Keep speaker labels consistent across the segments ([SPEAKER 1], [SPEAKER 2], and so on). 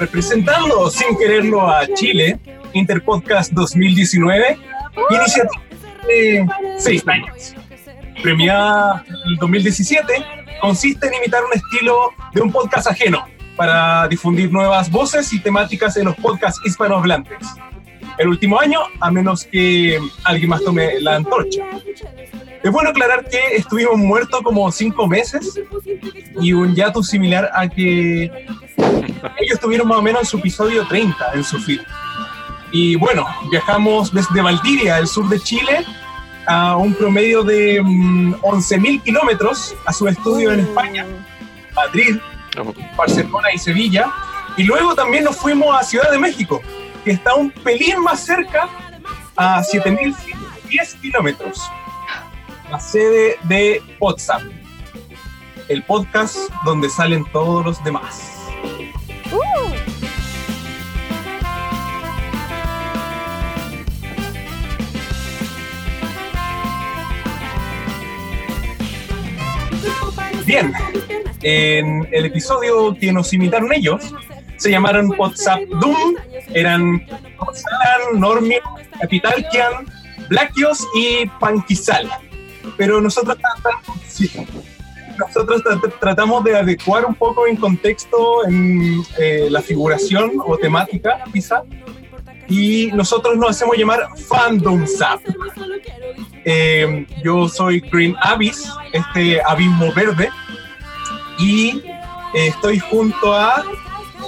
[SPEAKER 1] representando sin quererlo a Chile, Interpodcast 2019, iniciativa de seis años. Premiada el 2017, consiste en imitar un estilo de un podcast ajeno para difundir nuevas voces y temáticas en los podcasts hispanohablantes. El último año, a menos que alguien más tome la antorcha. Es bueno aclarar que estuvimos muertos como cinco meses y un yato similar a que ellos tuvieron más o menos en su episodio 30 en su feed. Y bueno, viajamos desde Valdivia, el sur de Chile, a un promedio de 11.000 kilómetros a su estudio en España, Madrid, Barcelona y Sevilla. Y luego también nos fuimos a Ciudad de México, que está un pelín más cerca, a 7.110 kilómetros. La sede de WhatsApp, el podcast donde salen todos los demás. Bien, en el episodio que nos imitaron ellos, se llamaron WhatsApp Doom, eran Salan, Normio, Capitalkian, Blackios y Panquisal. Pero nosotros tratamos, sí, nosotros tratamos de adecuar un poco en contexto en eh, la figuración o temática, quizá, y nosotros nos hacemos llamar Fandom Zap. Eh, yo soy Green Abyss, este abismo verde, y eh, estoy junto a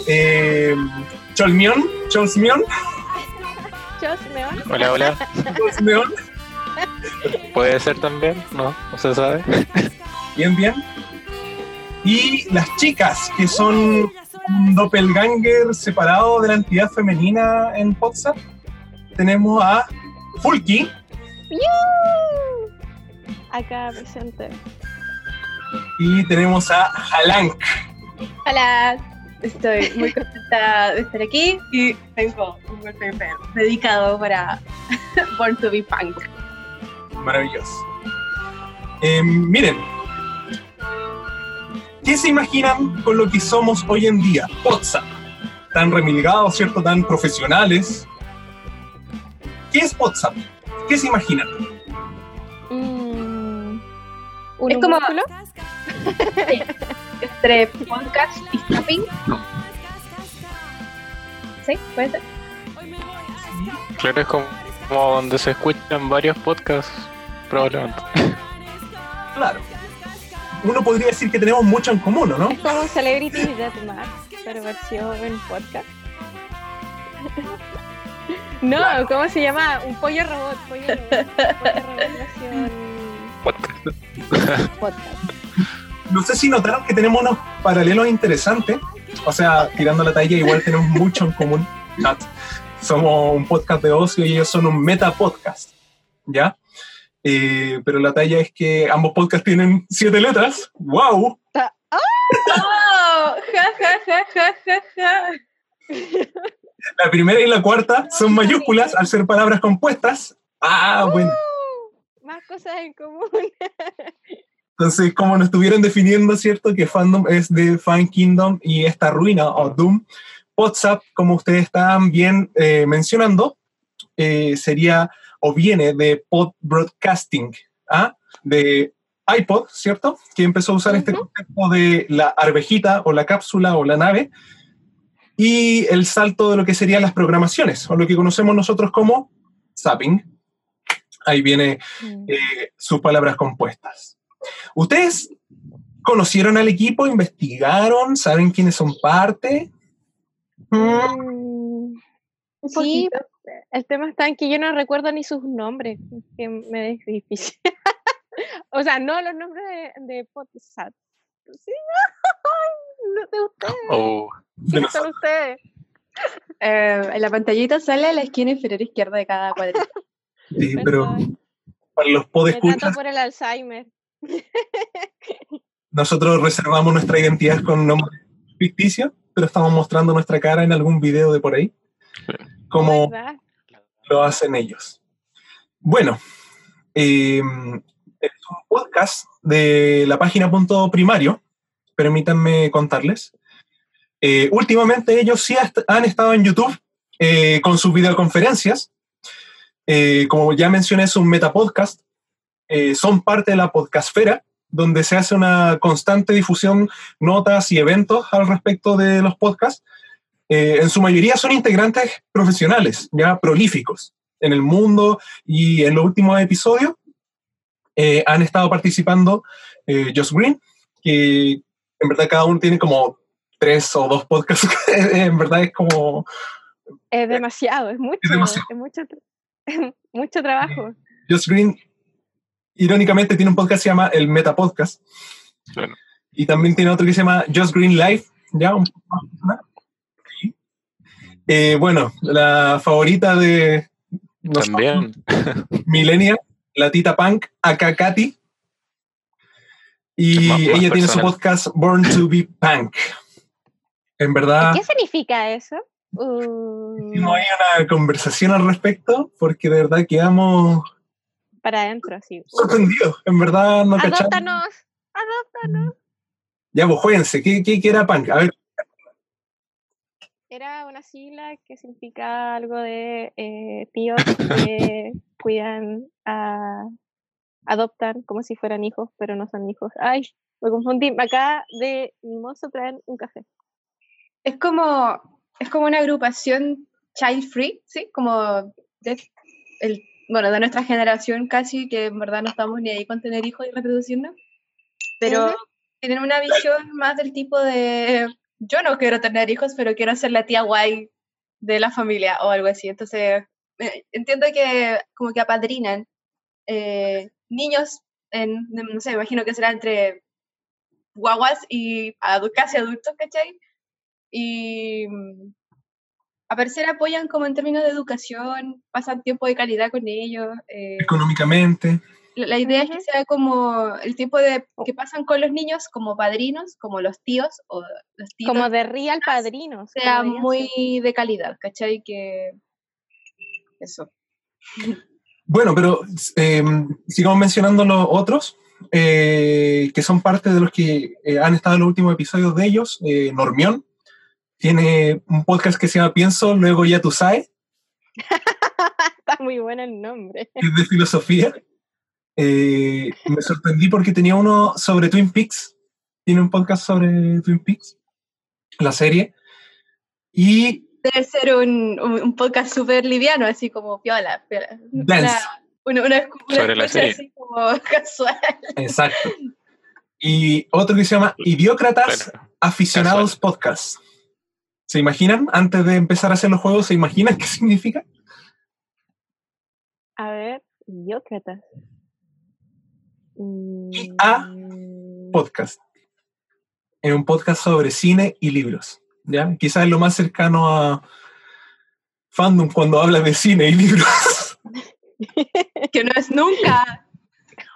[SPEAKER 1] eh, Cholmion, Cholsmion.
[SPEAKER 2] Hola, hola.
[SPEAKER 1] Cholsmion.
[SPEAKER 2] Puede ser también, no, no se sabe.
[SPEAKER 1] Bien, bien. Y las chicas, que son un doppelganger separado de la entidad femenina en WhatsApp. Tenemos a Fulky.
[SPEAKER 3] Acá presente.
[SPEAKER 1] Y tenemos a Halank.
[SPEAKER 3] Hola, estoy muy contenta de estar aquí y tengo un wallpaper dedicado para Born to be Punk.
[SPEAKER 1] Maravilloso. Eh, miren, ¿qué se imaginan con lo que somos hoy en día? WhatsApp. Tan remilgados, ¿cierto? Tan profesionales. ¿Qué es WhatsApp? ¿Qué se imaginan?
[SPEAKER 3] Mm,
[SPEAKER 4] Es como-
[SPEAKER 3] músculo?
[SPEAKER 4] entre podcast y tapping. ¿Sí? ¿Puede ser?
[SPEAKER 2] Claro, es como, como donde se escuchan varios podcasts, probablemente.
[SPEAKER 1] Claro. Uno podría decir que tenemos mucho en común, ¿o ¿no?
[SPEAKER 3] Es como Celebrity Deathmatch, pero versión en podcast. No, ¿cómo se llama? Un pollo robot. Pollo robot, pollo robot versión
[SPEAKER 1] No sé si notaron que tenemos unos paralelos interesantes. O sea, tirando la talla, igual tenemos mucho en común. Somos un podcast de ocio y ellos son un meta podcast. ¿Ya? Eh, pero la talla es que ambos podcasts tienen siete letras. ¡Wow!
[SPEAKER 3] ¡Oh! ¡Ja, ja, ja, ja, ja, ja!
[SPEAKER 1] La primera y la cuarta son mayúsculas al ser palabras compuestas. Ah, bueno.
[SPEAKER 4] Más cosas en común.
[SPEAKER 1] Entonces, como nos estuvieron definiendo, ¿cierto? Que fandom es de Fan Kingdom y esta ruina o Doom. WhatsApp, como ustedes estaban bien eh, mencionando, eh, sería o viene de pod broadcasting, ¿ah? de iPod, ¿cierto? Que empezó a usar este concepto de la arvejita o la cápsula o la nave y el salto de lo que serían las programaciones o lo que conocemos nosotros como zapping. Ahí viene eh, sus palabras compuestas. ¿Ustedes conocieron al equipo, investigaron, saben quiénes son parte?
[SPEAKER 4] Mm, sí, el tema está en que yo no recuerdo ni sus nombres, que me es difícil. o sea, no los nombres de, de podcast. Sí, no, de ustedes.
[SPEAKER 2] Oh.
[SPEAKER 4] ¿Quiénes son ustedes?
[SPEAKER 3] Eh, en la pantallita sale a la esquina inferior izquierda de cada cuadrito.
[SPEAKER 1] Sí, pero para los podescuchas,
[SPEAKER 4] por el Alzheimer.
[SPEAKER 1] nosotros reservamos nuestra identidad con nombre ficticio, pero estamos mostrando nuestra cara en algún video de por ahí, como lo hacen ellos. Bueno, eh, es un podcast de la página Punto Primario, permítanme contarles. Eh, últimamente ellos sí han estado en YouTube eh, con sus videoconferencias. Eh, como ya mencioné, es un metapodcast. Son parte de la podcastfera, donde se hace una constante difusión, notas y eventos al respecto de los podcasts. Eh, en su mayoría son integrantes profesionales, ya prolíficos en el mundo y en los últimos episodios eh, han estado participando eh, Josh Green, que en verdad cada uno tiene como tres o dos podcasts, en verdad es como
[SPEAKER 4] Es demasiado, es mucho, es,
[SPEAKER 1] demasiado.
[SPEAKER 4] mucho, mucho trabajo.
[SPEAKER 1] Josh Green, irónicamente, tiene un podcast que se llama El Meta Podcast.
[SPEAKER 2] Bueno.
[SPEAKER 1] Y también tiene otro que se llama Josh Green Live, ¿ya? Eh, bueno, la favorita de nosotros,
[SPEAKER 2] También.
[SPEAKER 1] Millennial, la Tita Punk, acá Katy. Y
[SPEAKER 2] Más- más
[SPEAKER 1] ella tiene su podcast Born to be Punk. En verdad,
[SPEAKER 4] ¿Qué significa eso? Uh,
[SPEAKER 1] no hay una conversación al respecto porque de verdad quedamos
[SPEAKER 4] para adentro, sí.
[SPEAKER 1] sorprendidos. En verdad, no cachamos.
[SPEAKER 4] Adóptanos, adóptanos.
[SPEAKER 1] Ya, pues jueguense. ¿Qué, qué, qué era punk? A ver,
[SPEAKER 4] Era una sigla que significa algo de eh, tíos que cuidan a. adoptan como si fueran hijos, pero no son hijos. Ay, me confundí. Acá de mimoso traen un café.
[SPEAKER 3] Es como, es como una agrupación child free, ¿sí? Como de, el, bueno, de nuestra generación casi, que en verdad no estamos ni ahí con tener hijos y reproducirnos, pero tienen una visión más del tipo de, yo no quiero tener hijos, pero quiero ser la tía guay de la familia o algo así. Entonces, entiendo que como que apadrinan eh, niños en, no sé, imagino que será entre guaguas y casi adultos, ¿cachai? Y a parecer apoyan como en términos de educación, pasan tiempo de calidad con ellos. eh,
[SPEAKER 1] económicamente.
[SPEAKER 3] la, la idea es que sea como el tipo de que pasan con los niños como padrinos, como los tíos o los tíos,
[SPEAKER 4] Como de real padrinos.
[SPEAKER 3] sea muy
[SPEAKER 4] ser.
[SPEAKER 3] de calidad, ¿cachai? Que eso.
[SPEAKER 1] Bueno, pero eh, sigamos mencionando los otros, eh, que son parte de los que eh, han estado en los últimos episodios de ellos. Eh, Normión tiene un podcast que se llama Pienso, luego ya tú sabes,
[SPEAKER 4] Está muy bueno el nombre.
[SPEAKER 1] es de filosofía. Eh, me sorprendí porque tenía uno sobre Twin Peaks. Tiene un podcast sobre Twin Peaks, la serie. Y
[SPEAKER 3] Debe ser un, un, un podcast súper liviano, así como piola. piola.
[SPEAKER 1] Dance.
[SPEAKER 3] Una, una, una, una
[SPEAKER 2] Sobre la
[SPEAKER 3] escucha
[SPEAKER 2] serie.
[SPEAKER 3] así como casual.
[SPEAKER 1] Exacto. Y otro que se llama Idiócratas
[SPEAKER 2] Bueno,
[SPEAKER 1] Aficionados Podcast. ¿Se imaginan? Antes de empezar a hacer los juegos, ¿se imaginan qué significa?
[SPEAKER 4] A ver, idiócratas.
[SPEAKER 1] y A Podcast. Es un podcast sobre cine y libros. ¿ya? Quizás es lo más cercano a fandom cuando habla de cine y libros.
[SPEAKER 3] que no es nunca.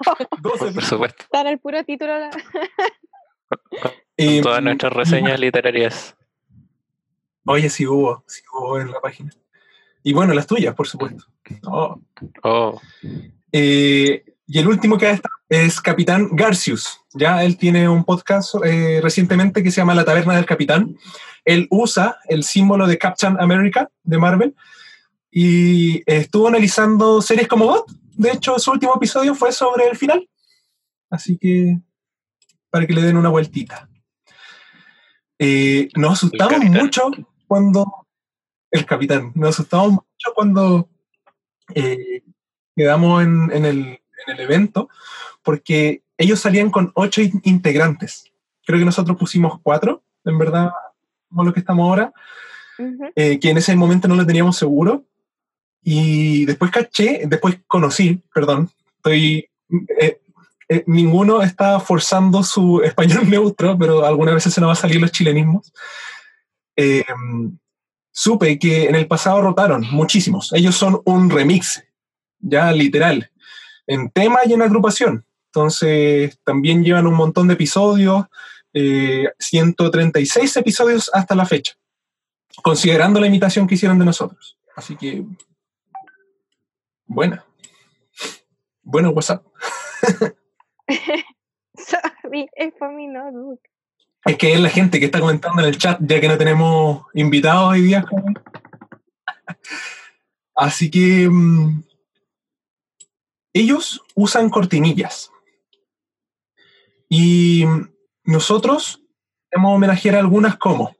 [SPEAKER 2] Por supuesto.
[SPEAKER 4] Está en el puro título. la-
[SPEAKER 1] Y-
[SPEAKER 2] Todas nuestras reseñas literarias.
[SPEAKER 1] Oye, sí hubo, sí hubo en la página. Y bueno, las tuyas, por supuesto. Oh.
[SPEAKER 2] Oh,
[SPEAKER 1] Eh, y el último que está es Capitán Garcius. Ya él tiene un podcast eh, recientemente que se llama La Taberna del Capitán. Él usa el símbolo de Captain America de Marvel y estuvo analizando series como GOT. De hecho, su último episodio fue sobre el final. Así que para que le den una vueltita. Eh, nos asustamos mucho cuando el capitán, nos asustamos mucho cuando eh, quedamos en, en el, en el evento, porque ellos salían con ocho in- integrantes. Creo que nosotros pusimos cuatro, en verdad, como lo que estamos ahora,
[SPEAKER 4] Ujú.
[SPEAKER 1] eh, que en ese momento no lo teníamos seguro. Y después caché, después conocí, perdón, estoy. eh, eh, ninguno está forzando su español neutro, pero algunas veces se nos va a salir los chilenismos. Eh, supe que en el pasado rotaron muchísimos. Ellos son un remix, ya literal, en tema y en agrupación. Entonces, también llevan un montón de episodios, eh, 136 episodios hasta la fecha, considerando la imitación que hicieron de nosotros. Así que, buena. Bueno, WhatsApp.
[SPEAKER 4] Sorry, es para mi notebook.
[SPEAKER 1] Es que es la gente que está comentando en el chat, ya que no tenemos invitados hoy día. Así que mm, ellos usan cortinillas. Y nosotros hemos homenajear algunas como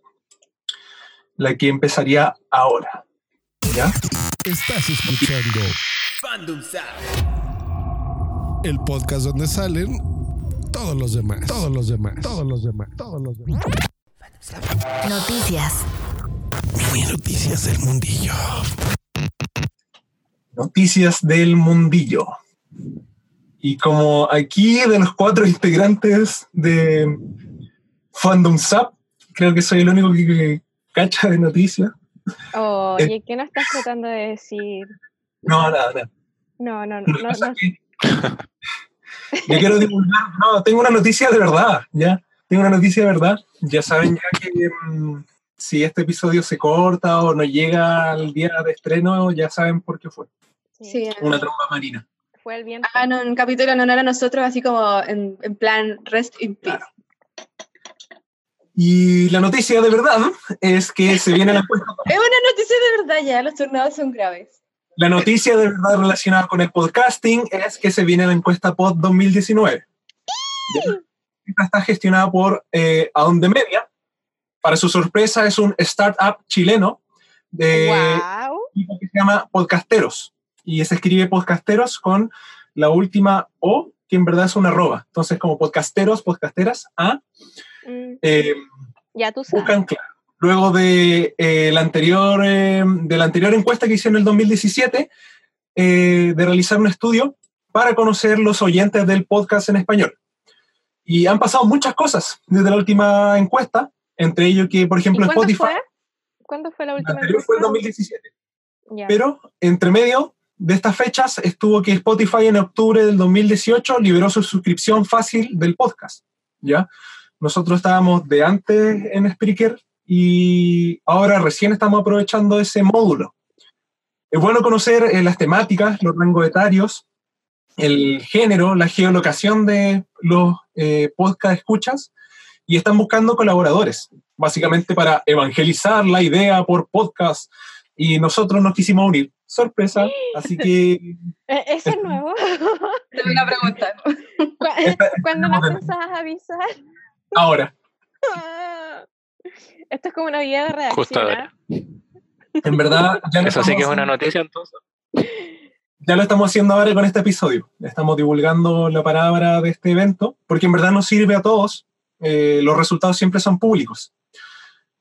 [SPEAKER 1] la que empezaría ahora. ¿Ya?
[SPEAKER 5] Estás escuchando el podcast donde salen todos los demás, todos los demás, todos los demás, todos los demás.
[SPEAKER 6] Noticias.
[SPEAKER 5] Mini noticias del mundillo.
[SPEAKER 1] Noticias del mundillo. Y como aquí de los cuatro integrantes de Fandom Sap, creo que soy el único que, que cacha de noticias.
[SPEAKER 4] Oye, ¿qué no estás tratando de decir?
[SPEAKER 1] No, nada, nada.
[SPEAKER 4] No, no, no. No.
[SPEAKER 1] yo quiero divulgar, no, tengo una noticia de verdad, ya. Tengo una noticia de verdad. Ya saben ya que mm, si este episodio se corta o no llega al día de estreno, ya saben por qué fue.
[SPEAKER 3] Sí.
[SPEAKER 1] Una tromba marina.
[SPEAKER 4] Fue el viento.
[SPEAKER 3] Ah, no, un capítulo en honor a nosotros, así como en, en plan rest in peace.
[SPEAKER 1] Y la noticia de verdad es que se viene la encuesta.
[SPEAKER 3] Es una noticia de verdad ya, los tornados son graves.
[SPEAKER 1] La noticia de verdad relacionada con el podcasting es que se viene la encuesta Pod 2019. Esta está gestionada por eh, Aonde Media. Para su sorpresa, es un startup chileno de
[SPEAKER 4] Wow.
[SPEAKER 1] que se llama Podcasteros. Y se escribe Podcasteros con la última O, que en verdad es una arroba. Entonces, como podcasteros, podcasteras, A,
[SPEAKER 4] Mm,
[SPEAKER 1] eh,
[SPEAKER 4] ya tú sabes.
[SPEAKER 1] buscan claro. Luego de, eh, la anterior, eh, de la anterior encuesta que hicieron en el 2017, eh, de realizar un estudio para conocer los oyentes del podcast en español. Y han pasado muchas cosas desde la última encuesta, entre ellos que, por
[SPEAKER 4] ¿Y
[SPEAKER 1] ejemplo,
[SPEAKER 4] cuándo
[SPEAKER 1] Spotify,
[SPEAKER 4] fue? ¿Cuándo fue la
[SPEAKER 1] la
[SPEAKER 4] última
[SPEAKER 1] anterior fue
[SPEAKER 4] encuesta?
[SPEAKER 1] 2017.
[SPEAKER 4] Ya.
[SPEAKER 1] Pero entre medio de estas fechas estuvo que Spotify en octubre del 2018 liberó su suscripción fácil del podcast. ¿ya? Nosotros estábamos de antes en Spreaker y ahora recién estamos aprovechando ese módulo. Es bueno conocer eh, las temáticas, los rangos etarios, el género, la geolocación de los eh, podcast escuchas y están buscando colaboradores, básicamente para evangelizar la idea por podcast y nosotros nos quisimos unir. Sorpresa, así que
[SPEAKER 4] ¿E- ¿Eso es nuevo?
[SPEAKER 3] Te voy a preguntar.
[SPEAKER 4] ¿Cu-
[SPEAKER 1] Esta-
[SPEAKER 4] ¿Cuándo nos pensabas avisar?
[SPEAKER 1] ahora,
[SPEAKER 4] Esto es como una guía de
[SPEAKER 2] Justo
[SPEAKER 4] redacción.
[SPEAKER 2] ahora.
[SPEAKER 4] ¿ah?
[SPEAKER 1] en verdad ya lo,
[SPEAKER 2] Eso sí que es una noticia entonces.
[SPEAKER 1] ya lo estamos haciendo ahora con este episodio. Estamos divulgando la palabra de este evento, porque en verdad nos sirve a todos. Eh, los resultados siempre son públicos.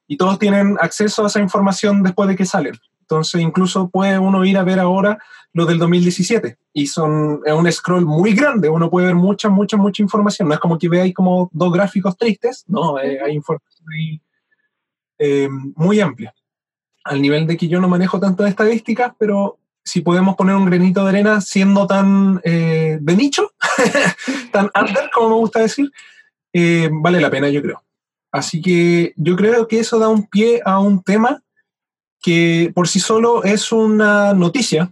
[SPEAKER 1] Y todos tienen acceso a esa información después de que salen. Entonces, incluso puede uno ir a ver ahora los del 2017 y son es un scroll muy grande, uno puede ver mucha, mucha, mucha información. No es como que vea ahí como dos gráficos tristes, no, eh, hay información ahí eh, muy amplia. Al nivel de que yo no manejo tanto de estadísticas, pero si podemos poner un granito de arena siendo tan eh, de nicho, tan under, como me gusta decir, vale la pena, yo creo. Así que yo creo que eso da un pie a un tema que por sí solo es una noticia,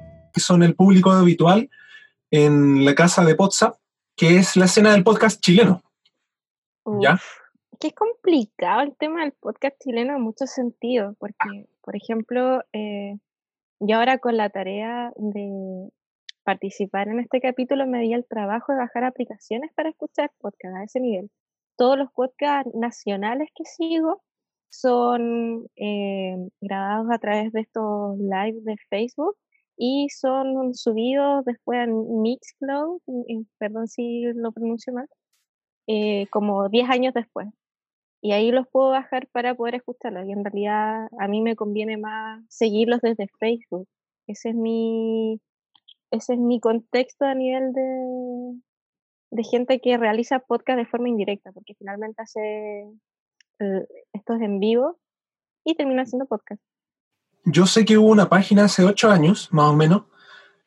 [SPEAKER 1] que son el público habitual en la casa de WhatsApp, que es la escena del podcast chileno. ¿Ya?
[SPEAKER 4] Que es complicado el tema del podcast chileno en muchos sentidos, porque, por ejemplo, eh, yo ahora con la tarea de participar en este capítulo me di el trabajo de bajar aplicaciones para escuchar podcast a ese nivel. Todos los podcasts nacionales que sigo son eh, grabados a través de estos live de Facebook y son subidos después en Mixcloud, perdón si lo pronuncio mal, eh, como 10 años después. Y ahí los puedo bajar para poder escucharlos. Y en realidad a mí me conviene más seguirlos desde Facebook. Ese es mi, ese es mi contexto a nivel de, de gente que realiza podcast de forma indirecta, porque finalmente hace estos en vivo y termina haciendo podcast
[SPEAKER 1] yo sé que hubo una página hace ocho años, más o menos,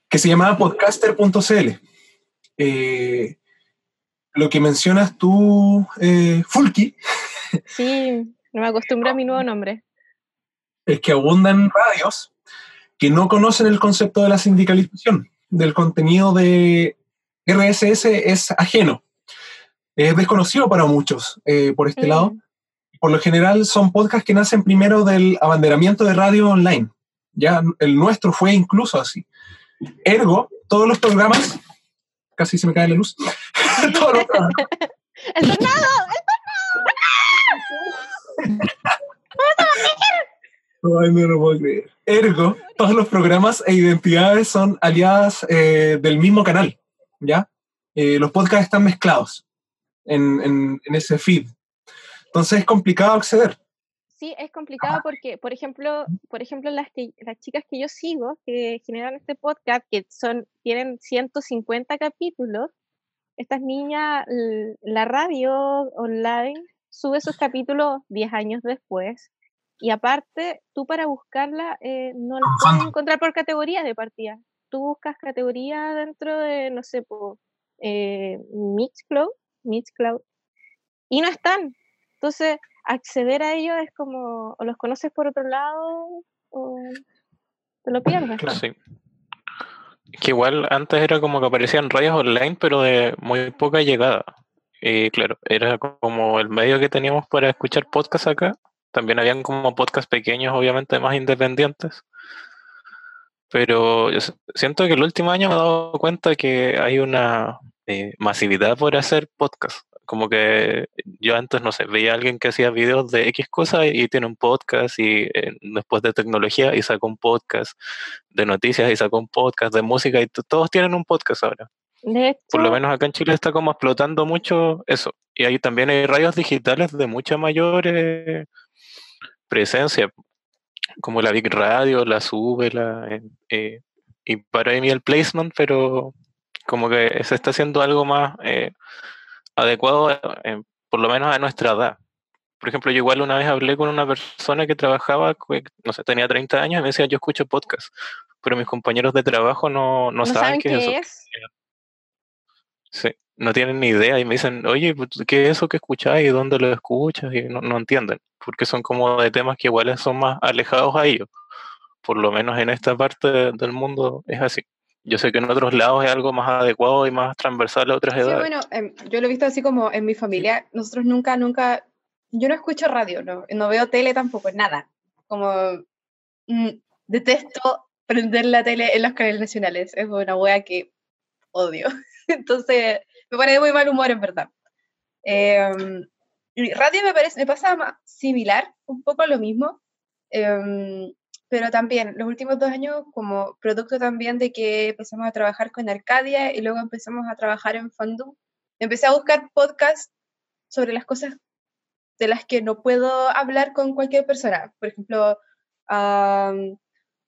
[SPEAKER 1] que se llamaba podcaster.cl. Eh, lo que mencionas tú, eh, Fulky.
[SPEAKER 4] Sí, no me acostumbro a mi nuevo nombre.
[SPEAKER 1] Es que abundan radios que no conocen el concepto de la sindicalización, del contenido de RSS es ajeno. Es desconocido para muchos eh, por este lado por lo general son podcasts que nacen primero del abanderamiento de radio online. Ya el nuestro fue incluso así. Ergo, todos los programas, casi se me cae la luz. todos los programas.
[SPEAKER 4] ¡El tornado! ¡El
[SPEAKER 1] tornado! Ay, no lo puedo creer. Ergo, todos los programas e identidades son aliadas eh, del mismo canal, ¿ya? Eh, los podcasts están mezclados en, en, en ese feed. Entonces es complicado acceder.
[SPEAKER 4] Sí, es complicado porque, por ejemplo, por ejemplo las, las chicas que yo sigo, que generan este podcast, que son, tienen 150 capítulos, estas niñas, la radio online sube sus capítulos 10 años después. Y aparte, tú para buscarla eh, no la puedes encontrar por categoría de partida. Tú buscas categoría dentro de, no sé, por eh, Mixcloud, Mixcloud, y no están. Entonces, acceder a ellos es como, o los conoces por otro lado, o te lo pierdes.
[SPEAKER 2] Sí. Que igual antes era como que aparecían radios online, pero de muy poca llegada. Y claro, era como el medio que teníamos para escuchar podcasts acá. También habían como podcasts pequeños, obviamente más independientes. Pero siento que el último año me he dado cuenta que hay una eh, masividad por hacer podcasts. Como que yo antes, no sé, veía a alguien que hacía videos de X cosas y tiene un podcast y eh, después de tecnología y sacó un podcast de noticias y sacó un podcast de música y todos tienen un podcast ahora. Por lo menos acá en Chile está como explotando mucho eso. Y ahí también hay radios digitales de mucha mayor eh, presencia, como la Big Radio, la Sube, la, eh, y para mí el placement, pero como que se está haciendo algo más adecuado, eh, por lo menos a nuestra edad. Por ejemplo, yo igual una vez hablé con una persona que trabajaba, no sé, tenía 30 años y me decía, yo escucho podcast, pero mis compañeros de trabajo no, no, saben, qué, es eso. Sí, no tienen ni idea y me dicen, oye, pues, ¿qué es eso que escucháis y dónde lo escuchas? Y no, no entienden, porque son como de temas que igual son más alejados a ellos. Por lo menos en esta parte del mundo es así. Yo sé que en otros lados es algo más adecuado y más transversal a otras edades.
[SPEAKER 3] Sí, bueno, em, yo lo he visto así como en mi familia. Nosotros nunca, nunca, yo no escucho radio, no, no veo tele tampoco, nada. Como mm, detesto prender la tele en los canales nacionales. Es una wea que odio. Entonces, me parece muy mal humor, en verdad. Em, radio me parece, me pasa más similar, un poco lo mismo. Em, pero también los últimos dos años como producto también de que empezamos a trabajar con Arcadia y luego empezamos a trabajar en Fandom, empecé a buscar podcasts sobre las cosas de las que no puedo hablar con cualquier persona. Por ejemplo,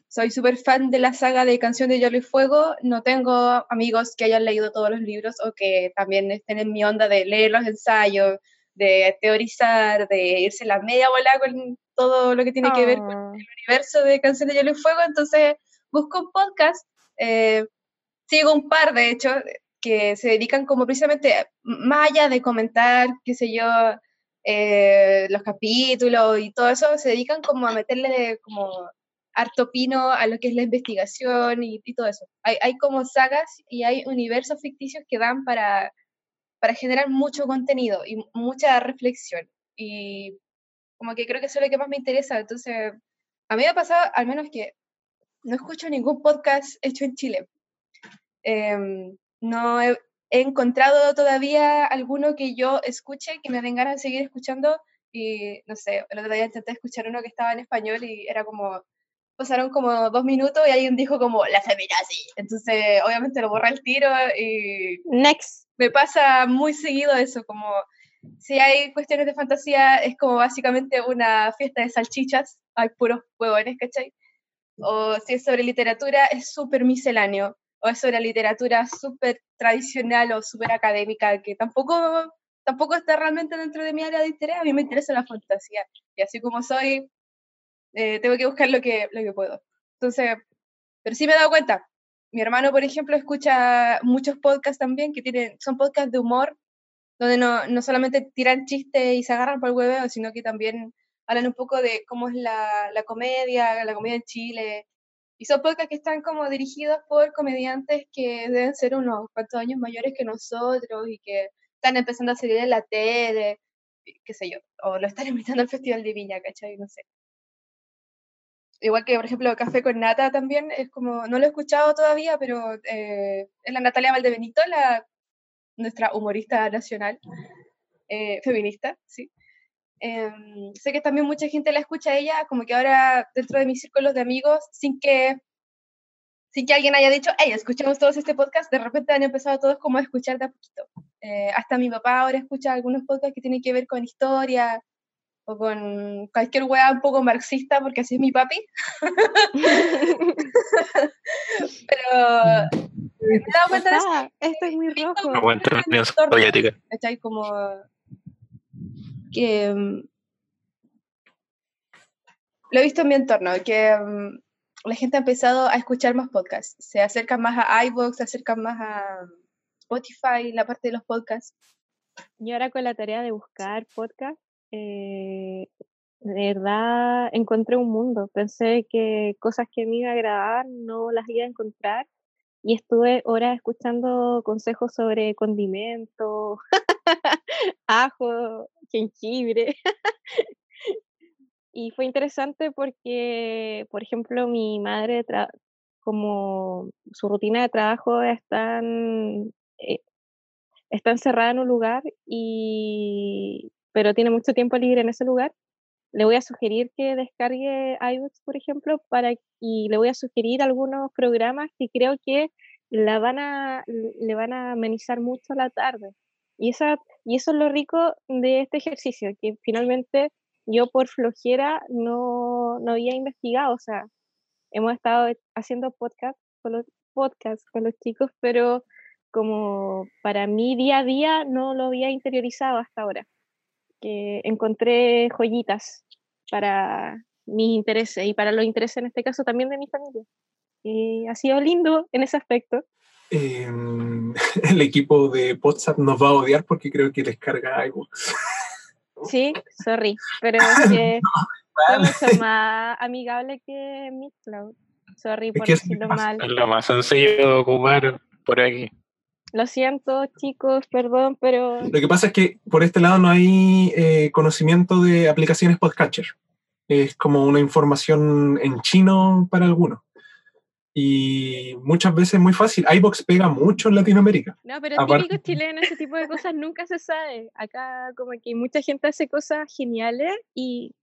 [SPEAKER 3] soy súper fan de la saga de Canción de Hielo y Fuego, no tengo amigos que hayan leído todos los libros o que también estén en mi onda de leer los ensayos, de teorizar, de irse la media bola con todo lo que tiene que ver con
[SPEAKER 4] Ah.
[SPEAKER 3] el universo de Canción de Hielo y Fuego, entonces busco un podcast, eh, sigo un par de hecho, que se dedican como precisamente, más allá de comentar, qué sé yo, eh, los capítulos y todo eso, se dedican como a meterle como harto pino a lo que es la investigación y, y todo eso. Hay, hay como sagas y hay universos ficticios que dan para, para generar mucho contenido y mucha reflexión. Y como que creo que eso es lo que más me interesa. Entonces, a mí me ha pasado al menos que no escucho ningún podcast hecho en Chile. Em, no he, he encontrado todavía alguno que yo escuche, que me den ganas de seguir escuchando. Y no sé, el otro día intenté escuchar uno que estaba en español y era como, pasaron como dos minutos y alguien dijo como, la feminazi. Entonces, obviamente lo borra el tiro y...
[SPEAKER 4] Next.
[SPEAKER 3] Me pasa muy seguido eso, como si hay cuestiones de fantasía, es como básicamente una fiesta de salchichas, hay puros huevones, ¿cachai? O si es sobre literatura, es súper misceláneo, o es sobre literatura súper tradicional o súper académica, que tampoco, tampoco está realmente dentro de mi área de interés, a mí me interesa la fantasía, y así como soy, eh, tengo que buscar lo que, lo que puedo. Entonces, pero sí me he dado cuenta, mi hermano, por ejemplo, escucha muchos podcasts también, que tienen, son podcasts de humor, donde no, no solamente tiran chistes y se agarran por el hueveo, sino que también hablan un poco de cómo es la, la comedia, la comedia en Chile. Y son podcasts que están como dirigidos por comediantes que deben ser unos cuantos años mayores que nosotros y que están empezando a salir en la tele, qué sé yo, o lo están invitando al Festival de Viña, ¿cachai? No sé. Igual que, por ejemplo, Café con Nata también, es como, no lo he escuchado todavía, pero eh, es la Natalia Valdebenito, la, nuestra humorista nacional, eh, feminista, sí. Em, sé que también mucha gente la escucha a ella, como que ahora dentro de mis círculos de amigos, sin que, sin que alguien haya dicho, hey, escuchamos todos este podcast, de repente han empezado todos como a escuchar de a poquito. Eh, hasta mi papá ahora escucha algunos podcasts que tienen que ver con historia, o con cualquier wea un poco marxista, porque así es mi papi. Pero me he dado cuenta de eso.
[SPEAKER 4] Esto es muy rojo.
[SPEAKER 2] La Unión
[SPEAKER 3] entorno,
[SPEAKER 2] Soviética.
[SPEAKER 3] ¿cachai? Como que mm, lo he visto en mi entorno, que mm, la gente ha empezado a escuchar más podcasts, se acercan más a iVoox, se acercan más a Spotify, la parte de los podcasts.
[SPEAKER 4] Y ahora con la tarea de buscar podcast, eh, de verdad encontré un mundo. Pensé que cosas que me iba a agradar no las iba a encontrar y estuve horas escuchando consejos sobre condimentos, ajo, jengibre. y fue interesante porque, por ejemplo, mi madre, como su rutina de trabajo está en, eh, está encerrada en un lugar y pero tiene mucho tiempo libre en ese lugar, le voy a sugerir que descargue iBooks, por ejemplo, para, y le voy a sugerir algunos programas que creo que la van a, le van a amenizar mucho la tarde. Y, esa, y eso es lo rico de este ejercicio, que finalmente yo por flojera no, no había investigado, o sea, hemos estado haciendo podcast con los, podcast con los chicos, pero como para mí día a día no lo había interiorizado hasta ahora. Que encontré joyitas para mis intereses y para los intereses en este caso también de mi familia. Y ha sido lindo en ese aspecto.
[SPEAKER 1] Eh, el equipo de WhatsApp nos va a odiar porque creo que les carga iBooks.
[SPEAKER 4] Sí, sorry, pero es que fue mucho más amigable que Mixcloud. Sorry por decirlo mal.
[SPEAKER 2] Es lo más sencillo de ocupar por aquí.
[SPEAKER 4] Lo siento, chicos, perdón, pero.
[SPEAKER 1] Lo que pasa es que por este lado no hay eh, conocimiento de aplicaciones podcatcher. Es como una información en chino para algunos. Y muchas veces es muy fácil. iBox pega mucho en Latinoamérica.
[SPEAKER 4] No, pero Aparte, típico chileno, ese tipo de cosas nunca se sabe. Acá, como que mucha gente hace cosas geniales y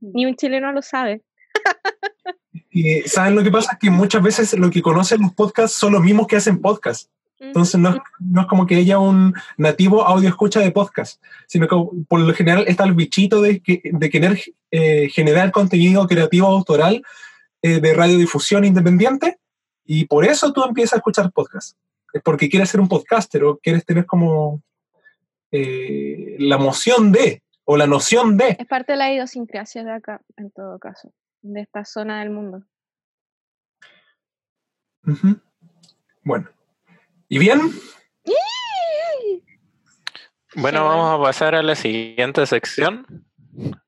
[SPEAKER 4] ni un chileno lo sabe.
[SPEAKER 1] Y, ¿Saben lo que pasa? Que muchas veces lo que conocen los podcasts son los mismos que hacen podcasts. Entonces no es, no es, como que ella un nativo audio escucha de podcast, sino que por lo general está el bichito de, de querer eh, generar contenido creativo autoral eh, de radiodifusión independiente y por eso tú empiezas a escuchar podcast. Es porque quieres ser un podcaster o quieres tener como eh, la emoción de o la noción de.
[SPEAKER 4] Es parte de la idiosincrasia de acá, en todo caso, de esta zona del mundo.
[SPEAKER 1] Uh -huh. Bueno, ¿y bien?
[SPEAKER 2] Bueno, vamos a pasar a la siguiente sección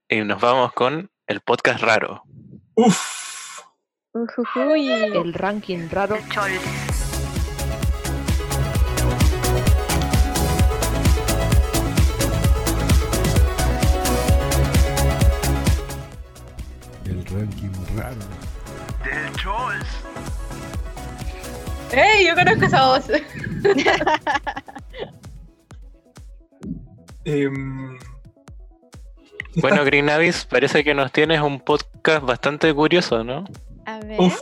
[SPEAKER 2] y nos vamos con el podcast raro.
[SPEAKER 1] Uf.
[SPEAKER 4] Ujujuy.
[SPEAKER 7] El ranking raro.
[SPEAKER 5] El ranking raro.
[SPEAKER 8] Del Chols.
[SPEAKER 3] ¡Ey! Yo conozco esa voz.
[SPEAKER 1] eh,
[SPEAKER 2] bueno, Green Abyss, parece que nos tienes un podcast bastante curioso, ¿no?
[SPEAKER 4] A ver.
[SPEAKER 1] Uf,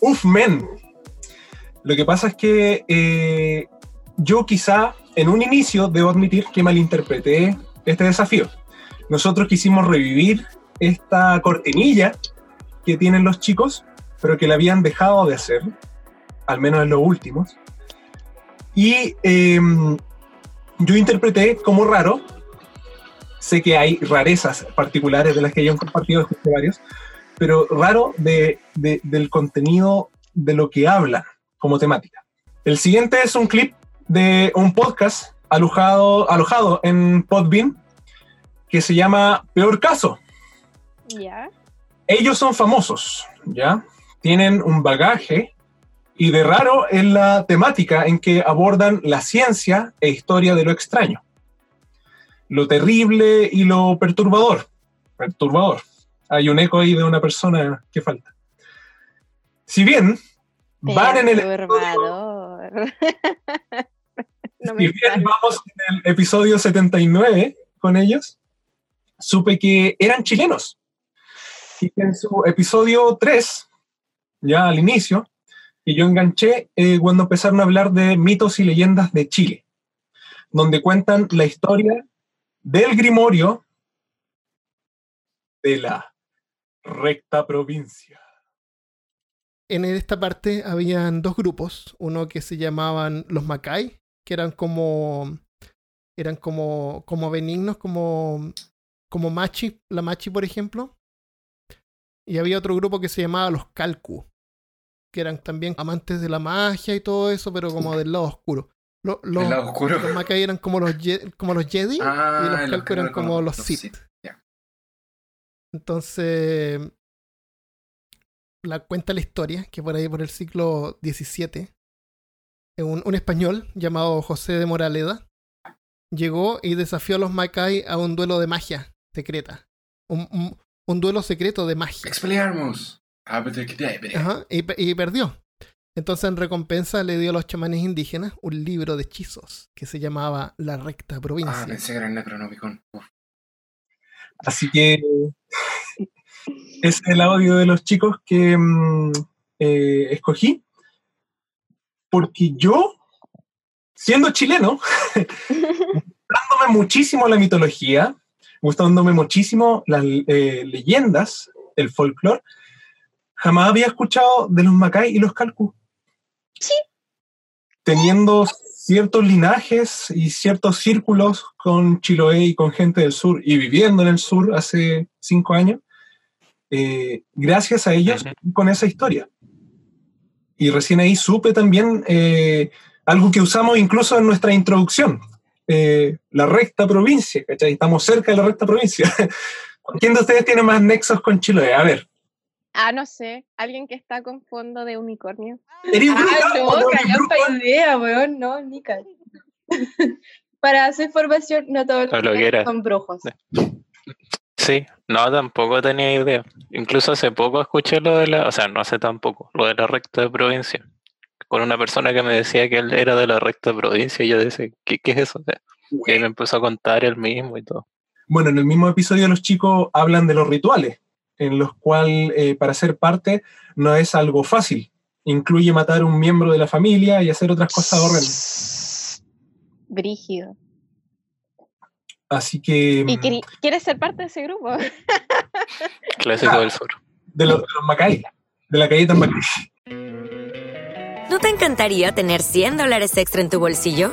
[SPEAKER 1] uf, men. Lo que pasa es que eh, yo quizá en un inicio debo admitir que malinterpreté este desafío. Nosotros quisimos revivir esta cortinilla que tienen los chicos, pero que la habían dejado de hacer, al menos en los últimos. Y eh, yo interpreté como raro, sé que hay rarezas particulares de las que hayan compartido varios, pero raro de, de, del contenido de lo que hablan como temática. El siguiente es un clip de un podcast alojado, alojado en Podbean que se llama Peor Caso.
[SPEAKER 4] Ya.
[SPEAKER 1] Ellos son famosos, ¿ya? Tienen un bagaje y de raro es la temática en que abordan la ciencia e historia de lo extraño. Lo terrible y lo perturbador. Perturbador. Hay un eco ahí de una persona que falta. Si bien van en el episodio,
[SPEAKER 4] No
[SPEAKER 1] si bien vamos en el episodio 79 con ellos, supe que eran chilenos. Y que en su episodio 3, ya al inicio, y yo enganché eh, cuando empezaron a hablar de mitos y leyendas de Chile, donde cuentan la historia del Grimorio de la recta provincia.
[SPEAKER 9] En esta parte habían dos grupos, uno que se llamaban los Macay, que eran como eran como como benignos, como como Machi, la Machi por ejemplo. Y había otro grupo que se llamaba los Calcu, que eran también amantes de la magia y todo eso, pero como del lado oscuro. Lo- los,
[SPEAKER 10] lado oscuro.
[SPEAKER 9] los Macay eran como los, como los Jedi
[SPEAKER 10] Ah,
[SPEAKER 9] y los
[SPEAKER 10] los
[SPEAKER 9] Calcu
[SPEAKER 10] que
[SPEAKER 9] eran como
[SPEAKER 10] como
[SPEAKER 9] los
[SPEAKER 10] los
[SPEAKER 9] Sith. Entonces, la cuenta la historia, que por ahí por el siglo XVII, un, un español llamado José de Moraleda llegó y desafió a los Macay a un duelo de magia secreta. Un, un- un duelo secreto de magia.
[SPEAKER 10] Expelliarmus. Abracadabra.
[SPEAKER 9] Ajá, y, y perdió. Entonces, en recompensa, le dio a los chamanes indígenas un libro de hechizos que se llamaba La Recta Provincia.
[SPEAKER 10] Ah, pensé que era el Necronomicon. Uf.
[SPEAKER 1] Así que es el audio de los chicos que mm, eh, escogí, porque yo, siendo chileno, gustándome muchísimo la mitología, gustándome muchísimo las eh, leyendas, el folclore, jamás había escuchado de los Macay y los Calcu.
[SPEAKER 3] Sí.
[SPEAKER 1] Teniendo ciertos linajes y ciertos círculos con Chiloé y con gente del sur y viviendo en el sur hace cinco años, eh, gracias a ellos con esa historia. Y recién ahí supe también eh, algo que usamos incluso en nuestra introducción, eh, la recta provincia, ¿cachai? Estamos cerca de la recta provincia. ¿Quién de ustedes tiene más nexos con Chiloé? A ver.
[SPEAKER 4] Ah, no sé, alguien que está con fondo de unicornio.
[SPEAKER 1] ¿Eres
[SPEAKER 3] Ah, no, idea, weón, no, Para hacer formación, no todos los son brujos.
[SPEAKER 2] Sí, no, tampoco tenía idea. Incluso hace poco escuché lo de la, o sea, no hace tampoco, lo de la recta de provincia. Con una persona que me decía que él era de la recta de provincia y yo decía, ¿qué, qué es eso? O sea, y ahí me empezó a contar él mismo y todo.
[SPEAKER 1] Bueno, en el mismo episodio los chicos hablan de los rituales, en los cuales eh, para ser parte no es algo fácil. Incluye matar a un miembro de la familia y hacer otras cosas horrendas.
[SPEAKER 4] Brígido.
[SPEAKER 1] Así que
[SPEAKER 4] ¿Y
[SPEAKER 1] mm,
[SPEAKER 4] quieres ser parte de ese grupo?
[SPEAKER 2] Clásico del sur.
[SPEAKER 1] de los, de los Macay, de la galleta Macay.
[SPEAKER 11] ¿No te encantaría tener 100 dólares extra en tu bolsillo?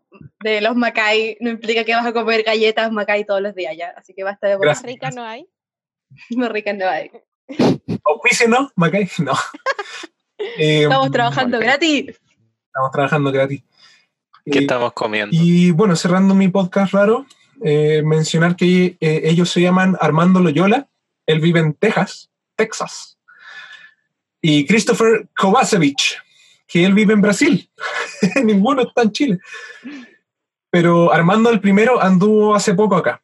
[SPEAKER 3] de los Macay no implica que vas a comer galletas Macay todos los días ya. Así que basta de
[SPEAKER 1] Gracias.
[SPEAKER 4] Rica no hay.
[SPEAKER 3] Más rica no hay.
[SPEAKER 1] ¿Auspicio no? ¿Macay? No. Eh,
[SPEAKER 3] Estamos trabajando gratis.
[SPEAKER 1] estamos trabajando gratis.
[SPEAKER 2] ¿Qué
[SPEAKER 1] Eh,
[SPEAKER 2] estamos comiendo?
[SPEAKER 1] Y bueno, cerrando mi podcast raro, eh, mencionar que eh, ellos se llaman Armando Loyola, él vive en Texas, Texas. Y Christopher Kovacevic, que él vive en Brasil. Ninguno está en Chile. Pero Armando el primero anduvo hace poco acá.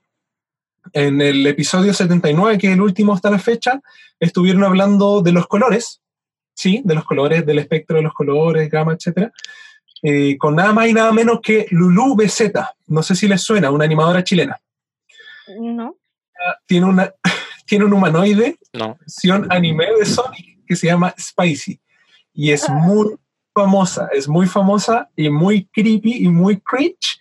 [SPEAKER 1] En el episodio 79, que es el último hasta la fecha, estuvieron hablando de los colores, sí, de los colores, del espectro de los colores, gama, etcétera eh, con nada más y nada menos que Lulu BZ. No sé si les suena, una animadora chilena.
[SPEAKER 4] No.
[SPEAKER 1] Tiene, una, tiene un humanoide,
[SPEAKER 2] No.
[SPEAKER 1] versión anime de Sonic, que se llama Spicy. Y es muy famosa, es muy famosa y muy creepy y muy cringe,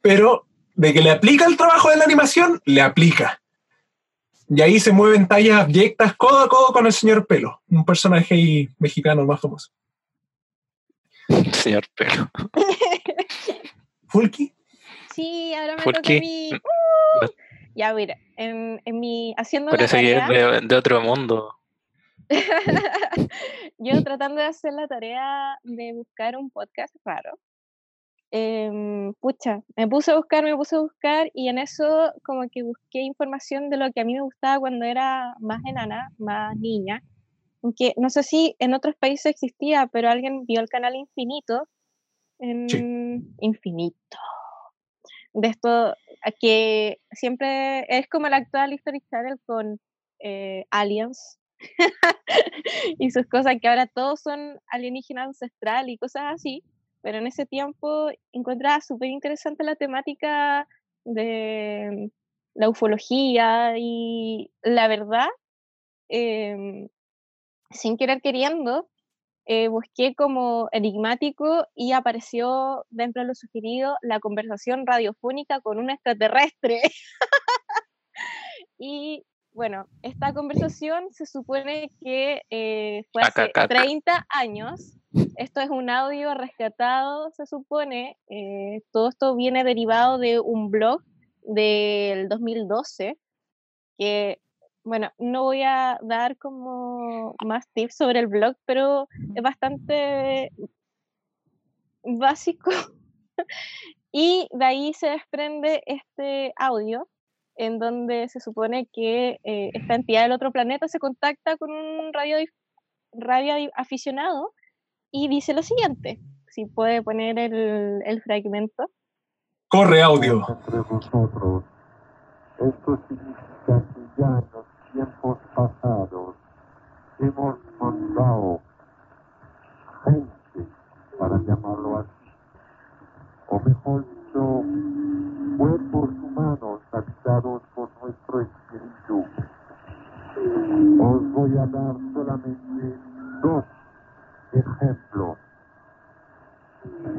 [SPEAKER 1] pero de que le aplica el trabajo de la animación, le aplica. Y ahí se mueven tallas abyectas codo a codo con el señor Pelo, un personaje ahí mexicano más famoso.
[SPEAKER 2] Señor Pelo.
[SPEAKER 1] Fulky,
[SPEAKER 4] Sí, ahora me
[SPEAKER 2] ¿Por
[SPEAKER 4] toca a mí. ¡Uh! Ya, mira, en, en mi haciendo
[SPEAKER 2] Parece que
[SPEAKER 4] tarea,
[SPEAKER 2] es de, de otro mundo.
[SPEAKER 4] yo tratando de hacer la tarea de buscar un podcast raro. em, pucha, me puse a buscar, me puse a buscar y en eso como que busqué información de lo que a mí me gustaba cuando era más enana, más niña. Aunque no sé si en otros países existía, pero alguien vio el canal Infinito. En Infinito. De esto que siempre es como el actual History Channel con eh, aliens y sus cosas que ahora todos son alienígena ancestral y cosas así, pero en ese tiempo encontraba súper interesante la temática de la ufología y la verdad, em, sin querer queriendo, eh, busqué como enigmático y apareció dentro de lo sugerido la conversación radiofónica con un extraterrestre. y bueno, esta conversación se supone que eh, fue hace
[SPEAKER 2] Acacaca.
[SPEAKER 4] 30 años. Esto es un audio rescatado, se supone. eh, todo esto viene derivado de un blog del 2012 que bueno, no voy a dar como más tips sobre el blog, pero es bastante básico. y de ahí se desprende este audio en donde se supone que eh, esta entidad del otro planeta se contacta con un radio, radio aficionado y dice lo siguiente. Si puede poner el, el fragmento.
[SPEAKER 1] corre audio.
[SPEAKER 7] entre vosotros. Esto significa que ya en los tiempos pasados hemos mandado gente, para llamarlo así, hemos visto cuerpos habitados por nuestro espíritu. Os voy a dar solamente dos ejemplos.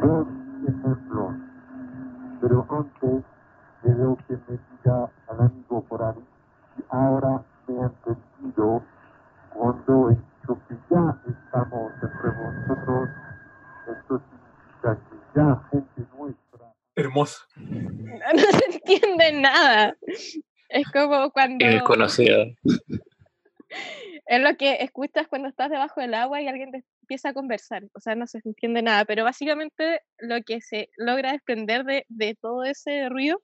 [SPEAKER 7] Dos ejemplos. Pero antes quiero que me diga al amigo por ahí si ahora me ha entendido cuando he dicho que ya estamos entre vosotros. Esto significa que ya gente nuestra.
[SPEAKER 1] Hermoso.
[SPEAKER 4] No se entiende nada. Es como cuando.
[SPEAKER 2] Es conocida.
[SPEAKER 4] Es lo que escuchas cuando estás debajo del agua y alguien te empieza a conversar. O sea, no se entiende nada. Pero básicamente lo que se logra desprender de, de todo ese ruido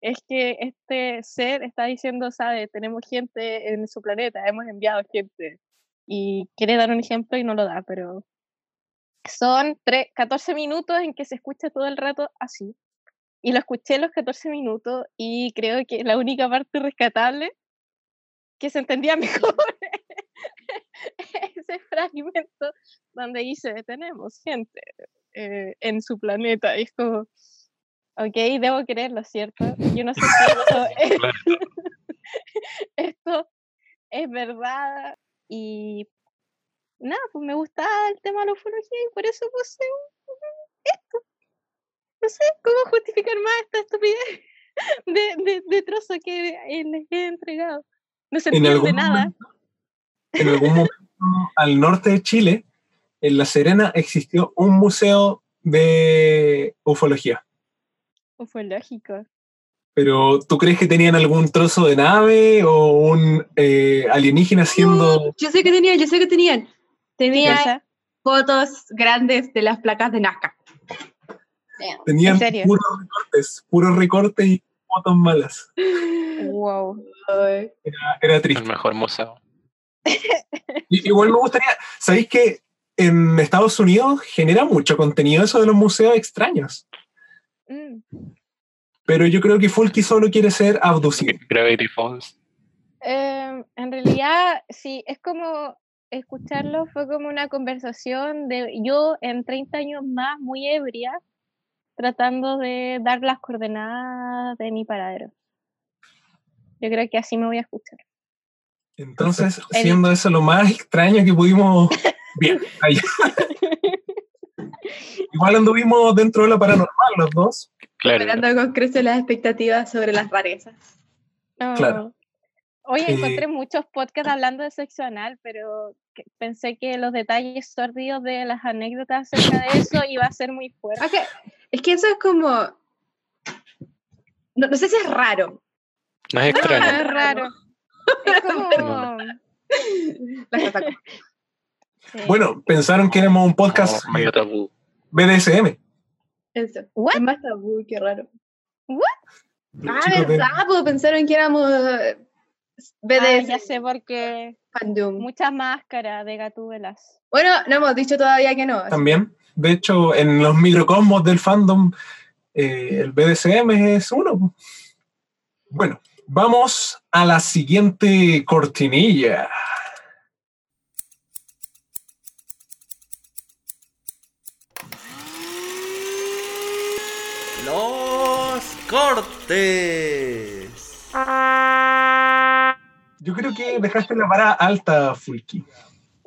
[SPEAKER 4] es que este ser está diciendo, sabe, tenemos gente en su planeta, hemos enviado gente. Y quiere dar un ejemplo y no lo da, pero son tre- 14 minutos en que se escucha todo el rato así. Y lo escuché los 14 minutos y creo que la única parte rescatable que se entendía mejor ese fragmento donde dice tenemos gente eh, en su planeta y es como ok debo creerlo cierto yo no sé si esto es, esto es verdad y nada pues me gustaba el tema de la ufología y por eso puse esto no sé cómo justificar más esta estupidez de, de, de trozo que les he entregado no se
[SPEAKER 1] En
[SPEAKER 4] entiende
[SPEAKER 1] algún
[SPEAKER 4] nada
[SPEAKER 1] En algún momento al norte de Chile, en La Serena, existió un museo de ufología.
[SPEAKER 4] ufológico
[SPEAKER 1] Pero, ¿tú crees que tenían algún trozo de nave o un eh, alienígena haciendo...
[SPEAKER 3] Yo sé que tenían, yo sé que tenían. Tenían
[SPEAKER 4] cosa?
[SPEAKER 3] fotos grandes de las placas de Nazca.
[SPEAKER 1] Tenían
[SPEAKER 4] ¿En serio?
[SPEAKER 1] puros recortes, puros recortes y fotos malas.
[SPEAKER 4] wow
[SPEAKER 1] Era, era triste.
[SPEAKER 2] El mejor museo.
[SPEAKER 1] Y- Igual me gustaría, ¿sabéis que en Estados Unidos genera mucho contenido eso de los museos extraños?
[SPEAKER 4] Mm.
[SPEAKER 1] Pero yo creo que Fulky solo quiere ser abducido.
[SPEAKER 2] Gravity Falls.
[SPEAKER 4] Em, en realidad, sí, es como escucharlo fue como una conversación de yo en 30 años más, muy ebria, tratando de dar las coordenadas de mi paradero. Yo creo que así me voy a escuchar.
[SPEAKER 1] Entonces, siendo eso lo más extraño que pudimos... Bien, ahí. Igual anduvimos dentro de lo paranormal los dos.
[SPEAKER 2] Claro.
[SPEAKER 3] Esperando con creces las expectativas sobre las rarezas.
[SPEAKER 1] Claro.
[SPEAKER 4] Oye,
[SPEAKER 1] Eh,
[SPEAKER 4] encontré muchos podcasts hablando de sexo anal, pero que- pensé que los detalles sórdidos de las anécdotas acerca de eso iba a ser muy fuerte.
[SPEAKER 3] Ok, Es que eso es como. No, no sé si es raro.
[SPEAKER 2] No es
[SPEAKER 4] Ah,
[SPEAKER 2] extraño.
[SPEAKER 4] es raro. Es como... Sí.
[SPEAKER 1] Bueno, pensaron que éramos un podcast
[SPEAKER 2] No, medio tabú.
[SPEAKER 1] BDSM.
[SPEAKER 3] Eso.
[SPEAKER 4] What?
[SPEAKER 3] Es más tabú, qué raro.
[SPEAKER 1] Los
[SPEAKER 3] Ah, verdad, pues pensaron que éramos
[SPEAKER 4] Ah,
[SPEAKER 3] BDS
[SPEAKER 4] ya sé por qué.
[SPEAKER 3] fandom.
[SPEAKER 4] Muchas máscaras de gatúbelas.
[SPEAKER 3] Bueno, no hemos dicho todavía que no.
[SPEAKER 1] También. De hecho, en los microcosmos del fandom, eh, el BDSM es uno. Bueno, vamos a la siguiente cortinilla.
[SPEAKER 12] Los cortes.
[SPEAKER 1] Yo creo que dejaste la vara alta, Fulky.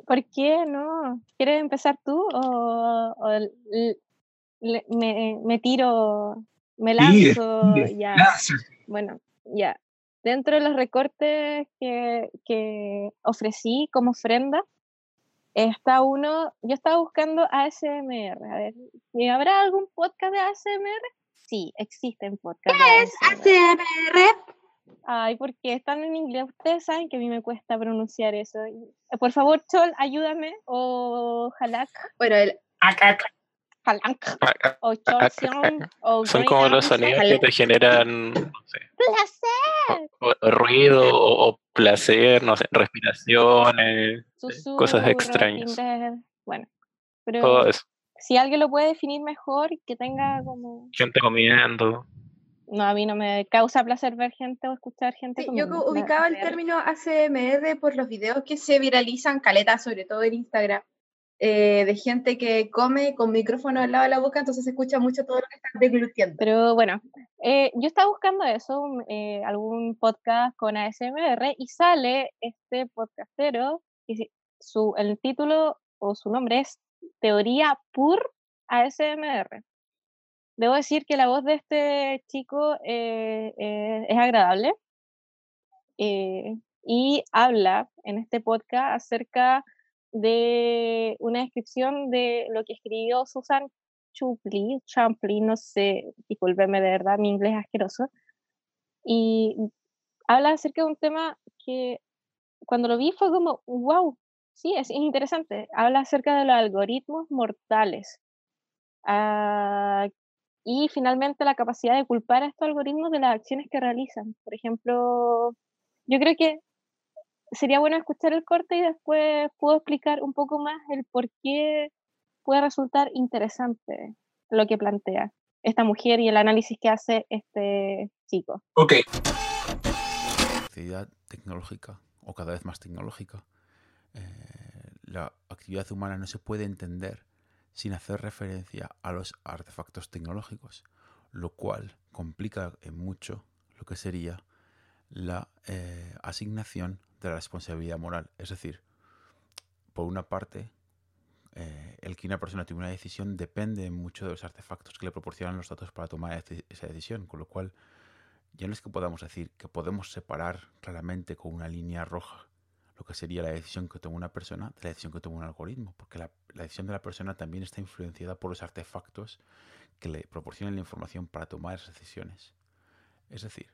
[SPEAKER 4] ¿Por qué no? ¿Quieres empezar tú o, o l- le- me, me tiro, me lanzo?
[SPEAKER 1] tire,
[SPEAKER 4] ya. Bueno, ya. Dentro de los recortes que, que ofrecí como ofrenda, está uno, yo estaba buscando ASMR. A ver, ¿y ¿habrá algún podcast de ASMR? Sí, existen podcasts.
[SPEAKER 3] ¿Qué es ASMR?
[SPEAKER 4] Ay, porque están en inglés. Ustedes saben que a mí me cuesta pronunciar eso. Por favor, Chol, ayúdame. O Halak.
[SPEAKER 3] Bueno, el
[SPEAKER 4] Halak. O Cholsion. O
[SPEAKER 2] Son como los sonidos que te generan no sé,
[SPEAKER 4] ¡Placer!
[SPEAKER 2] o- o ruido o, o placer, no sé, respiraciones, cosas extrañas.
[SPEAKER 4] Tinder, Bueno, pero
[SPEAKER 2] Todo eso.
[SPEAKER 4] si alguien lo puede definir mejor, que tenga como...
[SPEAKER 2] Gente comiendo.
[SPEAKER 4] No, a mí no me causa placer ver gente o escuchar gente
[SPEAKER 3] Sí, yo ubicaba el término ACMR por los videos que se viralizan caleta, sobre todo en Instagram, eh, de gente que come con micrófono al lado de la boca, entonces se escucha mucho todo lo que están deglutiendo.
[SPEAKER 4] Pero bueno, eh, yo estaba buscando eso, un- eh, algún podcast con ASMR, y sale este podcastero, y su, el título o su nombre es Teoría Pur ASMR. Debo decir que la voz de este chico eh, eh, es agradable eh, y habla en este podcast acerca de una descripción de lo que escribió Susan Chupley, Champley, no sé, discúlpeme de verdad, mi inglés es asqueroso, y habla acerca de un tema que cuando lo vi fue como, wow, sí, es, es interesante, habla acerca de los algoritmos mortales. Ah, y finalmente la capacidad de culpar a estos algoritmos de las acciones que realizan. Por ejemplo, yo creo que sería bueno escuchar el corte y después puedo explicar un poco más el por qué puede resultar interesante lo que plantea esta mujer y el análisis que hace este chico.
[SPEAKER 1] Ok.
[SPEAKER 12] actividad tecnológica o cada vez más tecnológica, eh, la actividad humana no se puede entender sin hacer referencia a los artefactos tecnológicos, lo cual complica en mucho lo que sería la eh, asignación de la responsabilidad moral. Es decir, por una parte, eh, el que una persona tome una decisión depende mucho de los artefactos que le proporcionan los datos para tomar esa decisión, con lo cual ya no es que podamos decir que podemos separar claramente con una línea roja lo que sería la decisión que toma una persona de la decisión que toma un algoritmo, porque la, la decisión de la persona también está influenciada por los artefactos que le proporcionan la información para tomar esas decisiones. Es decir,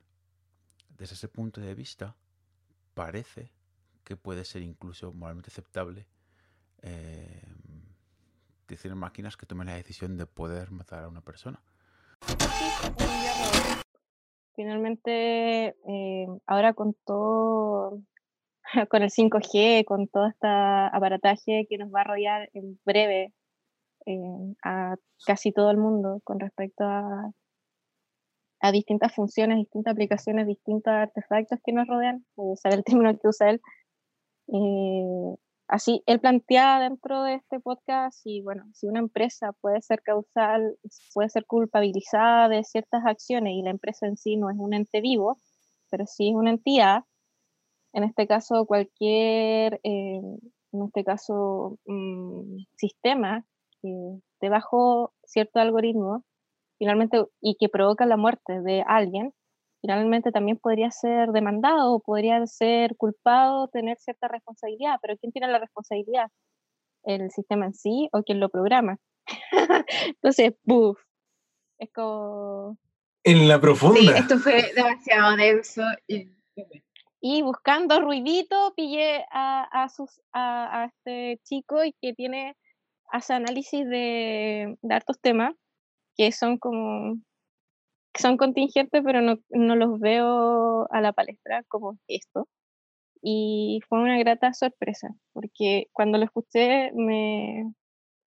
[SPEAKER 12] desde ese punto de vista, parece que puede ser incluso moralmente aceptable eh, decir máquinas que tomen la decisión de poder matar a una persona.
[SPEAKER 4] Finalmente, eh, ahora con todo, con el 5G, con todo este aparataje que nos va a rodear en breve eh, a casi todo el mundo con respecto a, a distintas funciones, distintas aplicaciones, distintos artefactos que nos rodean, usar el término que usa él. eh, así, él plantea dentro de este podcast si, bueno, si una empresa puede ser causal, puede ser culpabilizada de ciertas acciones y la empresa en sí no es un ente vivo, pero sí es una entidad, en este caso cualquier, eh, en este caso, mm, sistema que esté bajo cierto algoritmo, finalmente, y que provoca la muerte de alguien, finalmente también podría ser demandado o podría ser culpado, tener cierta responsabilidad, pero ¿quién tiene la responsabilidad? ¿El sistema en sí o quien lo programa? Entonces, ¡buf! Es como...
[SPEAKER 1] En la profunda.
[SPEAKER 3] Sí, esto fue demasiado denso. Y...
[SPEAKER 4] Y buscando ruidito, pillé a, a, sus, a, a este chico y que tiene, hace análisis de, de hartos temas que son como son contingentes, pero no, no los veo a la palestra como esto. Y fue una grata sorpresa, porque cuando lo escuché me,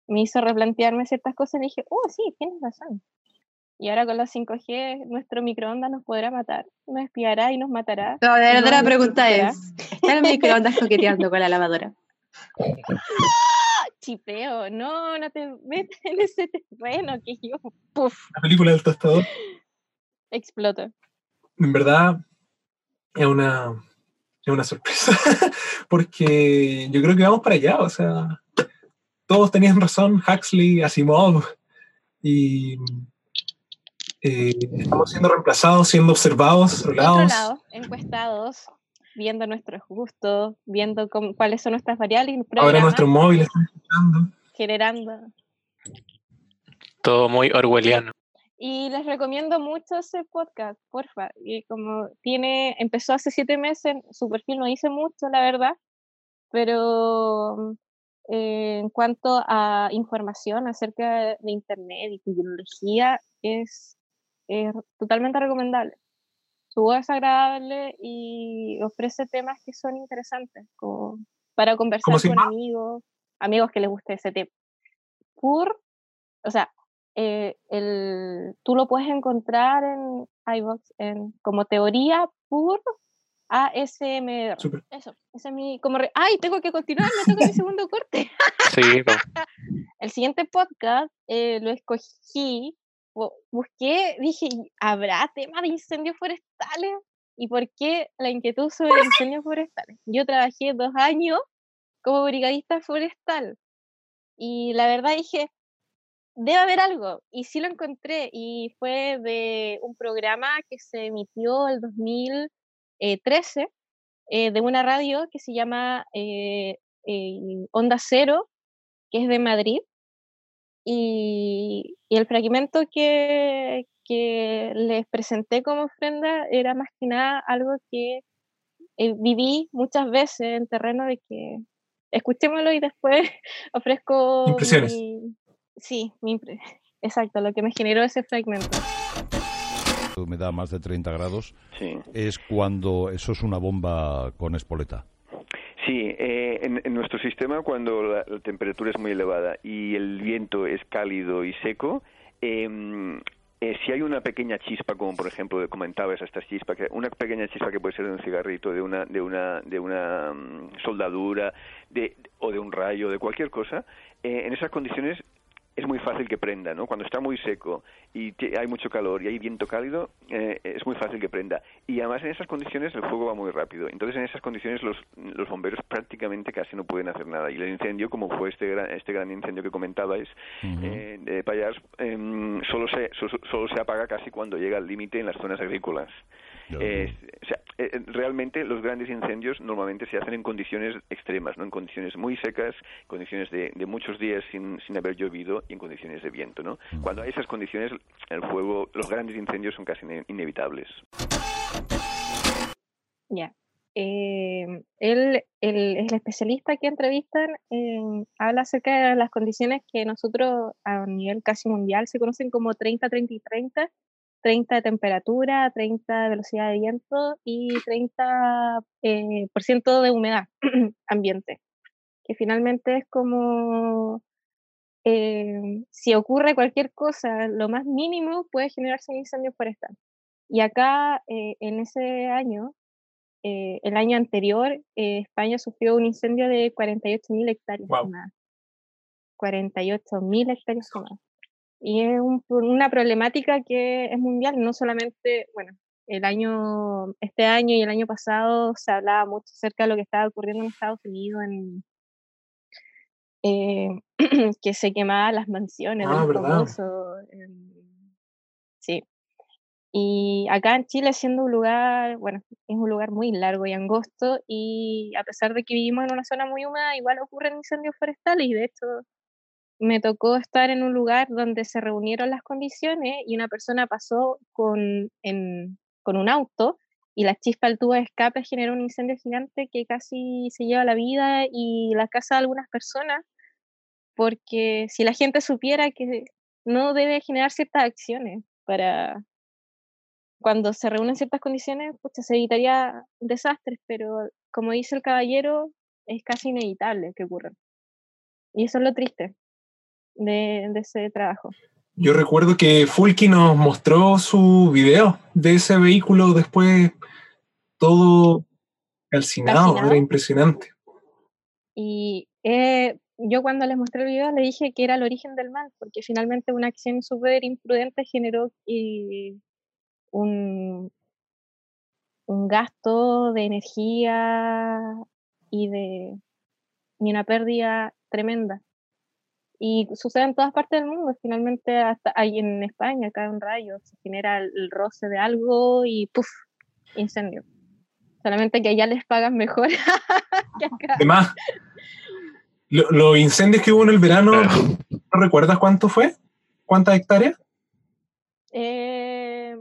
[SPEAKER 4] me hizo replantearme ciertas cosas y dije, oh, sí, tienes razón. Y ahora con los 5G, nuestro microondas nos podrá matar, nos espiará y nos matará.
[SPEAKER 3] No, de verdad la pregunta es, ¿está el microondas coqueteando con la lavadora?
[SPEAKER 4] Chipeo, no, no te metas en ese terreno que yo, puff,
[SPEAKER 1] La película del tostador,
[SPEAKER 4] exploto.
[SPEAKER 1] en verdad, es una, es una sorpresa. Porque yo creo que vamos para allá. O sea, todos tenían razón, Huxley, Asimov, y eh, estamos siendo reemplazados, siendo observados,
[SPEAKER 4] encuestados, viendo nuestros gustos, viendo cómo- cuáles son nuestras variables,
[SPEAKER 1] Ahora nuestros móviles están escuchando.
[SPEAKER 4] generando.
[SPEAKER 2] Todo muy orwelliano.
[SPEAKER 4] Y les recomiendo mucho ese podcast, porfa. Y como tiene, empezó hace siete meses, su perfil no dice mucho, la verdad, pero eh, en cuanto a información acerca de Internet y tecnología, es, es totalmente recomendable. Su voz es agradable y ofrece temas que son interesantes como para conversar
[SPEAKER 1] ¿Cómo se
[SPEAKER 4] con
[SPEAKER 1] llama?
[SPEAKER 4] amigos, amigos que les guste ese tema. Pur, o sea, eh, el, tú lo puedes encontrar en iVoox en, como teoría pur ASMR.
[SPEAKER 1] Súper.
[SPEAKER 4] Eso, ese es mi. Como re- ¡Ay! Tengo que continuar, me toca mi segundo corte.
[SPEAKER 2] Sí.
[SPEAKER 4] El siguiente podcast eh, lo escogí, busqué, dije, ¿habrá tema de incendios forestales? ¿Y por qué la inquietud sobre incendios forestales? Yo trabajé dos años como brigadista forestal y la verdad dije, debe haber algo. Y sí lo encontré y fue de un programa que se emitió el 2013 eh, de una radio que se llama eh, eh, Onda Cero, que es de Madrid. Y, y el fragmento que, que les presenté como ofrenda era más que nada algo que eh, viví muchas veces en terreno de que escuchémoslo y después ofrezco
[SPEAKER 1] Impresiones.
[SPEAKER 4] mi- sí, mi impre- exacto, lo que me generó ese fragmento.
[SPEAKER 13] humedad más de 30 grados, es cuando eso es una bomba con espoleta.
[SPEAKER 14] Sí, eh, en, en nuestro sistema cuando la, temperatura es muy elevada y el viento es cálido y seco, em, eh, si hay una pequeña chispa, como por ejemplo comentabas esta chispa, que una pequeña chispa que puede ser de un cigarrito, de una de una de una mm, soldadura, de o de un rayo, de cualquier cosa, eh, en esas condiciones es muy fácil que prenda, ¿no? Cuando está muy seco y hay mucho calor y hay viento cálido, eh, es muy fácil que prenda. Y además en esas condiciones el fuego va muy rápido. Entonces en esas condiciones los, los bomberos prácticamente casi no pueden hacer nada. Y el incendio, como fue este gran, este gran incendio que comentabais eh, de Payars, em, solo, se, so- solo se apaga casi cuando llega al límite en las zonas agrícolas. Eh, o sea, eh, eh, realmente los grandes incendios normalmente se hacen en condiciones extremas, no en condiciones muy secas, condiciones de, de muchos días sin, sin haber llovido y en condiciones de viento. ¿no? Cuando hay esas condiciones, el fuego, los grandes incendios son casi ine- inevitables.
[SPEAKER 4] Ya. Eh, él, el, el especialista que entrevistan eh, habla acerca de las condiciones que nosotros a nivel casi mundial se conocen como 30, 30 y 30. 30 de temperatura, 30 de velocidad de viento y 30% eh, por ciento de humedad ambiente. Que finalmente es como eh, si ocurre cualquier cosa, lo más mínimo puede generarse un incendio forestal. Y acá, eh, en ese año, eh, el año anterior, eh, España sufrió un incendio de 48.000 hectáreas quemadas. 48.000 hectáreas quemadas. Y es un- una problemática que es mundial, no solamente, bueno, el año, este año y el año pasado se hablaba mucho acerca de lo que estaba ocurriendo en Estados Unidos, en, eh, que se quemaban las mansiones
[SPEAKER 1] Ah,
[SPEAKER 4] famoso, sí. Y acá en Chile, siendo un lugar, bueno, es un lugar muy largo y angosto, y a pesar de que vivimos en una zona muy húmeda, igual ocurren incendios forestales, y de hecho me tocó estar en un lugar donde se reunieron las condiciones y una persona pasó con, con un auto y la chispa del tubo de escape generó un incendio gigante que casi se lleva la vida y la casa de algunas personas, porque si la gente supiera que no debe generar ciertas acciones para cuando se reúnen ciertas condiciones, pucha, se evitaría desastres, pero como dice el caballero, es casi inevitable que ocurran. Y eso es lo triste de, de ese trabajo.
[SPEAKER 1] Yo recuerdo que Fulky nos mostró su video de ese vehículo después todo calcinado,
[SPEAKER 4] Calcinado.
[SPEAKER 1] era impresionante.
[SPEAKER 4] Y eh, yo cuando les mostré el video le dije que era el origen del mal, porque finalmente una acción súper imprudente generó eh, un, un gasto de energía y de y una pérdida tremenda. Y sucede en todas partes del mundo, finalmente hasta ahí en España cae un rayo, se genera el, roce de algo y ¡puf! incendio. Solamente que allá les pagan mejor que acá.
[SPEAKER 1] Además, lo- los incendios que hubo en el verano, ¿no recuerdas cuánto fue? ¿Cuántas hectáreas?
[SPEAKER 4] Eh,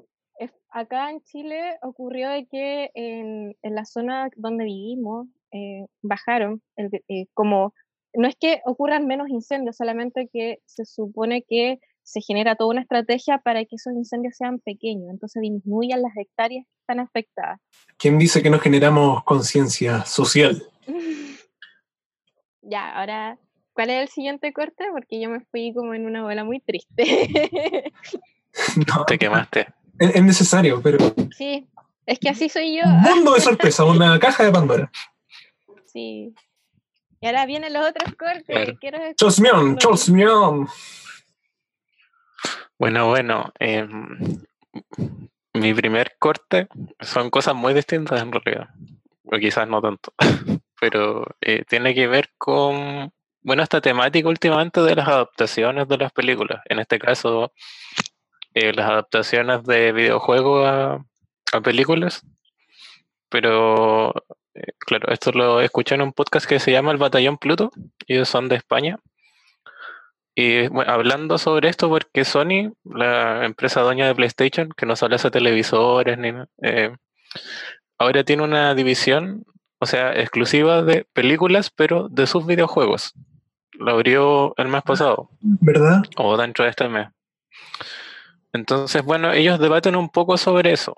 [SPEAKER 4] acá en Chile ocurrió de que en, en la zona donde vivimos eh, bajaron, el eh, como no es que ocurran menos incendios, solamente que se supone que se genera toda una estrategia para que esos incendios sean pequeños, entonces disminuyan las hectáreas que están afectadas.
[SPEAKER 1] ¿Quién dice que no generamos conciencia social?
[SPEAKER 4] Ya, ahora, ¿cuál es el siguiente corte? Porque yo me fui como en una bola muy triste.
[SPEAKER 1] No,
[SPEAKER 2] Te quemaste.
[SPEAKER 1] es, es necesario, pero
[SPEAKER 4] sí, Es que así soy yo.
[SPEAKER 1] Un mundo de sorpresa, una caja de Pandora.
[SPEAKER 4] Sí. Y ahora vienen los otros cortes. Quiero
[SPEAKER 1] Chosmion, Chosmion.
[SPEAKER 2] Bueno, bueno. em, mi primer corte son cosas muy distintas en realidad. O quizás no tanto. Pero eh, tiene que ver con, bueno, esta temática últimamente de las adaptaciones de las películas. En este caso, eh, las adaptaciones de videojuegos a, a películas. Pero, claro, esto lo escuché en un podcast que se llama El Batallón Pluto. Ellos son de España. Y bueno, hablando sobre esto, porque Sony, la empresa dueña de PlayStation, que no solo hace televisores, ni, eh, ahora tiene una división, o sea, exclusiva de películas, pero de sus videojuegos. Lo abrió el mes pasado,
[SPEAKER 1] ¿Verdad?
[SPEAKER 2] o dentro de este mes. Entonces, bueno, ellos debaten un poco sobre eso.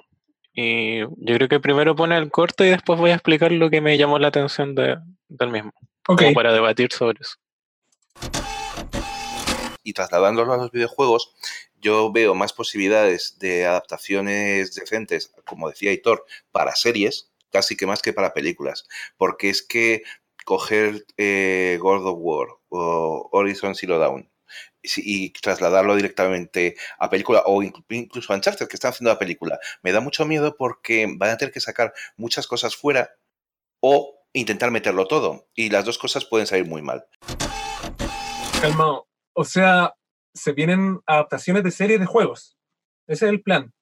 [SPEAKER 2] Y yo creo que primero pone el corte y después voy a explicar lo que me llamó la atención de- del mismo.
[SPEAKER 1] Ok.
[SPEAKER 2] Como para debatir sobre eso.
[SPEAKER 15] y trasladándolo a los videojuegos, yo veo más posibilidades de adaptaciones decentes, como decía Hitor, para series, casi que más que para películas. Porque es que coger eh, God of War o Horizon Zero Dawn y trasladarlo directamente a película o inclu- incluso a Uncharted, que están haciendo la película, me da mucho miedo porque van a tener que sacar muchas cosas fuera o intentar meterlo todo. Y las dos cosas pueden salir muy mal.
[SPEAKER 1] Calmado. O sea, se vienen adaptaciones de series de juegos. Ese es el plan.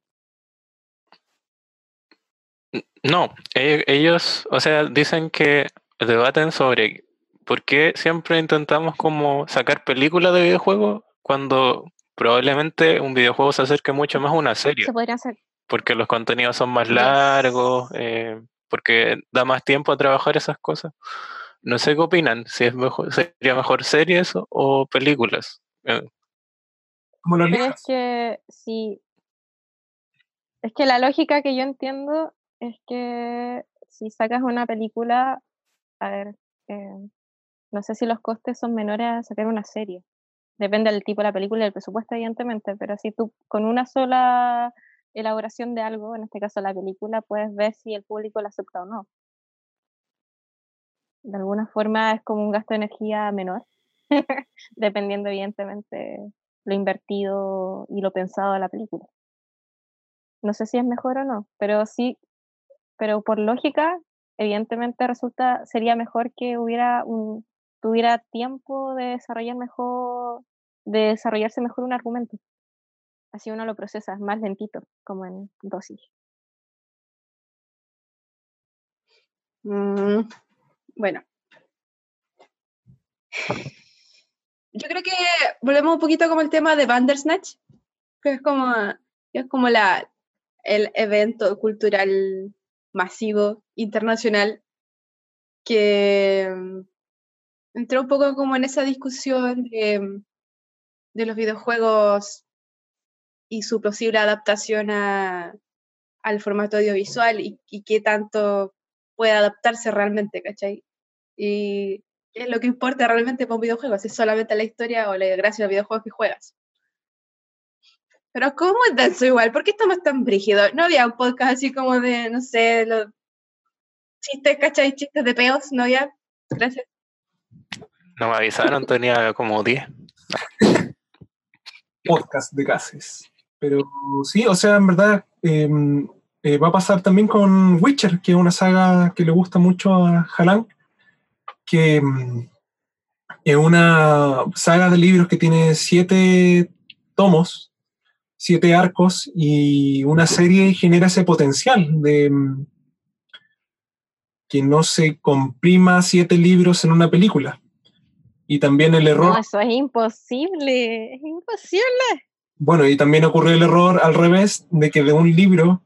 [SPEAKER 2] No, e- ellos, o sea, dicen que debaten sobre por qué siempre intentamos como sacar películas de videojuegos cuando probablemente un videojuego se acerque mucho más a una serie,
[SPEAKER 4] Se podrían hacer.
[SPEAKER 2] porque los contenidos son más largos, eh, porque da más tiempo a trabajar esas cosas. No sé qué opinan, si es mejor, sería mejor series o, películas. Eh,
[SPEAKER 4] Pero es que sí. Es que la lógica que yo entiendo es que si sacas una película, a ver, eh, no sé si los costes son menores a sacar una serie. Depende del tipo de la película y del presupuesto, evidentemente, pero si tú con una sola elaboración de algo, en este caso la película, puedes ver si el público la acepta o no. De alguna forma es como un gasto de energía menor, dependiendo evidentemente lo invertido y lo pensado de la película. No sé si es mejor o no, pero sí, pero por lógica, evidentemente resulta, sería mejor que hubiera un, tuviera tiempo de desarrollar mejor, de desarrollarse mejor un argumento. Así uno lo procesa más lentito, como en dosis.
[SPEAKER 3] Mm, bueno. Yo creo que volvemos un poquito como el tema de Bandersnatch, que es como, que es como la, el evento cultural masivo, internacional, que entró un poco como en esa discusión de, los videojuegos y su posible adaptación a, al formato audiovisual y, qué tanto puede adaptarse realmente, ¿cachai? Y qué es lo que importa realmente para un videojuego, si es solamente la historia o la gracia del videojuego que juegas. Pero ¿cómo es denso igual? ¿Por qué estamos tan brígidos? ¿No había un podcast así como de, no sé, los chistes, ¿cachai? Chistes de peos, ¿no había? Gracias.
[SPEAKER 2] No me avisaron, tenía como 10.
[SPEAKER 1] podcast de gases. Pero sí, o sea, en verdad eh, eh, va a pasar también con Witcher, que es una saga que le gusta mucho a Halan, que mm, es una saga de libros que tiene siete tomos, siete arcos, y una serie genera ese potencial de mm, que no se comprima siete libros en una película. Y también el error
[SPEAKER 4] No, eso es imposible, es imposible.
[SPEAKER 1] Bueno, y también ocurrió el error al revés, de que de un libro,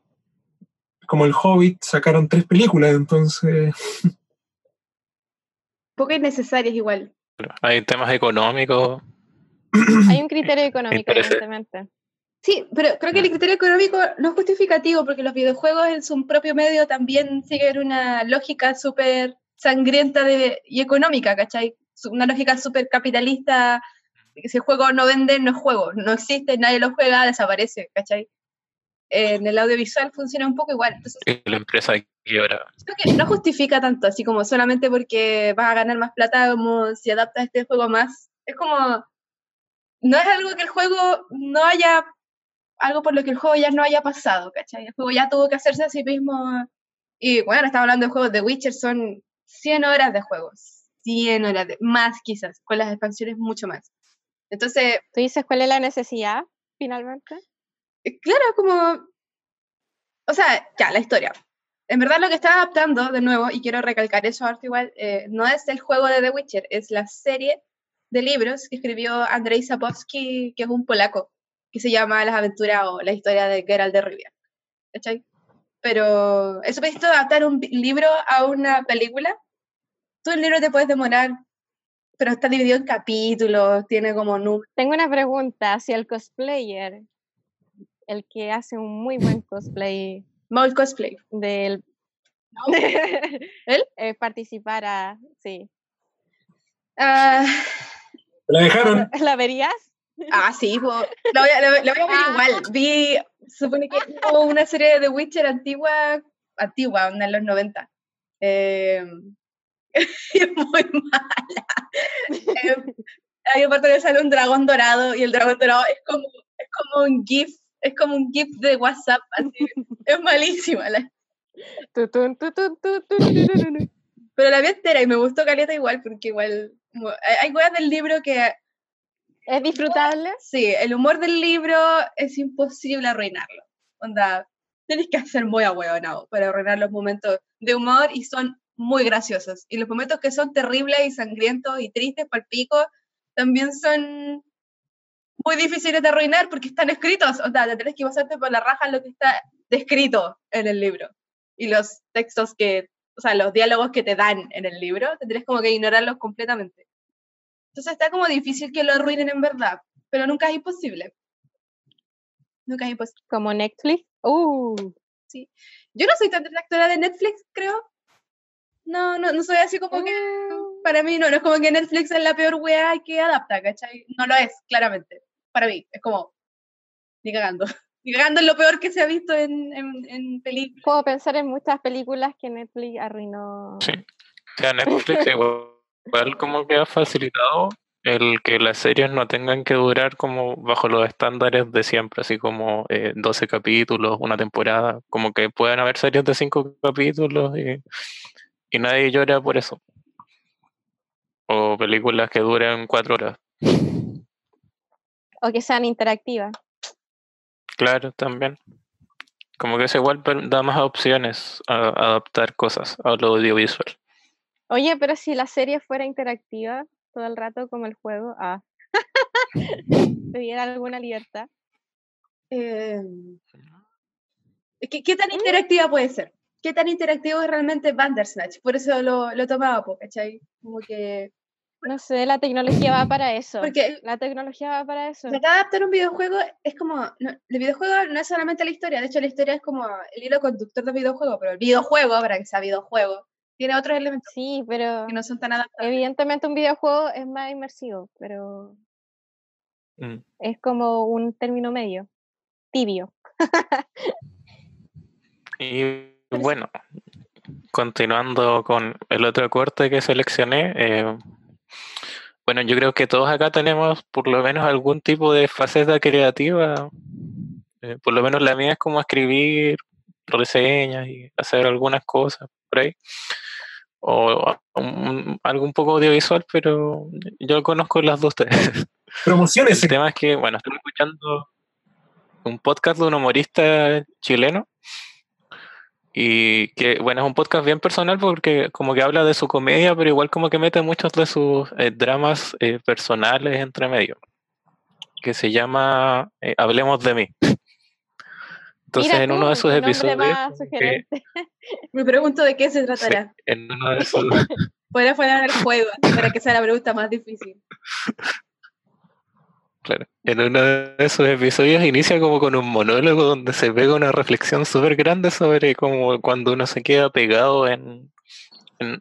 [SPEAKER 1] como El Hobbit, sacaron tres películas, entonces...
[SPEAKER 3] Poco innecesarias igual.
[SPEAKER 2] Hay temas económicos.
[SPEAKER 4] Hay un criterio económico, evidentemente.
[SPEAKER 3] Sí, pero creo que el criterio económico no es justificativo porque los videojuegos en su propio medio también siguen una lógica súper sangrienta de, y económica, ¿cachai? Una lógica súper capitalista. que Si el juego no vende, no es juego. No existe, nadie lo juega, desaparece, ¿cachai? en el audiovisual funciona un poco igual. Entonces,
[SPEAKER 2] la empresa quiebra.
[SPEAKER 3] que no justifica tanto, así como solamente porque vas a ganar más plata, como si adaptas este juego más. Es como, no es algo que el juego no haya, algo por lo que el juego ya no haya pasado, ¿cachai? El juego ya tuvo que hacerse a sí mismo. Y bueno, estaba hablando de juegos de Witcher, son 100 horas de juegos, 100 horas, de, más quizás, con las expansiones mucho más. Entonces...
[SPEAKER 4] ¿Tú dices cuál es la necesidad, finalmente?
[SPEAKER 3] Eh, Claro, como... O sea, ya, la historia. En verdad lo que está adaptando, de nuevo, y quiero recalcar eso ahora igual, eh, no es el juego de The Witcher, es la serie de libros que escribió Andrzej Sapkowski, que es un polaco, que se llama Las aventuras o la historia de Geralt de Rivia. ¿Cachai? Pero eso hizo adaptar un libro a una película. Tú el libro te puedes demorar, pero está dividido en capítulos, tiene como números.
[SPEAKER 4] Tengo una pregunta, si el cosplayer, el que hace un muy buen cosplay
[SPEAKER 3] Maul cosplay
[SPEAKER 4] del
[SPEAKER 3] ¿Él?
[SPEAKER 4] eh, participara, sí.
[SPEAKER 3] Ah,
[SPEAKER 1] La dejaron.
[SPEAKER 4] ¿La verías?
[SPEAKER 3] Ah, sí, po. lo voy a, voy ver igual. Vi, supone que hubo una serie de The Witcher antigua, antigua, de los 90. Eh, es muy mala. Eh, hay una parte que sale un dragón dorado y el dragón dorado es como, es como un GIF, es como un GIF de WhatsApp, así. es malísima. La, pero la vi entera y me gustó Caleta igual, porque igual hay, cosas del libro que
[SPEAKER 4] ¿Es disfrutable?
[SPEAKER 3] Sí, el humor del libro es imposible arruinarlo. Onda, tienes que hacer muy ahueonado para arruinar los momentos de humor y son muy graciosos. Y los momentos que son terribles y sangrientos y tristes para el pico también son muy difíciles de arruinar porque están escritos. O sea, te tienes que pasarte por la raja lo que está descrito en el libro. Y los textos que, o sea, los diálogos que te dan en el libro, tendrías como que ignorarlos completamente. Entonces está como difícil que lo arruinen en verdad, pero nunca es imposible. Nunca es imposible.
[SPEAKER 4] Como Netflix. Uh,
[SPEAKER 3] Sí. Yo no soy tan detractora de Netflix, creo. No, no, no soy así como que. Para mí no, no es como que Netflix es la peor wea que adapta, ¿cachai? No lo es, claramente. Para mí, es como. Ni cagando. Ni cagando es lo peor que se ha visto en, en, en películas.
[SPEAKER 4] puedo pensar en muchas películas que Netflix arruinó.
[SPEAKER 2] Sí. O sea, Netflix igual, igual como que ha facilitado el que las series no tengan que durar como bajo los estándares de siempre, así como eh, 12 capítulos, una temporada, como que puedan haber series de 5 capítulos y, y nadie llora por eso. O películas que duren 4 horas.
[SPEAKER 4] O que sean interactivas.
[SPEAKER 2] Claro, también. Como que eso igual da más opciones a, a adaptar cosas a lo audiovisual.
[SPEAKER 4] Oye, pero si la serie fuera interactiva todo el rato como el juego, ah. tuviera alguna libertad.
[SPEAKER 3] Eh, ¿qué, qué tan interactiva puede ser? ¿Qué tan interactivo es realmente Bandersnatch? Por eso lo, lo tomaba, ¿cachai? Como que.
[SPEAKER 4] No sé, la tecnología va para eso.
[SPEAKER 3] Porque
[SPEAKER 4] La tecnología va para eso.
[SPEAKER 3] Tratar de adaptar un videojuego es como. no, el videojuego no es solamente la historia, de hecho, la historia es como el hilo conductor del videojuego, pero el videojuego, para que sea videojuego, tiene otros elementos
[SPEAKER 4] Sí, pero
[SPEAKER 3] que no son tan adaptables.
[SPEAKER 4] evidentemente un videojuego es más inmersivo, pero
[SPEAKER 2] Mm.
[SPEAKER 4] es como un término medio, tibio.
[SPEAKER 2] Y bueno, continuando con el otro corte que seleccioné, eh, bueno, yo creo que todos acá tenemos por lo menos algún tipo de faceta creativa. eh, por lo menos la mía es como escribir reseñas y hacer algunas cosas por ahí. O un- algo un poco audiovisual, pero yo conozco las dos.
[SPEAKER 1] Promociones.
[SPEAKER 2] El tema es que, bueno, estoy escuchando un podcast de un humorista chileno y que, bueno, es un podcast bien personal porque como que habla de su comedia, pero igual como que mete muchos de sus eh, dramas eh, personales entre medio, que se llama eh, Hablemos de mí. Entonces,
[SPEAKER 4] Mira
[SPEAKER 2] en uno
[SPEAKER 4] tú,
[SPEAKER 2] de sus episodios, que-.
[SPEAKER 3] Me pregunto de qué se
[SPEAKER 2] sí,
[SPEAKER 3] tratará.
[SPEAKER 2] en uno de esos,
[SPEAKER 3] Fuera fuera del juego, para que sea la pregunta más difícil.
[SPEAKER 2] Claro. En uno de esos episodios inicia como con un monólogo donde se pega una reflexión súper grande sobre cómo cuando uno se queda pegado en,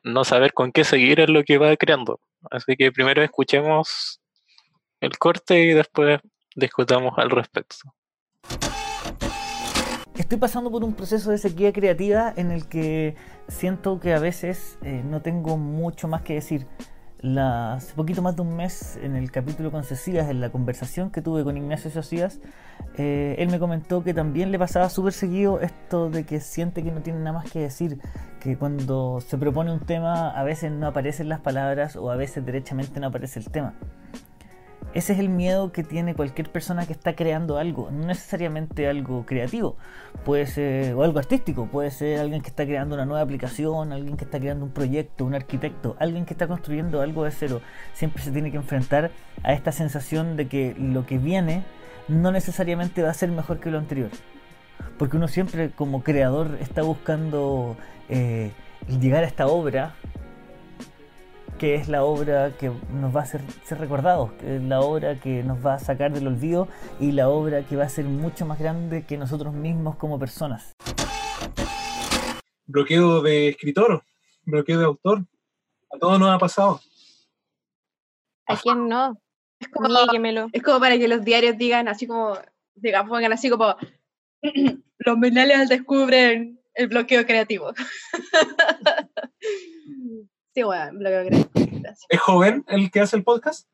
[SPEAKER 2] no saber con qué seguir en lo que va creando. Así que primero escuchemos el corte y después discutamos al respecto.
[SPEAKER 16] estoy pasando por un proceso de sequía creativa en el que siento que a veces eh, no tengo mucho más que decir. La, hace poquito más de un mes, en el capítulo con Cecías, en la conversación que tuve con Ignacio Socias, eh, él me comentó que también le pasaba súper seguido esto de que siente que no tiene nada más que decir, que cuando se propone un tema a veces no aparecen las palabras o a veces derechamente no aparece el tema. Ese es el miedo que tiene cualquier persona que está creando algo, no necesariamente algo creativo, puede ser o algo artístico, puede ser alguien que está creando una nueva aplicación, alguien que está creando un proyecto, un arquitecto, alguien que está construyendo algo de cero. Siempre se tiene que enfrentar a esta sensación de que lo que viene no necesariamente va a ser mejor que lo anterior. Porque uno siempre como creador está buscando eh, llegar a esta obra que es la obra que nos va a hacer ser recordados, que es la obra que nos va a sacar del olvido y la obra que va a ser mucho más grande que nosotros mismos como personas.
[SPEAKER 1] Bloqueo de escritor, bloqueo de autor, a todos nos ha pasado.
[SPEAKER 4] ¿A quién no?
[SPEAKER 3] Es como, es como para que los diarios digan así como, digamos, pongan así como, los millennials descubren el bloqueo creativo. sí, bueno.
[SPEAKER 1] ¿Es joven el que hace el podcast?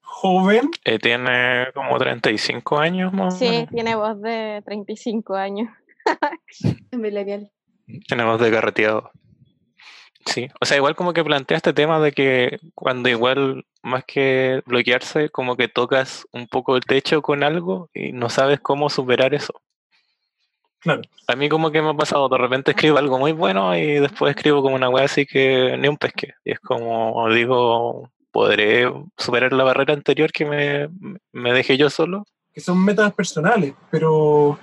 [SPEAKER 1] ¿Joven?
[SPEAKER 2] Eh, tiene como 35 años más. o
[SPEAKER 4] Sí, tiene voz de 35 años.
[SPEAKER 3] Millennial.
[SPEAKER 2] Tiene voz de carreteado. Sí, o sea, igual como que plantea este tema de que cuando igual más que bloquearse, como que tocas un poco el techo con algo y no sabes cómo superar eso.
[SPEAKER 1] Claro.
[SPEAKER 2] A mí como que me ha pasado, de repente escribo algo muy bueno y después escribo como una wea así que ni un pesque. Y es como, digo, ¿podré superar la barrera anterior que me, me dejé yo solo?
[SPEAKER 1] que son metas personales, pero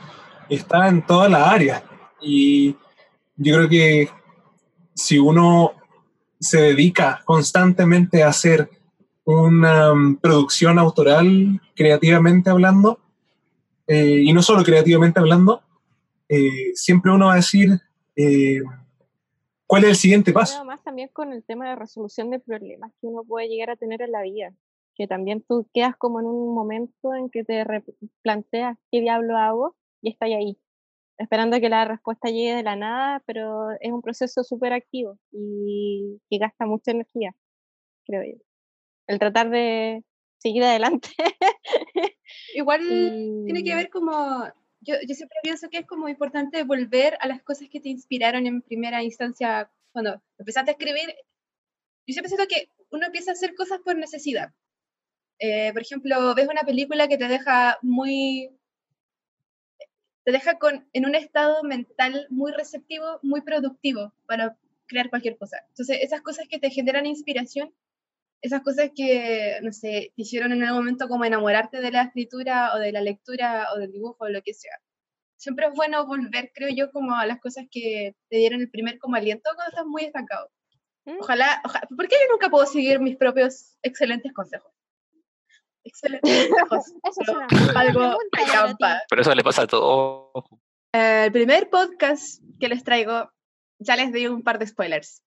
[SPEAKER 1] está en todas las áreas. Y yo creo que si uno se dedica constantemente a hacer una um, producción autoral, creativamente hablando, eh, y no solo creativamente hablando, eh, siempre uno va a decir eh, cuál es el siguiente paso.
[SPEAKER 4] Nada más también con el tema de resolución de problemas que uno puede llegar a tener en la vida. Que también tú quedas como en un momento en que te planteas qué diablo hago y estás ahí, esperando que la respuesta llegue de la nada, pero es un proceso súper activo y que gasta mucha energía, creo yo. El tratar de seguir adelante.
[SPEAKER 3] Igual tiene que ver como, yo, yo siempre pienso que es como importante volver a las cosas que te inspiraron en primera instancia cuando empezaste a escribir. Yo siempre siento que uno empieza a hacer cosas por necesidad. Eh, por ejemplo, ves una película que te deja muy, te deja con, en un estado mental muy receptivo, muy productivo para crear cualquier cosa. Entonces, esas cosas que te generan inspiración, esas cosas que, no sé, te hicieron en algún momento como enamorarte de la escritura o de la lectura o del dibujo o lo que sea. Siempre es bueno volver, creo yo, como a las cosas que te dieron el primer como aliento cuando estás muy estancado. Ojalá, ojalá, ¿por qué yo nunca puedo seguir mis propios excelentes consejos? Excelentes consejos.
[SPEAKER 4] Eso es una
[SPEAKER 3] algo.
[SPEAKER 2] Pero eso le pasa a todo.
[SPEAKER 3] Eh, el primer podcast que les traigo, ya les di un par de spoilers.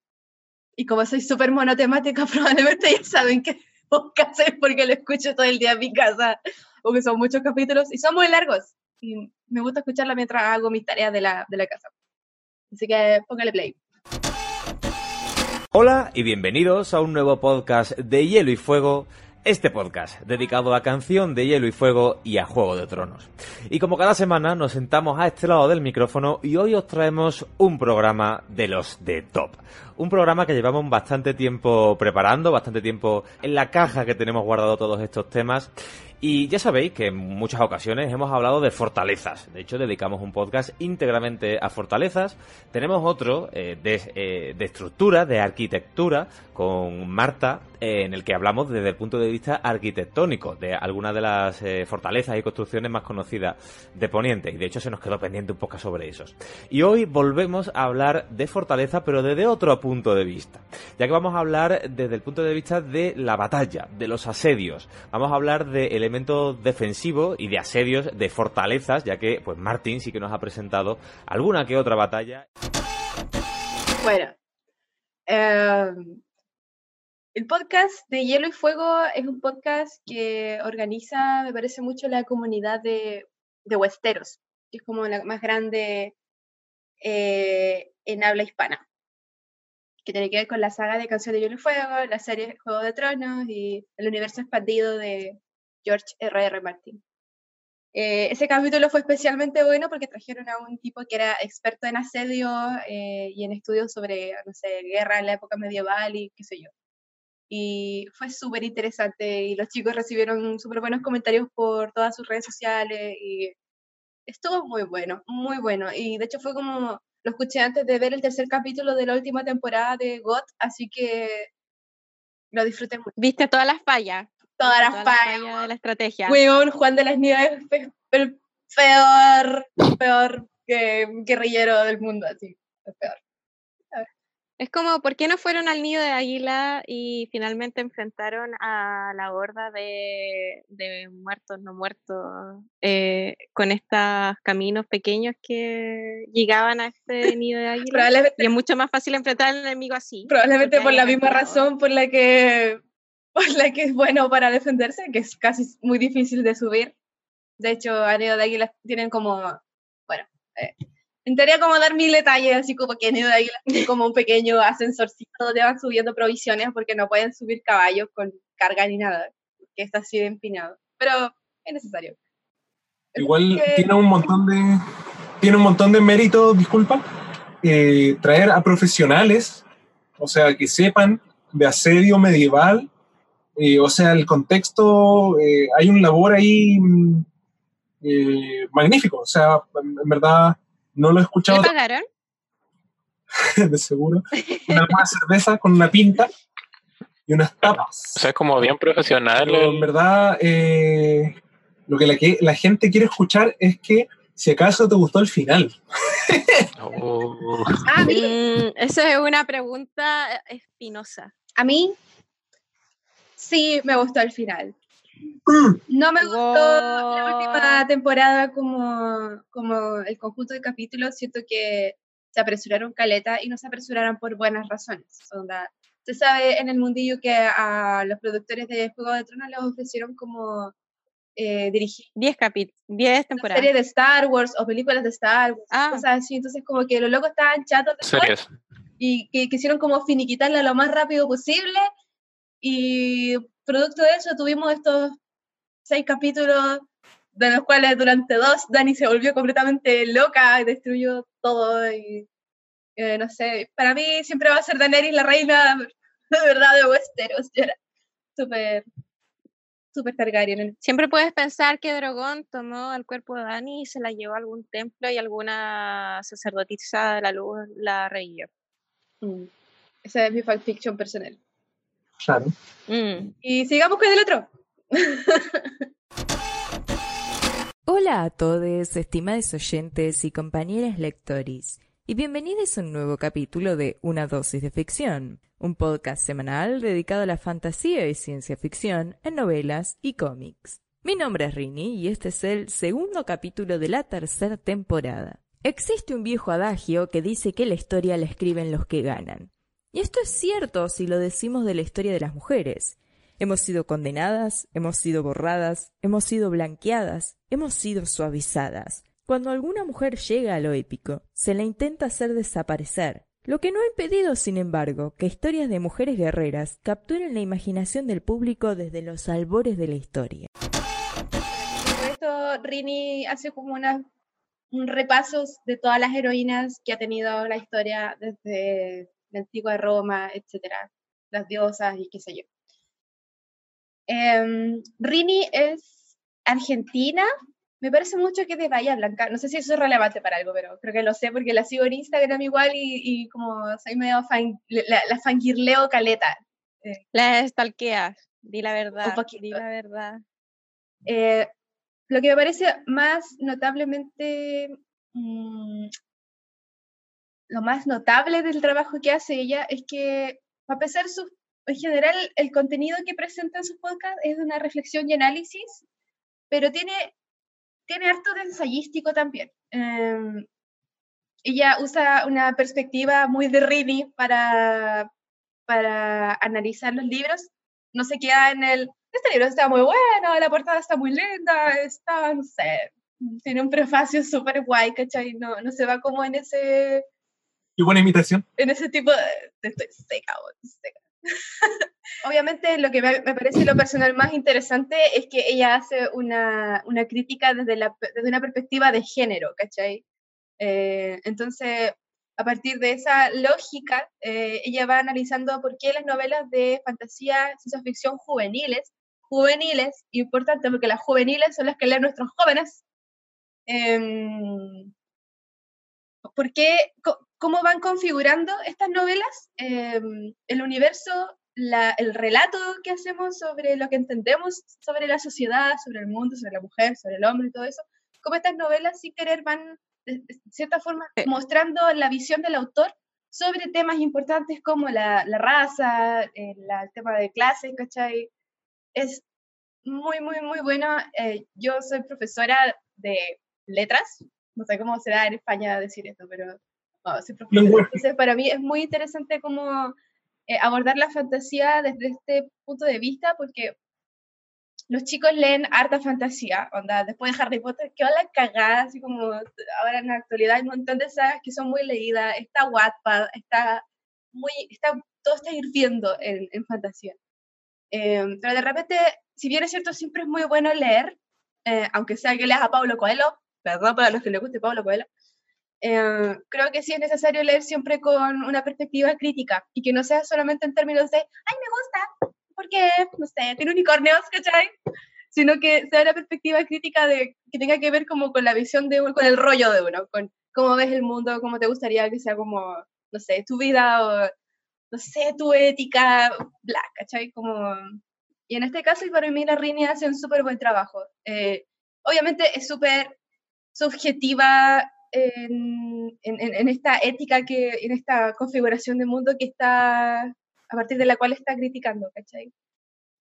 [SPEAKER 3] Y como soy súper monotemática, probablemente ya saben qué podcast es porque lo escucho todo el día en mi casa, porque son muchos capítulos y son muy largos. Y me gusta escucharla mientras hago mis tareas de la, de la casa. Así que póngale play.
[SPEAKER 17] Hola y bienvenidos a un nuevo podcast de Hielo y Fuego, este podcast dedicado a canción de Hielo y Fuego y a Juego de Tronos. Y como cada semana nos sentamos a este lado del micrófono y hoy os traemos un programa de los de Top. Un programa que llevamos bastante tiempo preparando, bastante tiempo en la caja que tenemos guardado todos estos temas. Y ya sabéis que en muchas ocasiones hemos hablado de fortalezas. De hecho, dedicamos un podcast íntegramente a fortalezas. Tenemos otro eh, de, eh, de estructura, de arquitectura, con Marta, eh, en el que hablamos desde el punto de vista arquitectónico de algunas de las fortalezas y construcciones más conocidas de Poniente. Y de hecho se nos quedó pendiente un poco sobre esos. Y hoy volvemos a hablar de fortaleza, pero desde otro punto de vista. Ya que vamos a hablar desde el punto de vista de la batalla, de los asedios. Vamos a hablar de elementos defensivos y de asedios de fortalezas, ya que pues Martín sí que nos ha presentado alguna que otra batalla.
[SPEAKER 3] Bueno, eh, el podcast de Hielo y Fuego es un podcast que organiza, me parece mucho, la comunidad de, de Westeros. que es como la más grande eh, en habla hispana, que tiene que ver con la saga de Canción de Hielo y Fuego, la serie Juego de Tronos y el universo expandido de George R. R. Martin. Eh, ese capítulo fue especialmente bueno porque trajeron a un tipo que era experto en asedio eh, y en estudios sobre, no sé, guerra en la época medieval y qué sé yo. Y fue súper interesante y los chicos recibieron súper buenos comentarios por todas sus redes sociales y estuvo muy bueno, muy bueno. Y de hecho fue como, lo escuché antes de ver el tercer capítulo de la última temporada de GOT, así que lo disfruté mucho.
[SPEAKER 4] ¿Viste todas las fallas?
[SPEAKER 3] Todas las fallas.
[SPEAKER 4] de la estrategia.
[SPEAKER 3] Weón, Juan de las Nieves fue el peor, peor que guerrillero del mundo, así, el peor.
[SPEAKER 4] Es como, ¿por qué no fueron al nido de águila y finalmente enfrentaron a la horda de, de muertos, no muertos, eh, con estos caminos pequeños que llegaban a este nido de águila?
[SPEAKER 3] Probablemente-
[SPEAKER 4] y es mucho más fácil enfrentar al enemigo así.
[SPEAKER 3] Probablemente por la misma razón por la que por la que es bueno para defenderse, que es casi muy difícil de subir. De hecho, Anillo de Águila tienen como, bueno, eh, en teoría como dar mil detalles, así como que Anillo de Águila tiene como un pequeño ascensorcito donde van subiendo provisiones porque no pueden subir caballos con carga ni nada, que está así de empinado. Pero es necesario.
[SPEAKER 1] Igual
[SPEAKER 3] que-
[SPEAKER 1] tiene un montón de tiene un montón de mérito, disculpa, eh, traer a profesionales, o sea, que sepan de asedio medieval, eh, o sea, el contexto, eh, hay un labor ahí mm, eh, magnífico, o sea, en, verdad no lo he
[SPEAKER 4] ¿Le
[SPEAKER 1] escuchado
[SPEAKER 4] pagaron?
[SPEAKER 1] de seguro, una buena cerveza con una pinta y unas tapas.
[SPEAKER 2] O sea, es como bien profesional.
[SPEAKER 1] Pero en verdad, eh, lo que la, que la gente quiere escuchar es que si acaso te gustó el final.
[SPEAKER 2] Oh.
[SPEAKER 3] A mí,
[SPEAKER 4] Mm, eso es una pregunta espinosa.
[SPEAKER 3] a mí sí me gustó el final. No me gustó la última temporada como, como el conjunto de capítulos. Siento que se apresuraron caleta y no se apresuraron por buenas razones. Onda, se sabe en el mundillo que a los productores de Juego de Tronos les ofrecieron como eh, dirigir
[SPEAKER 4] 10 capítulos, 10 temporadas.
[SPEAKER 3] series de Star Wars o películas de Star Wars,
[SPEAKER 4] Ah.
[SPEAKER 3] cosas así. Entonces, como que los locos estaban chatos de
[SPEAKER 2] Series.
[SPEAKER 3] y que quisieron como finiquitarla lo más rápido posible y producto de eso tuvimos estos seis capítulos de los cuales durante dos Dani se volvió completamente loca y destruyó todo y eh, no sé, para mí siempre va a ser Daenerys la reina de verdad de Westeros, yo era súper súper Targaryen.
[SPEAKER 4] Siempre puedes pensar que Drogon tomó el cuerpo de Dani y se la llevó a algún templo y alguna sacerdotisa de la luz la revivió.
[SPEAKER 3] Mm. Esa es mi fanfiction personal.
[SPEAKER 1] Claro.
[SPEAKER 4] Mm.
[SPEAKER 3] Y sigamos con el otro.
[SPEAKER 18] Hola a todos, estimados oyentes y compañeras lectores, y bienvenidos a un nuevo capítulo de Una dosis de ficción, un podcast semanal dedicado a la fantasía y ciencia ficción en novelas y cómics. Mi nombre es Rini y este es el segundo capítulo de la tercera temporada. Existe un viejo adagio que dice que la historia la escriben los que ganan. Y esto es cierto si lo decimos de la historia de las mujeres. Hemos sido condenadas, hemos sido borradas, hemos sido blanqueadas, hemos sido suavizadas. Cuando alguna mujer llega a lo épico, se la intenta hacer desaparecer, lo que no ha impedido, sin embargo, que historias de mujeres guerreras capturen la imaginación del público desde los albores de la historia.
[SPEAKER 3] Por esto Rini hace como una, un repaso de todas las heroínas que ha tenido la historia desde la antigua Roma, etcétera, las diosas y qué sé yo. Em, Rini es argentina, me parece mucho que es de Bahía Blanca, no sé si eso es relevante para algo, pero creo que lo sé porque la sigo en Instagram igual y, y como soy medio fan, la, la fangirleo caleta. Eh,
[SPEAKER 4] La stalkeas, di la verdad, di la verdad.
[SPEAKER 3] Eh, lo que me parece más notablemente, mm, lo más notable del trabajo que hace ella es que, a pesar de su, en general, el contenido que presenta en sus podcasts es de una reflexión y análisis, pero tiene, tiene harto de ensayístico también. Em, ella usa una perspectiva muy de Rini para, para analizar los libros. No se queda en el, este libro está muy bueno, la portada está muy linda, está, no sé, tiene un prefacio súper guay, ¿cachai? No, no se va como en ese,
[SPEAKER 1] Qué buena imitación.
[SPEAKER 3] en ese tipo de... Estoy seca. Obviamente lo que me, me parece lo personal más interesante es que ella hace una, una crítica desde, la, desde una perspectiva de género, ¿cachai? Eh, entonces, a partir de esa lógica, eh, ella va analizando por qué las novelas de fantasía, ciencia ficción juveniles, juveniles, importante porque las juveniles son las que leen nuestros jóvenes, em, ¿por qué, cómo van configurando estas novelas, em, el universo, la- el relato que hacemos sobre lo que entendemos sobre la sociedad, sobre el mundo, sobre la mujer, sobre el hombre y todo eso, cómo estas novelas sin querer van, de, de cierta forma, mostrando la visión del autor sobre temas importantes como la, la raza, eh, la- el tema de clases, ¿cachai? Es muy, muy, muy bueno. Eh, yo soy profesora de letras, no sé cómo será en España decir esto, pero profesora.
[SPEAKER 1] Lenguaje.
[SPEAKER 3] Entonces, para mí es muy interesante cómo eh, abordar la fantasía desde este punto de vista, porque los chicos leen harta fantasía, onda, después de Harry Potter, que la cagada, así como ahora en la actualidad hay un montón de sagas que son muy leídas, está Wattpad, está muy, está, todo está hirviendo en, en fantasía. Eh, pero de repente, si bien es cierto, siempre es muy bueno leer, eh, aunque sea que leas a Pablo Coelho, perdón para los que les guste Pablo Coelho, eh, creo que sí es necesario leer siempre con una perspectiva crítica y que no sea solamente en términos de, ay, me gusta, porque, no sé, tiene unicornios, ¿cachai? Sino que sea una perspectiva crítica de, que tenga que ver como con la visión de uno, con el rollo de uno, con cómo ves el mundo, cómo te gustaría que sea como, no sé, tu vida o, no sé, tu ética, bla, ¿cachai? Como... Y en este caso, para mí, la Rini hace un súper buen trabajo. Eh, obviamente es súper subjetiva en, en- en- esta ética, que, en esta configuración de mundo que está, a partir de la cual está criticando, ¿cachai?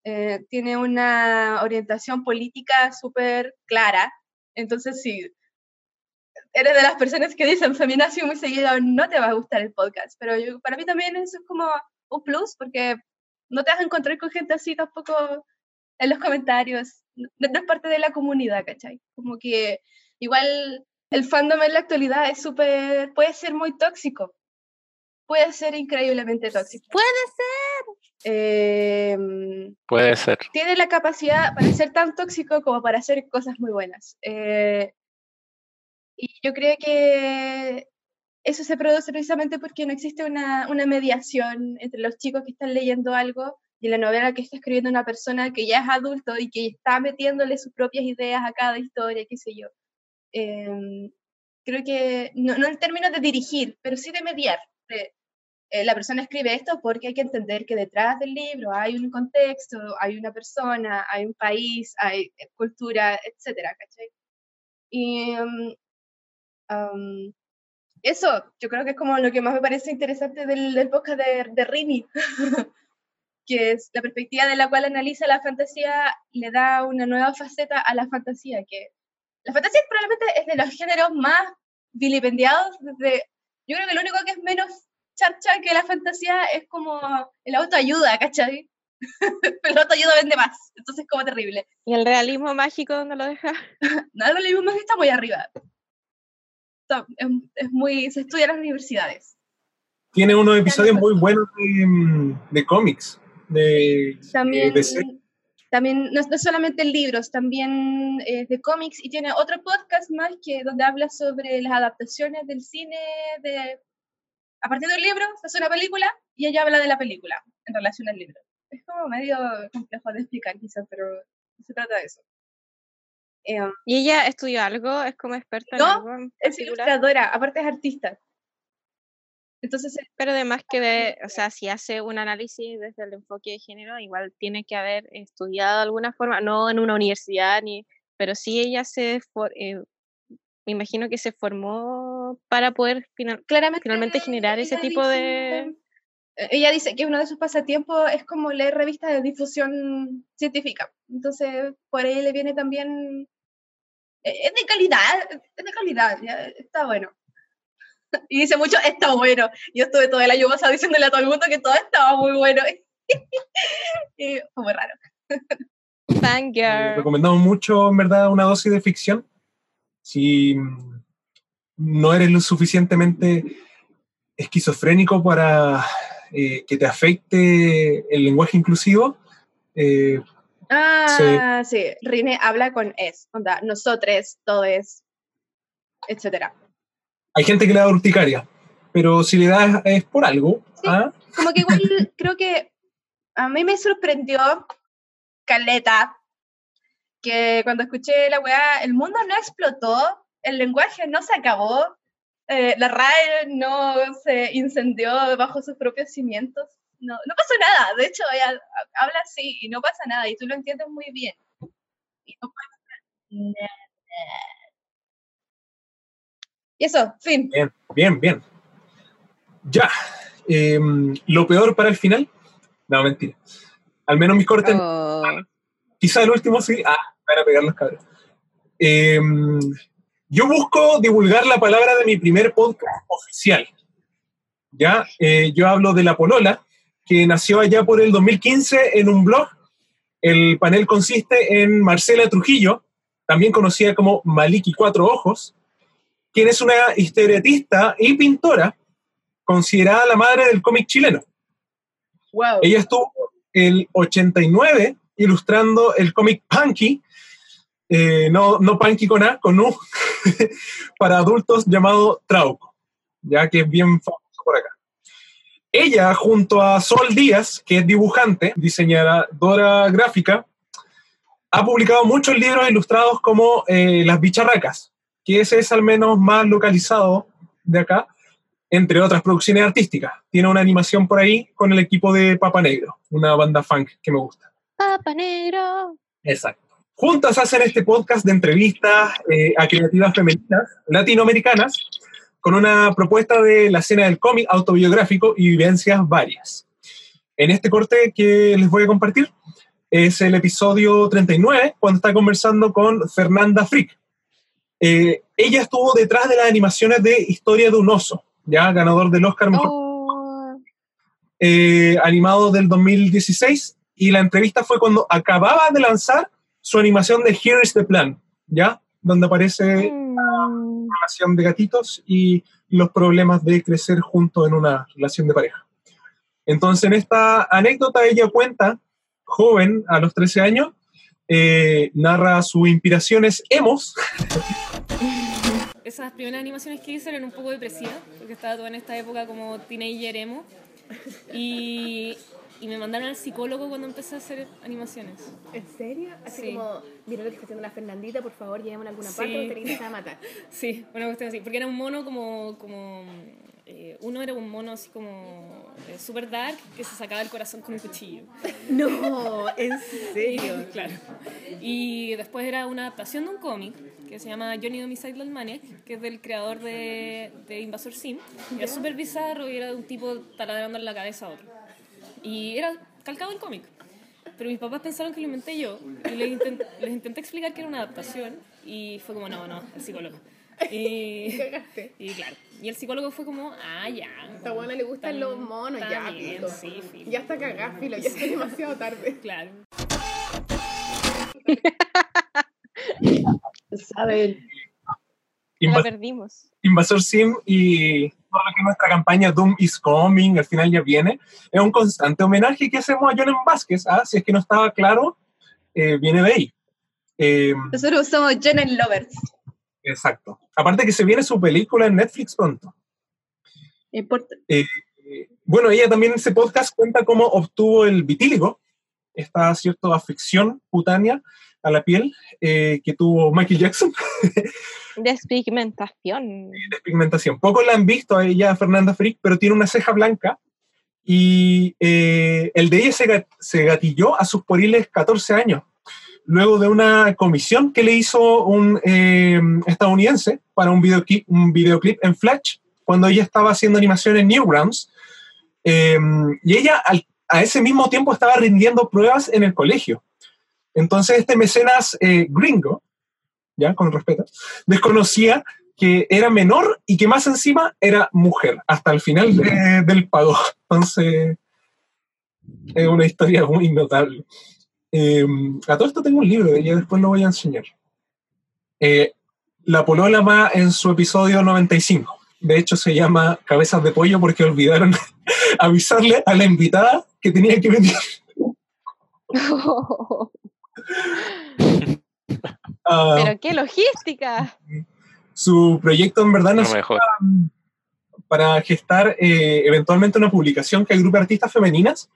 [SPEAKER 3] Eh, tiene una orientación política súper clara, entonces si eres de las personas que dicen feminazi muy seguido, no te va a gustar el podcast, pero yo, para mí también eso es como un plus, porque no te vas a encontrar con gente así tampoco en los comentarios, no, no es parte de la comunidad, ¿cachai? Como que igual el fandom en la actualidad es súper, puede ser muy tóxico, puede ser increíblemente tóxico.
[SPEAKER 4] Puede ser.
[SPEAKER 3] Em,
[SPEAKER 2] Puede ser.
[SPEAKER 3] tiene la capacidad para ser tan tóxico como para hacer cosas muy buenas. Eh, y yo creo que eso se produce precisamente porque no existe una, una mediación entre los chicos que están leyendo algo y la novela que está escribiendo una persona que ya es adulto y que está metiéndole sus propias ideas a cada historia, qué sé yo. Em, creo que, no, no en términos de dirigir, pero sí de mediar. de, eh, la persona escribe esto porque hay que entender que detrás del libro hay un contexto, hay una persona, hay un país, hay eh, cultura, etcétera, ¿cachai? Y um, um, eso, yo creo que es como lo que más me parece interesante del, del podcast de, de Rini, que es la perspectiva de la cual analiza la fantasía, le da una nueva faceta a la fantasía, que la fantasía probablemente es de los géneros más vilipendiados desde, yo creo que lo único que es menos charcha que la fantasía es como el autoayuda, ¿cachai? el autoayuda vende más, entonces es como terrible.
[SPEAKER 4] ¿Y el realismo mágico dónde lo deja?
[SPEAKER 3] No, el realismo mágico está muy arriba. Está- es, es muy, se estudia en las universidades.
[SPEAKER 1] Tiene unos episodios muy buenos de, mm, de cómics. De,
[SPEAKER 3] También,
[SPEAKER 1] de series.
[SPEAKER 3] También no, no solamente en libros, también eh, de cómics y tiene otro podcast más que donde habla sobre las adaptaciones del cine de a partir del libro se hace una película y ella habla de la película en relación al libro. Es como medio complejo de explicar quizás, pero se trata de eso. Eh,
[SPEAKER 4] ¿Y ella estudió algo? ¿Es como experta en
[SPEAKER 3] No,
[SPEAKER 4] algo? en
[SPEAKER 3] es ilustradora, aparte es artista. Entonces,
[SPEAKER 4] Pero además que de, o sea, si hace un análisis desde el enfoque de género, igual tiene que haber estudiado de alguna forma, no en una universidad, ni, pero sí ella se, for- eh, me imagino que se formó para poder final-
[SPEAKER 3] Claramente,
[SPEAKER 4] finalmente generar ese tipo de...
[SPEAKER 3] dice- eh, ella dice que uno de sus pasatiempos es como leer revistas de difusión científica. Entonces, por ahí le viene también... eh, Es de calidad, es de calidad, ya, está bueno. Y dice mucho, está bueno. Yo estuve todo el año pasado diciéndole a todo el mundo que todo estaba muy bueno. Y fue muy raro.
[SPEAKER 4] Fangirl.
[SPEAKER 1] Recomendamos mucho, en verdad, una dosis de ficción. si no eres lo suficientemente esquizofrénico para eh, que te afecte el lenguaje inclusivo, eh,
[SPEAKER 3] Ah, sí. Rine habla con es. Onda, nosotros, todes, etcétera.
[SPEAKER 1] Hay gente que le da urticaria, pero si le das es por algo. ¿ah?
[SPEAKER 3] Como que igual creo que a mí me sorprendió Caleta que cuando escuché la weá, el mundo no explotó, el lenguaje no se acabó, eh, la RAE no se incendió bajo sus propios cimientos. No, no pasó nada, de hecho ella habla así y no pasa nada y tú lo entiendes muy bien. Y no pasa nada. Y eso, fin.
[SPEAKER 1] Bien, bien, bien. Ya. em, lo peor para el final. No, mentira. Al menos mis cortes. Quizá el último sí. Ah, para pegar los cabros. Em, yo busco divulgar la palabra de mi primer podcast oficial. Ya, Eh, yo hablo de La Polola, que nació allá por el 2015 en un blog. El panel consiste en Marcela Trujillo, también conocida como Maliki Cuatro Ojos, quien es una historietista y pintora considerada la madre del cómic chileno.
[SPEAKER 3] Wow.
[SPEAKER 1] Ella estuvo el 89 ilustrando el cómic Punky, eh, no, no Punky con A, con U, para adultos llamado Trauco, ya que es bien famoso por acá. Ella, junto a Sol Díaz, que es dibujante, diseñadora gráfica, ha publicado muchos libros ilustrados como eh, Las Bicharracas, que ese es al menos más localizado de acá, entre otras producciones artísticas. Tiene una animación por ahí con el equipo de Papa Negro, una banda funk que me gusta.
[SPEAKER 4] Papa negro.
[SPEAKER 1] Exacto. Juntas hacen este podcast de entrevistas eh, a creativas femeninas latinoamericanas con una propuesta de la escena del cómic autobiográfico y vivencias varias. En este corte que les voy a compartir es el episodio 39, cuando está conversando con Fernanda Frick. Eh, ella estuvo detrás de las animaciones de Historia de un oso, ya ganador del Oscar Mejor eh, animado del 2016 y la entrevista fue cuando acababa de lanzar su animación de Here is the Plan, ¿ya? Donde aparece la relación de gatitos y los problemas de crecer juntos en una relación de pareja. Entonces, en esta anécdota ella cuenta, joven, a los 13 años, eh, narra sus inspiraciones emos,
[SPEAKER 19] Esas primeras animaciones que hice eran un poco depresivas, porque estaba toda en esta época como teenager emo. Y, y me mandaron al psicólogo cuando empecé a hacer animaciones.
[SPEAKER 20] ¿En serio? Así
[SPEAKER 19] Sí.
[SPEAKER 20] como, mira lo que está haciendo la Fernandita, por favor, llevémosla a alguna parte,
[SPEAKER 19] Sí.
[SPEAKER 20] porque te a matar.
[SPEAKER 19] Sí, una cuestión así. Porque era un mono como. como eh, uno era un mono así como eh, super dark que se sacaba el corazón con un cuchillo.
[SPEAKER 20] No, en serio.
[SPEAKER 19] Y, claro. Y después era una adaptación de un cómic que se llama Johnny Homicidal Maniac, que es del creador de, de Invasor Sim. Era
[SPEAKER 20] Ya.
[SPEAKER 19] súper bizarro y era de un tipo taladrando en la cabeza a otro. Y era calcado el cómic. Pero mis papás pensaron que lo inventé yo y les, intent- les intenté explicar que era una adaptación y fue como, no, no, el psicólogo. Y, y claro, y el psicólogo fue como, ah, ya.
[SPEAKER 20] Esta buena le gustan los monos,
[SPEAKER 19] está
[SPEAKER 20] ya,
[SPEAKER 19] bien, sí, filo.
[SPEAKER 20] Ya está cagada, filo, ya está demasiado tarde.
[SPEAKER 19] Claro.
[SPEAKER 3] Saben.
[SPEAKER 4] La perdimos.
[SPEAKER 1] Invasor Sim y todo lo que es nuestra campaña Doom is Coming, al final ya viene, es un constante homenaje que hacemos a Jonan Vázquez. ¿ah? Si es que no estaba claro, eh, viene de ahí. Eh,
[SPEAKER 3] Nosotros somos Jonan Lovers.
[SPEAKER 1] Exacto. Aparte que se viene su película en Netflix pronto.
[SPEAKER 3] Importa.
[SPEAKER 1] Eh, bueno, ella también en ese podcast cuenta cómo obtuvo el vitíligo, esta cierta afección cutánea a la piel eh, que tuvo Michael Jackson.
[SPEAKER 4] Despigmentación.
[SPEAKER 1] pigmentación. Pocos la han visto a ella, Fernanda Frick, pero tiene una ceja blanca y eh, el de ella se, gat- se gatilló a sus poriles 14 años, luego de una comisión que le hizo un eh, estadounidense para un videoclip, en Flash, cuando ella estaba haciendo animación en Newgrounds. Eh, y ella a ese mismo tiempo estaba rindiendo pruebas en el colegio. Entonces este mecenas eh, gringo, ya con respeto, desconocía que era menor y que más encima era mujer, hasta el final de- del pago. Entonces, es una historia muy notable. Eh, a todo esto tengo un libro de ella, después lo voy a enseñar. Eh, la polola va en su episodio 95. De hecho, se llama Cabezas de Pollo porque olvidaron avisarle a la invitada que tenía que venir. Ah,
[SPEAKER 4] Pero qué logística.
[SPEAKER 1] su proyecto en verdad
[SPEAKER 2] No
[SPEAKER 1] nació
[SPEAKER 2] mejor.
[SPEAKER 1] para gestar eh, eventualmente una publicación que agrupe artistas femeninas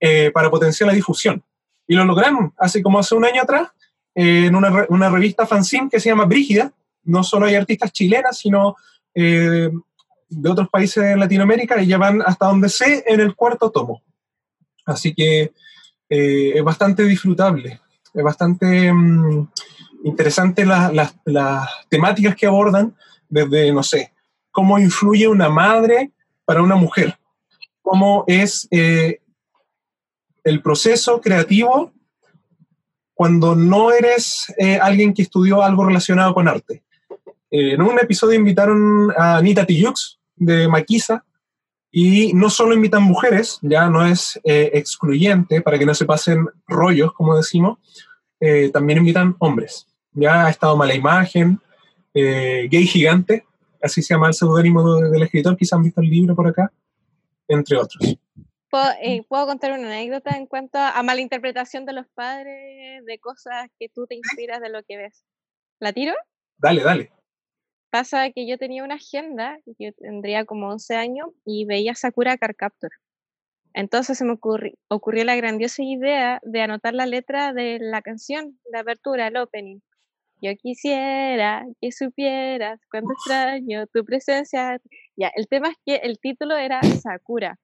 [SPEAKER 1] eh, para potenciar la difusión. Y lo lograron hace como hace un año atrás eh, en una, una revista fanzine que se llama Brígida. No solo hay artistas chilenas, sino eh, de otros países de Latinoamérica y ya van hasta donde sé en el cuarto tomo. Así que eh, es bastante disfrutable, es bastante mm, interesante la- las- temáticas que abordan desde, no sé, cómo influye una madre para una mujer, cómo es el proceso creativo cuando no eres eh, alguien que estudió algo relacionado con arte. Eh, en un episodio invitaron a Anita Tijoux de Maquisa y no solo invitan mujeres, ya no es eh, excluyente para que no se pasen rollos, como decimos, también invitan hombres. Ya ha estado Mala Imagen, Gay Gigante, así se llama el seudónimo de- del escritor, quizás han visto el libro por acá, entre otros.
[SPEAKER 4] ¿Puedo, eh, puedo contar una anécdota en cuanto a malinterpretación de los padres de cosas que tú te inspiras de lo que ves? ¿La tiro?
[SPEAKER 1] Dale, dale.
[SPEAKER 4] Pasa que yo tenía una agenda, yo tendría como 11 años, y veía Sakura Card Captor. Entonces se me ocurri- ocurrió la grandiosa idea de anotar la letra de la canción, la apertura, el opening. Yo quisiera que supieras cuánto extraño tu presencia. Ya, el tema es que el título era Sakura.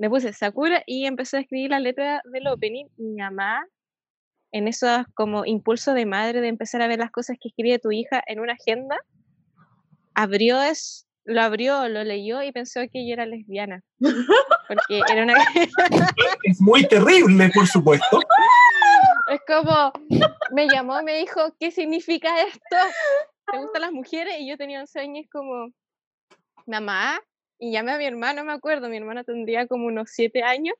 [SPEAKER 4] Le puse Sakura y empecé a escribir la letra del opening. Mi mamá, en esos como impulso de madre de empezar a ver las cosas que escribe tu hija en una agenda, abrió es, lo abrió, lo leyó y pensó que yo era lesbiana. Porque era una...
[SPEAKER 1] Es muy terrible, por supuesto.
[SPEAKER 4] es como, me llamó me dijo, ¿qué significa esto? ¿Te gustan las mujeres? Y yo tenía 11 años como, mamá, y llamé a mi hermano, me acuerdo, mi hermano tendría como unos 7 años,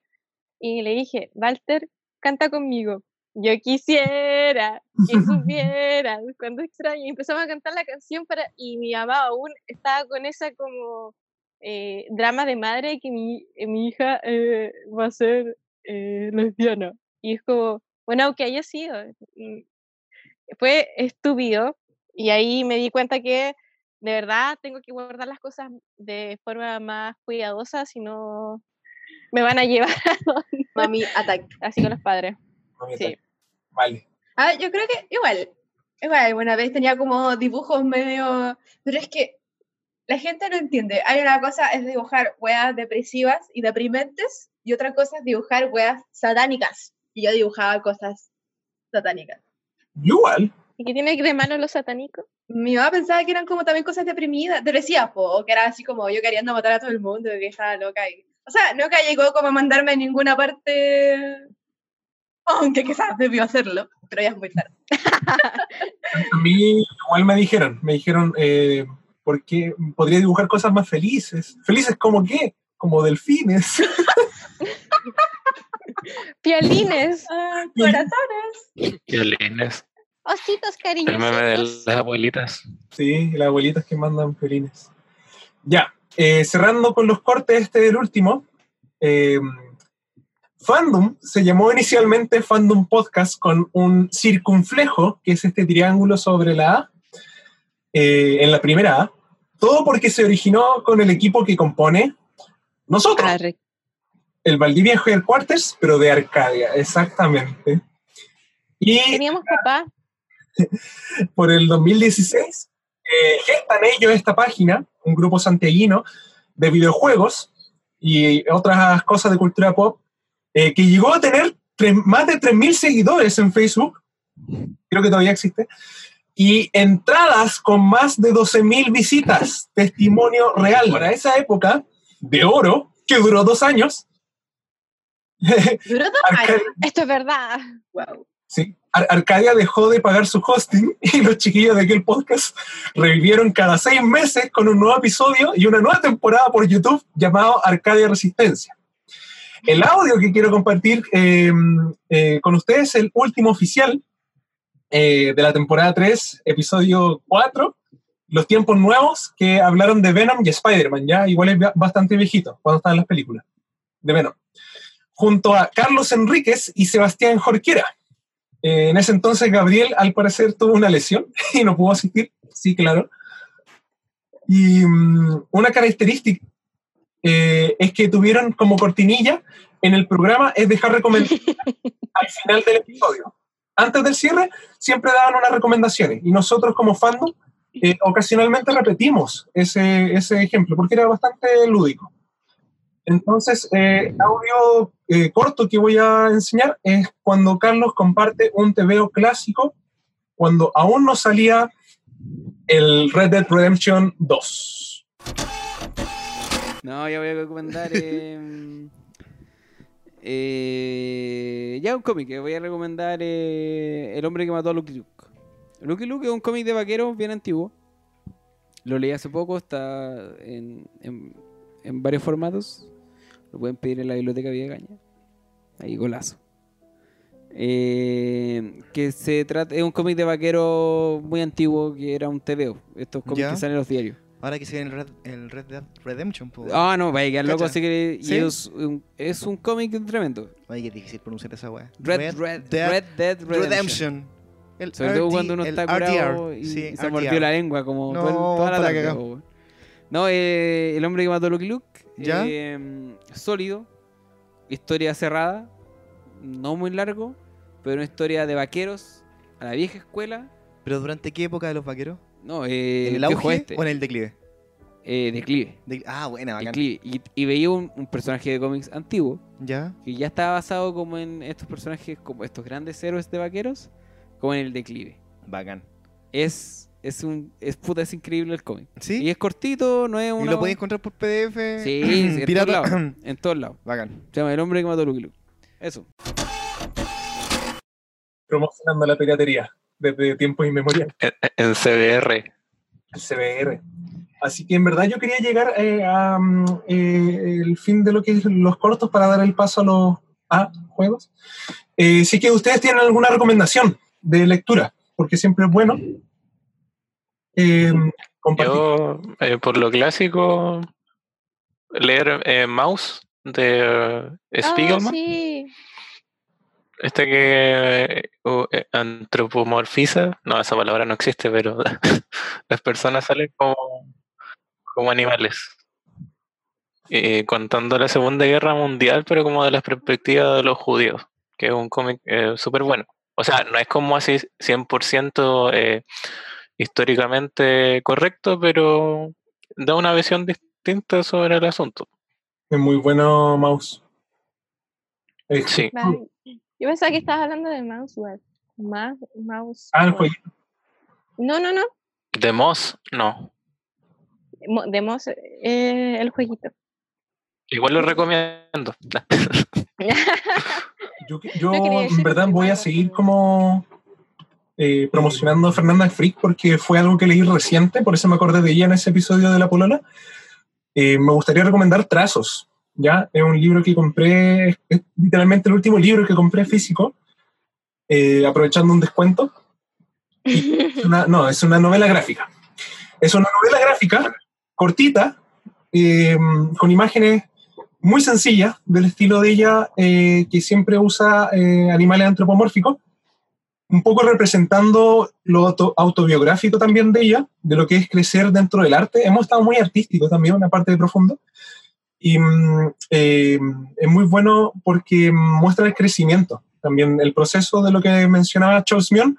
[SPEAKER 4] y le dije, Walter, canta conmigo. Yo quisiera que supieras cuando extraño. Y empezamos a cantar la canción para, y mi mamá aún estaba con esa como eh, drama de madre que mi, eh, mi hija eh, va a ser lesbiana. Y es como, bueno, aunque haya sido, mm, fue estúpido. Y ahí me di cuenta que de verdad tengo que guardar las cosas de forma más cuidadosa, si no me van a llevar a donde-
[SPEAKER 3] Mami, attack.
[SPEAKER 4] así con los padres.
[SPEAKER 1] Mami,
[SPEAKER 4] Sí.
[SPEAKER 1] Vale.
[SPEAKER 3] Ah, yo creo que igual, igual, alguna vez tenía como dibujos medio, pero es que la gente no entiende. Hay una cosa es dibujar weas depresivas y deprimentes y otra cosa es dibujar weas satánicas. Y yo dibujaba cosas satánicas.
[SPEAKER 1] Igual.
[SPEAKER 4] ¿Y qué tiene de malo los satánicos?
[SPEAKER 3] Mi mamá pensaba que eran como también cosas deprimidas, depresivas, po, o que era así como yo queriendo matar a todo el mundo, que estaba loca. Y... O sea, nunca llegó como a mandarme a ninguna parte, aunque quizás debió hacerlo, pero ya es muy tarde.
[SPEAKER 1] A mí igual me dijeron, me dijeron, eh, ¿por qué podría dibujar cosas más felices? ¿Felices como qué? Como delfines.
[SPEAKER 4] Piolines.
[SPEAKER 3] corazones.
[SPEAKER 2] Violines.
[SPEAKER 4] Ositos
[SPEAKER 2] El
[SPEAKER 4] cariñosos.
[SPEAKER 2] meme de las abuelitas.
[SPEAKER 1] Sí, las abuelitas que mandan violines. Ya, eh, cerrando con los cortes, este del último. eh, Fandom se llamó inicialmente Fandom Podcast con un circunflejo, que es este triángulo sobre la A, eh, en la primera A. Todo porque se originó con el equipo que compone nosotros. El Valdivia Headquarters, pero de Arcadia, exactamente. Y
[SPEAKER 4] Teníamos papá.
[SPEAKER 1] por el 2016, eh, gestan ellos esta página, un grupo santiaguino de videojuegos y otras cosas de cultura pop, eh, que llegó a tener tres- más de 3.000 seguidores en Facebook, creo que todavía existe, y entradas con más de 12.000 visitas, testimonio real. Para esa época de oro, que duró dos años,
[SPEAKER 3] Duró dos años.
[SPEAKER 4] Esto es verdad.
[SPEAKER 3] Wow.
[SPEAKER 1] Sí, Ar- Arcadia dejó de pagar su hosting y los chiquillos de aquel podcast revivieron cada seis meses con un nuevo episodio y una nueva temporada por YouTube llamado Arcadia Resistencia. El audio que quiero compartir eh, eh, con ustedes es el último oficial eh, de la temporada 3, episodio 4, Los tiempos nuevos, que hablaron de Venom y Spider-Man, ya igual es ba- bastante viejito cuando estaban las películas de Venom, junto a Carlos Enríquez y Sebastián Jorquera. Eh, en ese entonces Gabriel al parecer tuvo una lesión y no pudo asistir, sí, claro. Y mm, una característica eh, es que tuvieron como cortinilla en el programa es dejar recomendaciones al final del episodio. Antes del cierre siempre daban unas recomendaciones y nosotros como fandom eh, ocasionalmente repetimos ese, ese ejemplo porque era bastante lúdico. Entonces, eh, audio eh, corto que voy a enseñar es cuando Carlos comparte un TVO clásico cuando aún no salía el Red Dead Redemption 2.
[SPEAKER 21] No, ya voy a recomendar. eh, eh, ya un cómic, voy a recomendar El hombre que mató a Lucky Luke. Lucky Luke es un cómic de vaqueros bien antiguo. Lo leí hace poco, está en varios formatos. Lo pueden pedir en la biblioteca Villa Ahí, golazo. Eh, que se trata, es un cómic de vaquero muy antiguo que era un TVO. Estos cómics
[SPEAKER 22] Ya.
[SPEAKER 21] que salen en los diarios.
[SPEAKER 22] Ahora que se viene el Red, el Red Dead Redemption. po.
[SPEAKER 21] Ah, no, vaya, que loco así que
[SPEAKER 22] ¿Sí?
[SPEAKER 21] es un, es un cómic tremendo.
[SPEAKER 22] Oye, qué difícil pronunciar esa weá.
[SPEAKER 21] Red, Red, Red Dead Redemption.
[SPEAKER 22] El
[SPEAKER 21] Sobre todo cuando uno está curado y,
[SPEAKER 22] sí,
[SPEAKER 21] y se mordió la lengua como
[SPEAKER 22] No,
[SPEAKER 21] todo el- toda la tarde. No, eh, el hombre que mató a Lucky Luke.
[SPEAKER 22] ¿Ya?
[SPEAKER 21] eh, sólido. Historia cerrada. No muy largo. Pero una historia de vaqueros a la vieja escuela.
[SPEAKER 22] ¿Pero durante qué época de los vaqueros?
[SPEAKER 21] No, eh,
[SPEAKER 22] ¿En el auge
[SPEAKER 21] oeste.
[SPEAKER 22] o en el declive?
[SPEAKER 21] Eh, declive.
[SPEAKER 22] De- ah, buena, bacán.
[SPEAKER 21] Declive. Y, y veía un, un personaje de cómics antiguo.
[SPEAKER 22] ¿Ya?
[SPEAKER 21] Que ya estaba basado como en estos personajes, como estos grandes héroes de vaqueros, como en el declive.
[SPEAKER 22] Bacán.
[SPEAKER 21] Es, es un, es puta, es increíble el cómic.
[SPEAKER 22] ¿Sí?
[SPEAKER 21] Y es cortito, no es
[SPEAKER 22] ¿Y
[SPEAKER 21] una...
[SPEAKER 22] lo podéis encontrar por PDF?
[SPEAKER 21] Sí, sí, en todos lados. En todos lados.
[SPEAKER 22] Bacán.
[SPEAKER 21] Se llama El hombre que mató a Lucky Luke. Eso.
[SPEAKER 1] Promocionando la piratería desde tiempos inmemoriales.
[SPEAKER 2] En, en CBR.
[SPEAKER 1] el CBR. Así que en verdad yo quería llegar eh, a mm, eh, el fin de lo que es los cortos para dar el paso a los a juegos. Eh, es que ustedes tienen alguna recomendación de lectura, porque siempre es bueno. Eh.
[SPEAKER 2] Yo, eh, por lo clásico, leer eh, Mouse de eh, Spiegelman.
[SPEAKER 4] Ah, sí.
[SPEAKER 2] Este que uh, antropomorfiza, no, esa palabra no existe, pero las personas salen como, como animales. Eh, contando la Segunda Guerra Mundial, pero como de la perspectiva de los judíos, que es un cómic eh, súper bueno. O sea, no es como así 100% eh, históricamente correcto, pero da una visión distinta sobre el asunto.
[SPEAKER 1] Es muy bueno, Mouse. Eh,
[SPEAKER 2] Sí.
[SPEAKER 4] Vale. Yo pensaba que estabas hablando de Mouseweb. Ma mouse.
[SPEAKER 1] Ah, el jueguito.
[SPEAKER 4] No, no, no.
[SPEAKER 2] De Moss, no.
[SPEAKER 4] De Moss, eh, el jueguito.
[SPEAKER 2] Igual lo recomiendo.
[SPEAKER 1] Yo, yo,
[SPEAKER 4] No
[SPEAKER 1] en verdad voy a seguir como eh, promocionando a Fernanda Freak porque fue algo que leí reciente, por eso me acordé de ella en ese episodio de La Polola. Eh, me gustaría recomendar Trazos, ¿ya? Es un libro que compré, es, literalmente el último libro que compré físico, eh, aprovechando un descuento. No, es una novela gráfica. Es una novela gráfica cortita, eh, con imágenes muy sencillas, del estilo de ella, que siempre usa animales antropomórficos, un poco representando lo auto- autobiográfico también de ella, de lo que es crecer dentro del arte. Hemos estado muy artísticos también, una parte de profundo. Y mm, eh, es muy bueno porque muestra el crecimiento, también el proceso de lo que mencionaba Charles Mion,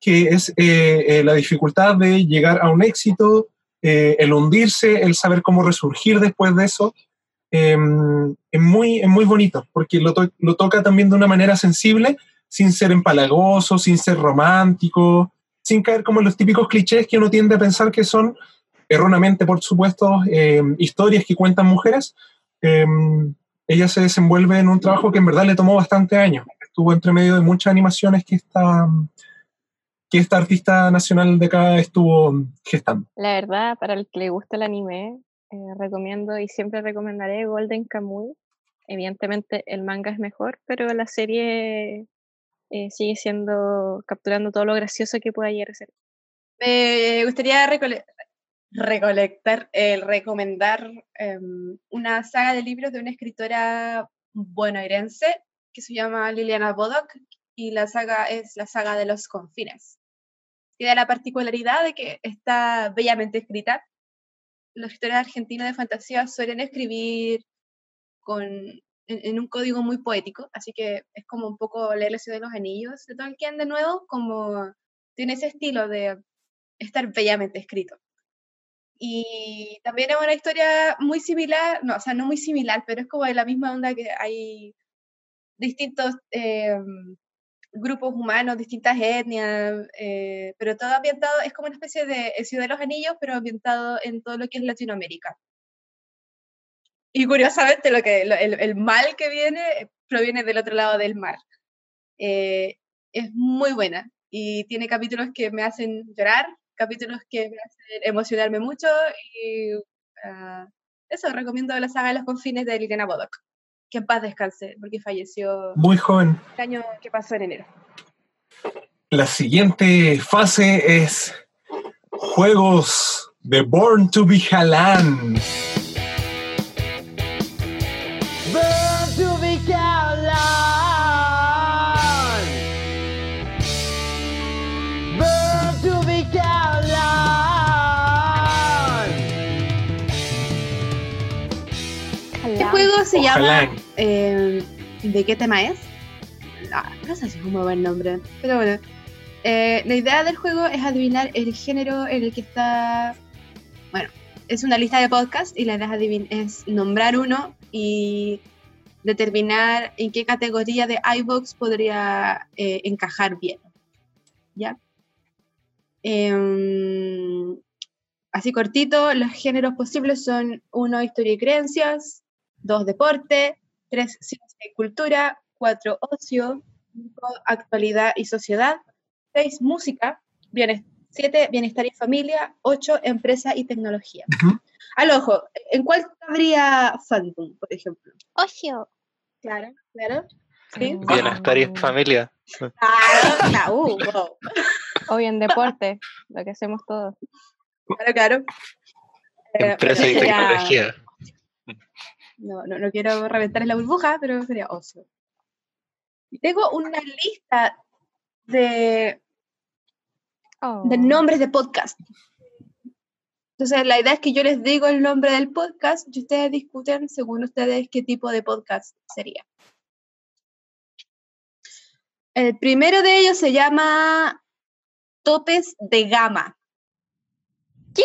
[SPEAKER 1] que es eh, eh, la dificultad de llegar a un éxito, el hundirse, el saber cómo resurgir después de eso. Es, muy, es muy bonito, porque lo, lo toca también de una manera sensible, sin ser empalagoso, sin ser romántico, sin caer como en los típicos clichés que uno tiende a pensar que son, erróneamente por supuesto, eh, historias que cuentan mujeres. Eh, ella se desenvuelve en un trabajo que en verdad le tomó bastante años. Estuvo entre medio de muchas animaciones que esta, que esta artista nacional de acá estuvo gestando.
[SPEAKER 4] La verdad, para el que le gusta el anime, eh, recomiendo y siempre recomendaré Golden Kamuy. Evidentemente el manga es mejor, pero la serie eh, sigue siendo, capturando todo lo gracioso que pueda llegar ser.
[SPEAKER 3] Me gustaría recole- recolectar, eh, recomendar em, una saga de libros de una escritora buenoirense que se llama Liliana Bodoc y la saga es la saga de los confines. Tiene la particularidad de que está bellamente escrita. Los escritores argentinos de fantasía suelen escribir con, en, un código muy poético, así que es como un poco leer La ciudad de los anillos de Tolkien de nuevo, como tiene ese estilo de estar bellamente escrito. Y también es una historia muy similar, no, o sea, no muy similar, pero es como de la misma onda que hay distintos eh, grupos humanos, distintas etnias, eh, pero todo ambientado, es como una especie de eh, Ciudad de los Anillos, pero ambientado en todo lo que es Latinoamérica. Y curiosamente, lo que, lo- el, el mal que viene eh, proviene del otro lado del mar. Eh, es muy buena y tiene capítulos que me hacen llorar, capítulos que me hacen emocionarme mucho y ah, eso, recomiendo la saga de los confines de Liliana Bodoc. Que en paz descanse, porque falleció
[SPEAKER 1] Muy joven.
[SPEAKER 3] el año que pasó en enero.
[SPEAKER 1] La siguiente fase es juegos de Born to be Halan.
[SPEAKER 3] Se llama.
[SPEAKER 1] Ojalá.
[SPEAKER 3] eh, ¿De qué tema es? No, no sé si es un muy buen nombre. Pero bueno. Eh, la idea del juego es adivinar el género en el que está. Bueno, es una lista de podcasts y la idea es, nombrar uno y determinar en qué categoría de iVoox podría eh, encajar bien. ¿Ya? Em, así cortito, los géneros posibles son uno, historia y creencias, dos, deporte, tres, ciencia y cultura, cuatro, ocio, cinco, actualidad y sociedad, seis, música, bienes- siete, bienestar y familia, ocho, empresa y tecnología. Al ojo, ¿en cuál cabría Phantom, por ejemplo?
[SPEAKER 4] Ocio.
[SPEAKER 3] Claro, claro. ¿Sí?
[SPEAKER 2] Bienestar y familia.
[SPEAKER 3] Claro, claro, uh, wow.
[SPEAKER 4] O bien deporte, lo que hacemos todos.
[SPEAKER 3] Claro, claro. Eh,
[SPEAKER 2] Empresa y tecnología.
[SPEAKER 3] No, no, no quiero reventar la burbuja, pero sería ocio. Y tengo una lista de, de nombres de podcast. Entonces, la idea es que yo les digo el nombre del podcast y ustedes discuten según ustedes qué tipo de podcast sería. El primero de ellos se llama Topes de Gama. ¿Qué?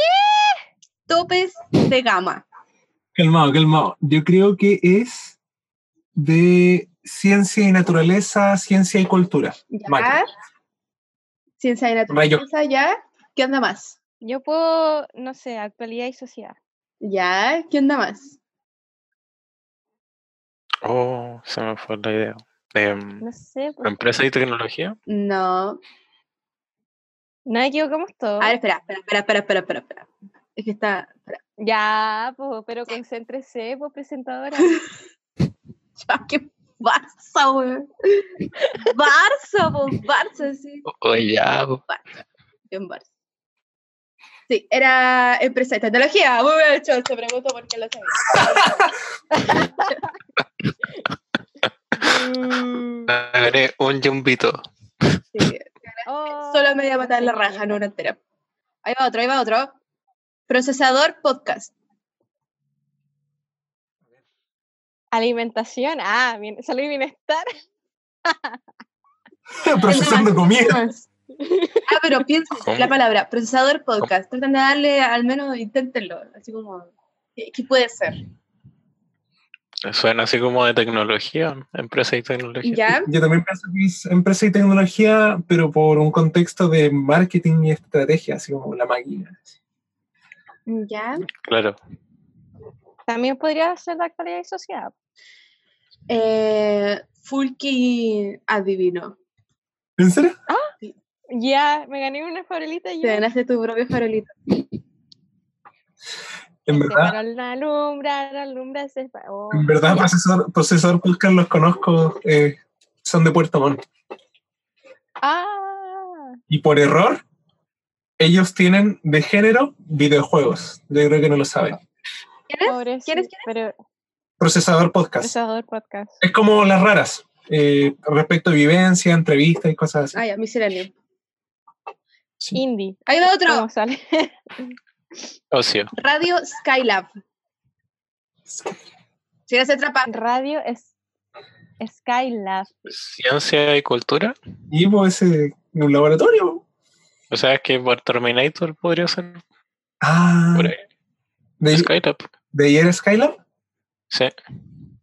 [SPEAKER 3] Topes de Gama.
[SPEAKER 1] Calmado, calmado. Yo creo que es de ciencia y naturaleza, ciencia y cultura. Macro.
[SPEAKER 3] ¿Ya? Ciencia y naturaleza, ¿ya? ¿Qué onda más?
[SPEAKER 4] Yo puedo, no sé, actualidad y sociedad.
[SPEAKER 3] ¿Ya? ¿Qué onda más?
[SPEAKER 2] Oh, se me fue la idea. Em,
[SPEAKER 4] No sé. pues,
[SPEAKER 2] empresa y tecnología.
[SPEAKER 3] No.
[SPEAKER 4] No equivocamos todo.
[SPEAKER 3] A ver, espera, espera, espera, espera, espera, espera, espera. Es que está. espera.
[SPEAKER 4] Ya, pues, pero concéntrese, pues, presentadora.
[SPEAKER 3] Ya, qué Barça, weón. Barça, pues, Barça, sí.
[SPEAKER 2] Oye, ya. po.
[SPEAKER 3] Bien, Barça. Sí, era empresa de tecnología. Muy bien hecho, te pregunto por qué lo sabía.
[SPEAKER 2] Gané un jumbito.
[SPEAKER 3] Sí, Solo media patada en la raja, no una entera. Ahí va otro, ahí va otro. Procesador podcast.
[SPEAKER 4] Alimentación, ah, bien, salud y bienestar.
[SPEAKER 1] Procesando comida.
[SPEAKER 3] Ah, pero piensa la palabra procesador podcast. Tratan de darle, al menos inténtenlo. Así como, ¿qué, qué puede ser?
[SPEAKER 2] Suena así como de tecnología. Empresa y tecnología.
[SPEAKER 3] ¿Ya?
[SPEAKER 1] Yo también pienso que es empresa y tecnología, pero por un contexto de marketing y estrategia, así como la máquina.
[SPEAKER 3] ¿Ya?
[SPEAKER 2] Claro.
[SPEAKER 4] También podría ser de actualidad y sociedad.
[SPEAKER 3] Eh, Fulky adivino.
[SPEAKER 1] ¿En serio?
[SPEAKER 4] Ya, me gané una farolita
[SPEAKER 3] Te ganaste tu propio farolito.
[SPEAKER 1] En
[SPEAKER 4] Se
[SPEAKER 1] verdad,
[SPEAKER 4] paró la alumbra, la alumbra se paró.
[SPEAKER 1] en verdad procesador, procesador podcast los conozco, eh, son de Puerto Montt.
[SPEAKER 4] Ah,
[SPEAKER 1] Y por error, ellos tienen de género videojuegos. Yo creo que no lo saben.
[SPEAKER 4] ¿Quién ¿Quién es? Pero
[SPEAKER 1] Procesador podcast.
[SPEAKER 4] procesador podcast.
[SPEAKER 1] Es como las raras. eh, respecto a vivencia, entrevistas y cosas así.
[SPEAKER 3] Ah, ya, Misceláneo.
[SPEAKER 4] Indie.
[SPEAKER 3] Ahí va otro.
[SPEAKER 4] ¿Cómo sale?
[SPEAKER 2] Ocio.
[SPEAKER 3] Radio Skylab. Si eres atrapa.
[SPEAKER 4] Radio es Skylab.
[SPEAKER 2] Ciencia y cultura.
[SPEAKER 1] Y pues ese un laboratorio.
[SPEAKER 2] O sea, es que por Terminator podría ser.
[SPEAKER 1] Ah.
[SPEAKER 2] Por ahí.
[SPEAKER 1] ¿De,
[SPEAKER 2] Skylab.
[SPEAKER 1] ¿De ahí era Skylab?
[SPEAKER 2] Sí.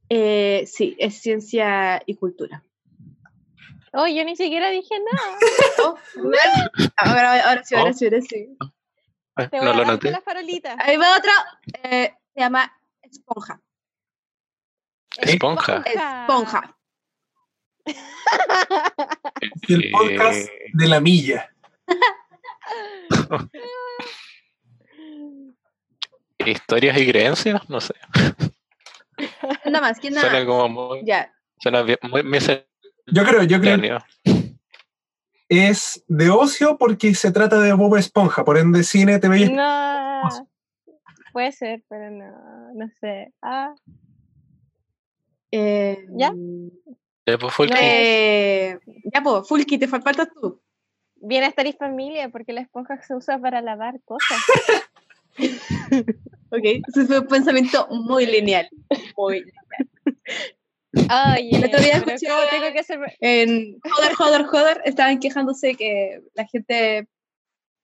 [SPEAKER 3] Eh, sí, es ciencia y cultura.
[SPEAKER 4] Oh, yo ni siquiera dije nada.
[SPEAKER 3] Oh, ahora, ahora sí, ahora sí, ahora sí.
[SPEAKER 2] Ah,
[SPEAKER 4] Te voy
[SPEAKER 2] no
[SPEAKER 4] a
[SPEAKER 2] lo
[SPEAKER 4] dar
[SPEAKER 2] noté.
[SPEAKER 4] la farolita.
[SPEAKER 3] Ahí va otro. eh, se llama Esponja.
[SPEAKER 2] Esponja.
[SPEAKER 3] Esponja.
[SPEAKER 1] El podcast de la milla.
[SPEAKER 2] Historias y creencias, no sé.
[SPEAKER 3] ¿Quién da más? ¿Quién da
[SPEAKER 2] Suena como muy.
[SPEAKER 3] Ya.
[SPEAKER 2] Suena bien- muy misceláneo.
[SPEAKER 1] Yo creo, yo creo. Es de ocio porque se trata de Bob Esponja, por ende cine, TV y
[SPEAKER 4] No. Puede ser, pero no, no sé. Ah,
[SPEAKER 3] Eh,
[SPEAKER 4] ¿Ya?
[SPEAKER 2] Ya, pues, Fulky.
[SPEAKER 3] eh, ya, pues, Fulky, te fal- faltas tú.
[SPEAKER 4] Bienestar y familia, porque la esponja se usa para lavar cosas.
[SPEAKER 3] Ok, ese fue un pensamiento muy lineal. Muy
[SPEAKER 4] Oye,
[SPEAKER 3] El otro día escuché-
[SPEAKER 4] ¿cómo tengo que ser?
[SPEAKER 3] En Joder, Joder, Joder, estaban quejándose que la gente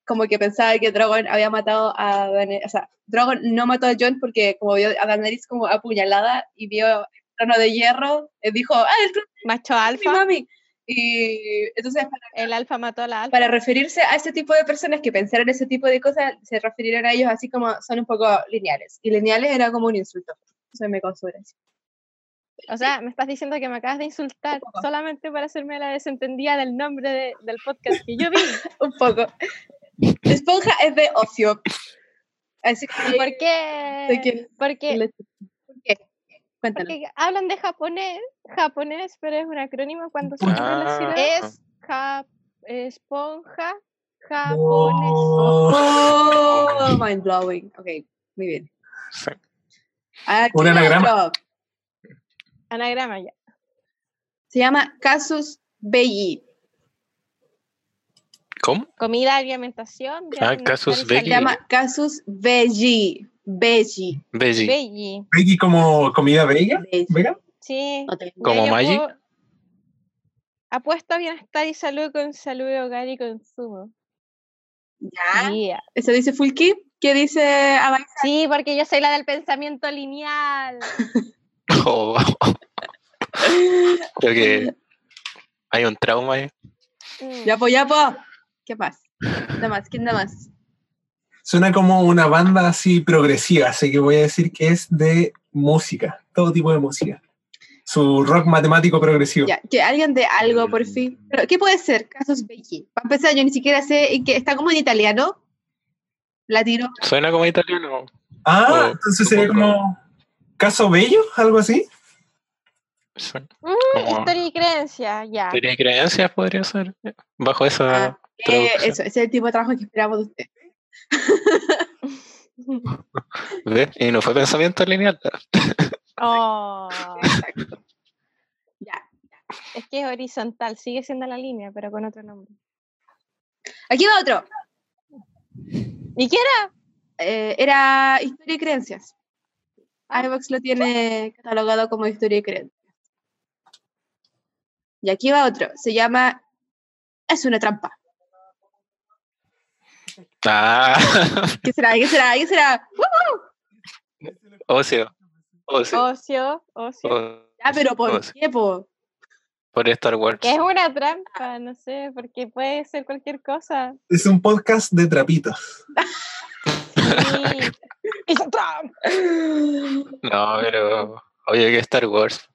[SPEAKER 3] como que pensaba que Dragon había matado a Daenerys, o sea, Dragon no mató a Jon porque como vio a Daenerys como apuñalada y vio el trono de hierro, él dijo, ah, el trono
[SPEAKER 4] Macho alfa.
[SPEAKER 3] mami. Y entonces para,
[SPEAKER 4] El alfa mató a la alfa.
[SPEAKER 3] para referirse a ese tipo de personas que pensaron ese tipo de cosas, se refirieron a ellos así como son un poco lineales. Y lineales era como un insulto. Eso me gracia.
[SPEAKER 4] O sea, me estás diciendo que me acabas de insultar solamente para hacerme la desentendida del nombre de- del podcast que yo vi.
[SPEAKER 3] un poco. Esponja es de ocio. Así que,
[SPEAKER 4] ¿Por
[SPEAKER 3] ¿De
[SPEAKER 4] qué? Porque,
[SPEAKER 3] ¿Por qué? Cuéntanos.
[SPEAKER 4] porque hablan de japonés, japonés, pero es un acrónimo cuando se
[SPEAKER 2] Ah.
[SPEAKER 4] escribe la sílaba. Es ja- esponja japonés.
[SPEAKER 3] Oh, mind blowing. Ok, muy bien.
[SPEAKER 2] Sí.
[SPEAKER 3] Aquí
[SPEAKER 1] Un anagrama.
[SPEAKER 3] otro.
[SPEAKER 4] Anagrama ya.
[SPEAKER 3] Se llama Casus Belli.
[SPEAKER 2] ¿Cómo?
[SPEAKER 4] Comida, alimentación.
[SPEAKER 2] Ah, casus
[SPEAKER 4] no
[SPEAKER 3] Se
[SPEAKER 2] belli.
[SPEAKER 3] llama Casus Belli. Belli.
[SPEAKER 2] Veggie.
[SPEAKER 4] Belli.
[SPEAKER 1] Veggie como comida. ¿Vega?
[SPEAKER 4] Sí.
[SPEAKER 2] ¿Como Maggi?
[SPEAKER 4] Apuesto a bienestar y salud con salud de hogar y consumo.
[SPEAKER 3] Ya.
[SPEAKER 4] Yeah.
[SPEAKER 3] Eso dice Fulky. ¿Qué dice Abay?
[SPEAKER 4] Sí, porque yo soy la del pensamiento lineal.
[SPEAKER 2] Oh. Creo que hay un trauma ahí.
[SPEAKER 4] Mm.
[SPEAKER 3] Ya, po, ya, po. ¿Qué más? ¿Quién da más? ¿Quién da más?
[SPEAKER 1] Suena como una banda así progresiva, así que voy a decir que es de música, todo tipo de música. Su rock matemático progresivo.
[SPEAKER 3] Ya, que alguien de algo, por fin. Pero, ¿qué puede ser? Casus Belli. Para empezar, yo ni siquiera sé en qué. Está como en italiano. La tiro.
[SPEAKER 2] Suena como italiano.
[SPEAKER 1] Ah, entonces sería como Caso Bello, algo así.
[SPEAKER 2] Suena-
[SPEAKER 4] Mm, historia y creencia, ya.
[SPEAKER 2] Teoría y creencias podría ser. Bajo esa
[SPEAKER 3] Ah, Eh, eso, ese es el tipo de trabajo que esperamos de usted.
[SPEAKER 2] ¿Ves? Y no fue pensamiento lineal.
[SPEAKER 4] Oh,
[SPEAKER 3] Exacto. Ya.
[SPEAKER 4] es que es horizontal, sigue siendo la línea, pero con otro nombre.
[SPEAKER 3] Aquí va otro.
[SPEAKER 4] ¿Y qué era?
[SPEAKER 3] Eh, era historia y creencias. iVox lo tiene catalogado como historia y creencias. Y aquí va otro. Se llama Es una trampa.
[SPEAKER 2] Ah,
[SPEAKER 3] ¿Qué será? ¿Qué será? ¿Qué será? ¡Woo!
[SPEAKER 2] ocio. Ocio.
[SPEAKER 4] Ocio, ocio.
[SPEAKER 3] Ya, pero ¿por
[SPEAKER 2] Ocio.
[SPEAKER 3] qué, po?
[SPEAKER 2] Por Star Wars.
[SPEAKER 4] Que es una trampa, no sé, porque puede ser cualquier cosa.
[SPEAKER 1] Es un podcast de trapitos.
[SPEAKER 4] Sí. It's a trap.
[SPEAKER 2] No, pero. Oye, que Star Wars.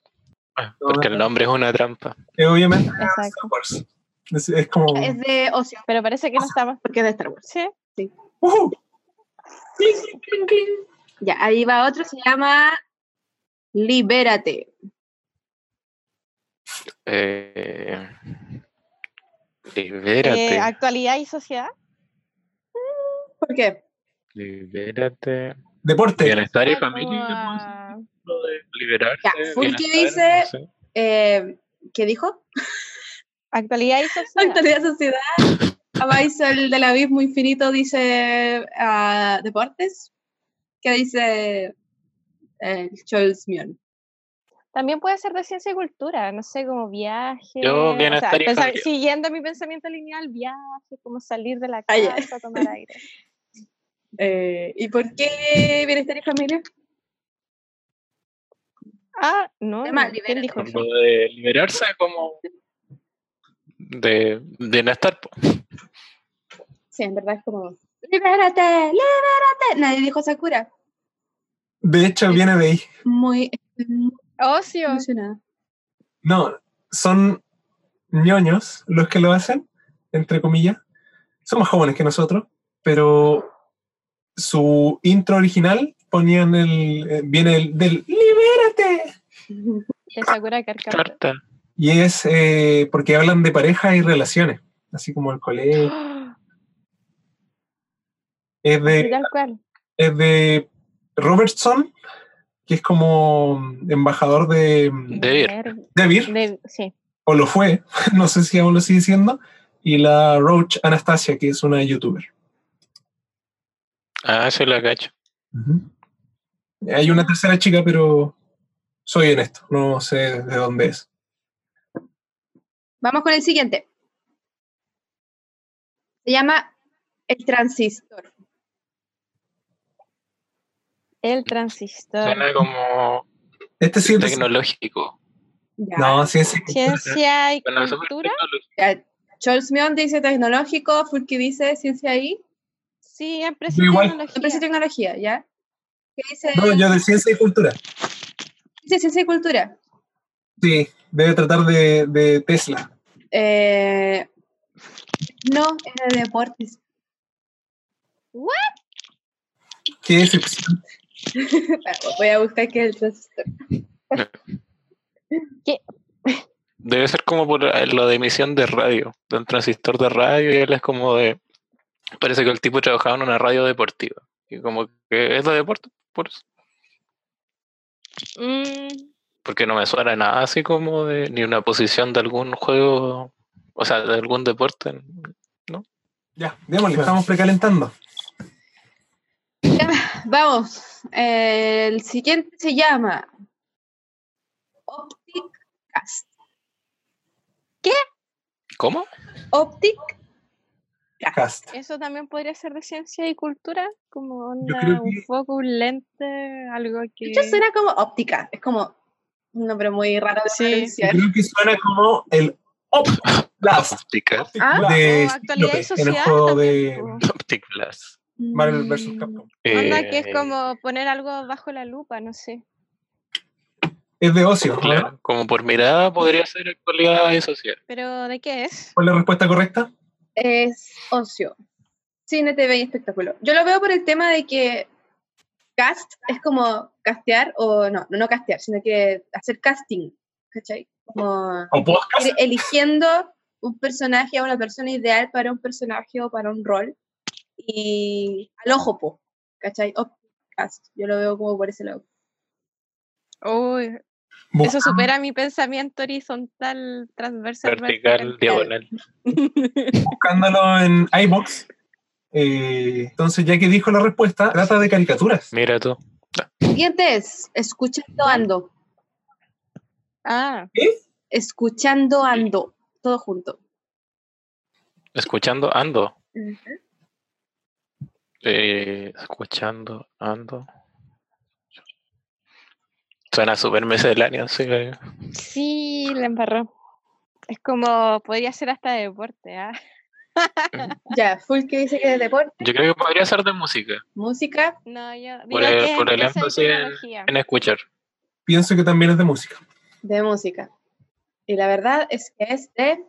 [SPEAKER 2] Ah, Porque el nombre es una trampa.
[SPEAKER 1] Eh, obviamente,
[SPEAKER 4] Exacto.
[SPEAKER 1] Star Wars. Es, es como.
[SPEAKER 3] Es de ocio,
[SPEAKER 4] Pero parece que no estamos.
[SPEAKER 3] porque es de Star Wars.
[SPEAKER 4] Sí.
[SPEAKER 1] ¡Ujú!
[SPEAKER 3] Ya, ahí va otro. Se llama Libérate.
[SPEAKER 2] Eh, Libérate.
[SPEAKER 4] Eh, actualidad y sociedad.
[SPEAKER 3] ¿Por qué?
[SPEAKER 2] Libérate.
[SPEAKER 1] Deporte.
[SPEAKER 2] Bienestar y familia. de liberarse.
[SPEAKER 3] Ya, Fulky dice,
[SPEAKER 2] no sé.
[SPEAKER 3] eh, ¿qué dijo?
[SPEAKER 4] Actualidad y sociedad.
[SPEAKER 3] Actualidad sociedad. Abaisel del Abismo Infinito dice ah, deportes. ¿Qué dice el Charles Mion?
[SPEAKER 4] También puede ser de ciencia y cultura, no sé, como viaje.
[SPEAKER 2] Yo,
[SPEAKER 4] o sea,
[SPEAKER 2] bienestar y
[SPEAKER 4] pensa-
[SPEAKER 2] familia.
[SPEAKER 4] siguiendo mi pensamiento lineal, viaje, como salir de la
[SPEAKER 3] Ah,
[SPEAKER 4] casa, tomar aire.
[SPEAKER 3] Eh, ¿Y por qué bienestar y familia?
[SPEAKER 4] Ah, no, ¿quién dijo eso?
[SPEAKER 2] De liberarse como de bienestar. po.
[SPEAKER 3] Sí, en verdad es como. ¡Libérate! ¡Libérate! Nadie dijo Sakura.
[SPEAKER 1] De hecho, viene de ahí.
[SPEAKER 3] Muy. muy
[SPEAKER 4] Ocio.
[SPEAKER 3] emocionada.
[SPEAKER 1] No, son ñoños los que lo hacen, entre comillas. Son más jóvenes que nosotros, pero su intro original ponían el. eh, viene el, del ¡Libérate!
[SPEAKER 4] De Sakura Carcaptor.
[SPEAKER 1] Y es eh, porque hablan de pareja y relaciones, así como el colegio. Es de, es de Robertson, que es como embajador de,
[SPEAKER 2] De ir.
[SPEAKER 1] de Vir,
[SPEAKER 4] De- sí.
[SPEAKER 1] o lo fue, no sé si aún lo sigue siendo, y la Roach Anastasia, que es una youtuber.
[SPEAKER 2] Ah, se la cacho.
[SPEAKER 1] Hay una tercera chica, pero soy honesto, no sé de dónde es.
[SPEAKER 3] Vamos con el siguiente. Se llama El Transistor.
[SPEAKER 4] El transistor.
[SPEAKER 2] Suena como
[SPEAKER 1] Este sí
[SPEAKER 2] tecnológico.
[SPEAKER 1] No, ciencia.
[SPEAKER 4] Ciencia y cultura.
[SPEAKER 3] Ya, Charles Mion dice tecnológico, Fulky dice ciencia y.
[SPEAKER 4] Sí, empresa y
[SPEAKER 1] igual.
[SPEAKER 4] tecnología.
[SPEAKER 3] Empresa y tecnología, ¿ya? ¿Qué dice?
[SPEAKER 1] No, yo de ciencia y cultura.
[SPEAKER 3] Dice ciencia y cultura.
[SPEAKER 1] Sí, debe tratar de, de Tesla.
[SPEAKER 3] Eh, no, es de deportes.
[SPEAKER 4] ¿What?
[SPEAKER 1] Qué decepción.
[SPEAKER 3] Voy a buscar qué es el transistor.
[SPEAKER 4] ¿Qué?
[SPEAKER 2] Debe ser como por eh, lo de emisión de radio, de un transistor de radio, y él es como de. Parece que el tipo trabajaba en una radio deportiva. Y como que es de deporte, por eso.
[SPEAKER 4] Mm,
[SPEAKER 2] Porque no me suena nada así como de ni una posición de algún juego, o sea, de algún deporte.
[SPEAKER 1] Ya, démosle, estamos precalentando.
[SPEAKER 3] Vamos. eh, el siguiente se llama Optic Cast.
[SPEAKER 4] ¿Qué?
[SPEAKER 2] ¿Cómo?
[SPEAKER 3] Optic
[SPEAKER 1] Cast.
[SPEAKER 4] Eso también podría ser de ciencia y cultura, como
[SPEAKER 1] creo
[SPEAKER 4] un foco, un lente, algo que...
[SPEAKER 3] De hecho, suena como óptica. Es como un nombre muy raro de
[SPEAKER 4] Sí.
[SPEAKER 1] Creo que suena como el Optic Blast.
[SPEAKER 3] Ah,
[SPEAKER 1] de
[SPEAKER 4] actualidad y
[SPEAKER 1] Cíclope, en el
[SPEAKER 4] social
[SPEAKER 1] juego de
[SPEAKER 4] po.
[SPEAKER 2] Optic Blast.
[SPEAKER 1] Marvel vs. Capcom.
[SPEAKER 4] Onda que es
[SPEAKER 2] Eh,
[SPEAKER 4] como poner algo bajo la lupa, no sé.
[SPEAKER 1] Es de ocio, ¿no?
[SPEAKER 2] Claro, como por mirada podría ser actualidad y social.
[SPEAKER 4] ¿Pero de qué es?
[SPEAKER 1] ¿Cuál es la respuesta correcta?
[SPEAKER 3] Es ocio. Cine, TV y espectáculo. Yo lo veo por el tema de que cast es como castear, o no, no, no castear, sino que hacer casting, ¿cachai? Como
[SPEAKER 1] ¿O podcast?
[SPEAKER 3] ir eligiendo un personaje o una persona ideal para un personaje o para un rol. Y al ojo, po, ¿cachai? Optic cast. Yo lo veo como por ese lado.
[SPEAKER 4] Uy, eso supera mi pensamiento horizontal, transversal,
[SPEAKER 2] Vertical, diagonal.
[SPEAKER 1] Buscándolo en iBox. Eh, entonces, ya que dijo la respuesta, trata de caricaturas.
[SPEAKER 2] Mira tú.
[SPEAKER 3] Siguiente es Escuchando Ando.
[SPEAKER 4] Ah,
[SPEAKER 3] Escuchando Ando. Todo junto.
[SPEAKER 2] Escuchando, ando. Eh, escuchando, ando. Suena súper misceláneo, sí.
[SPEAKER 4] sí, la embarró. Es como, podría ser hasta deporte, ¿ah?
[SPEAKER 3] Ya, full que dice que es deporte,
[SPEAKER 2] Yo creo que podría ser de música,
[SPEAKER 3] música.
[SPEAKER 4] No, yo
[SPEAKER 2] por el,
[SPEAKER 4] que
[SPEAKER 2] por el énfasis en escuchar.
[SPEAKER 1] Pienso que también es de música.
[SPEAKER 3] De música. Y la verdad es que es de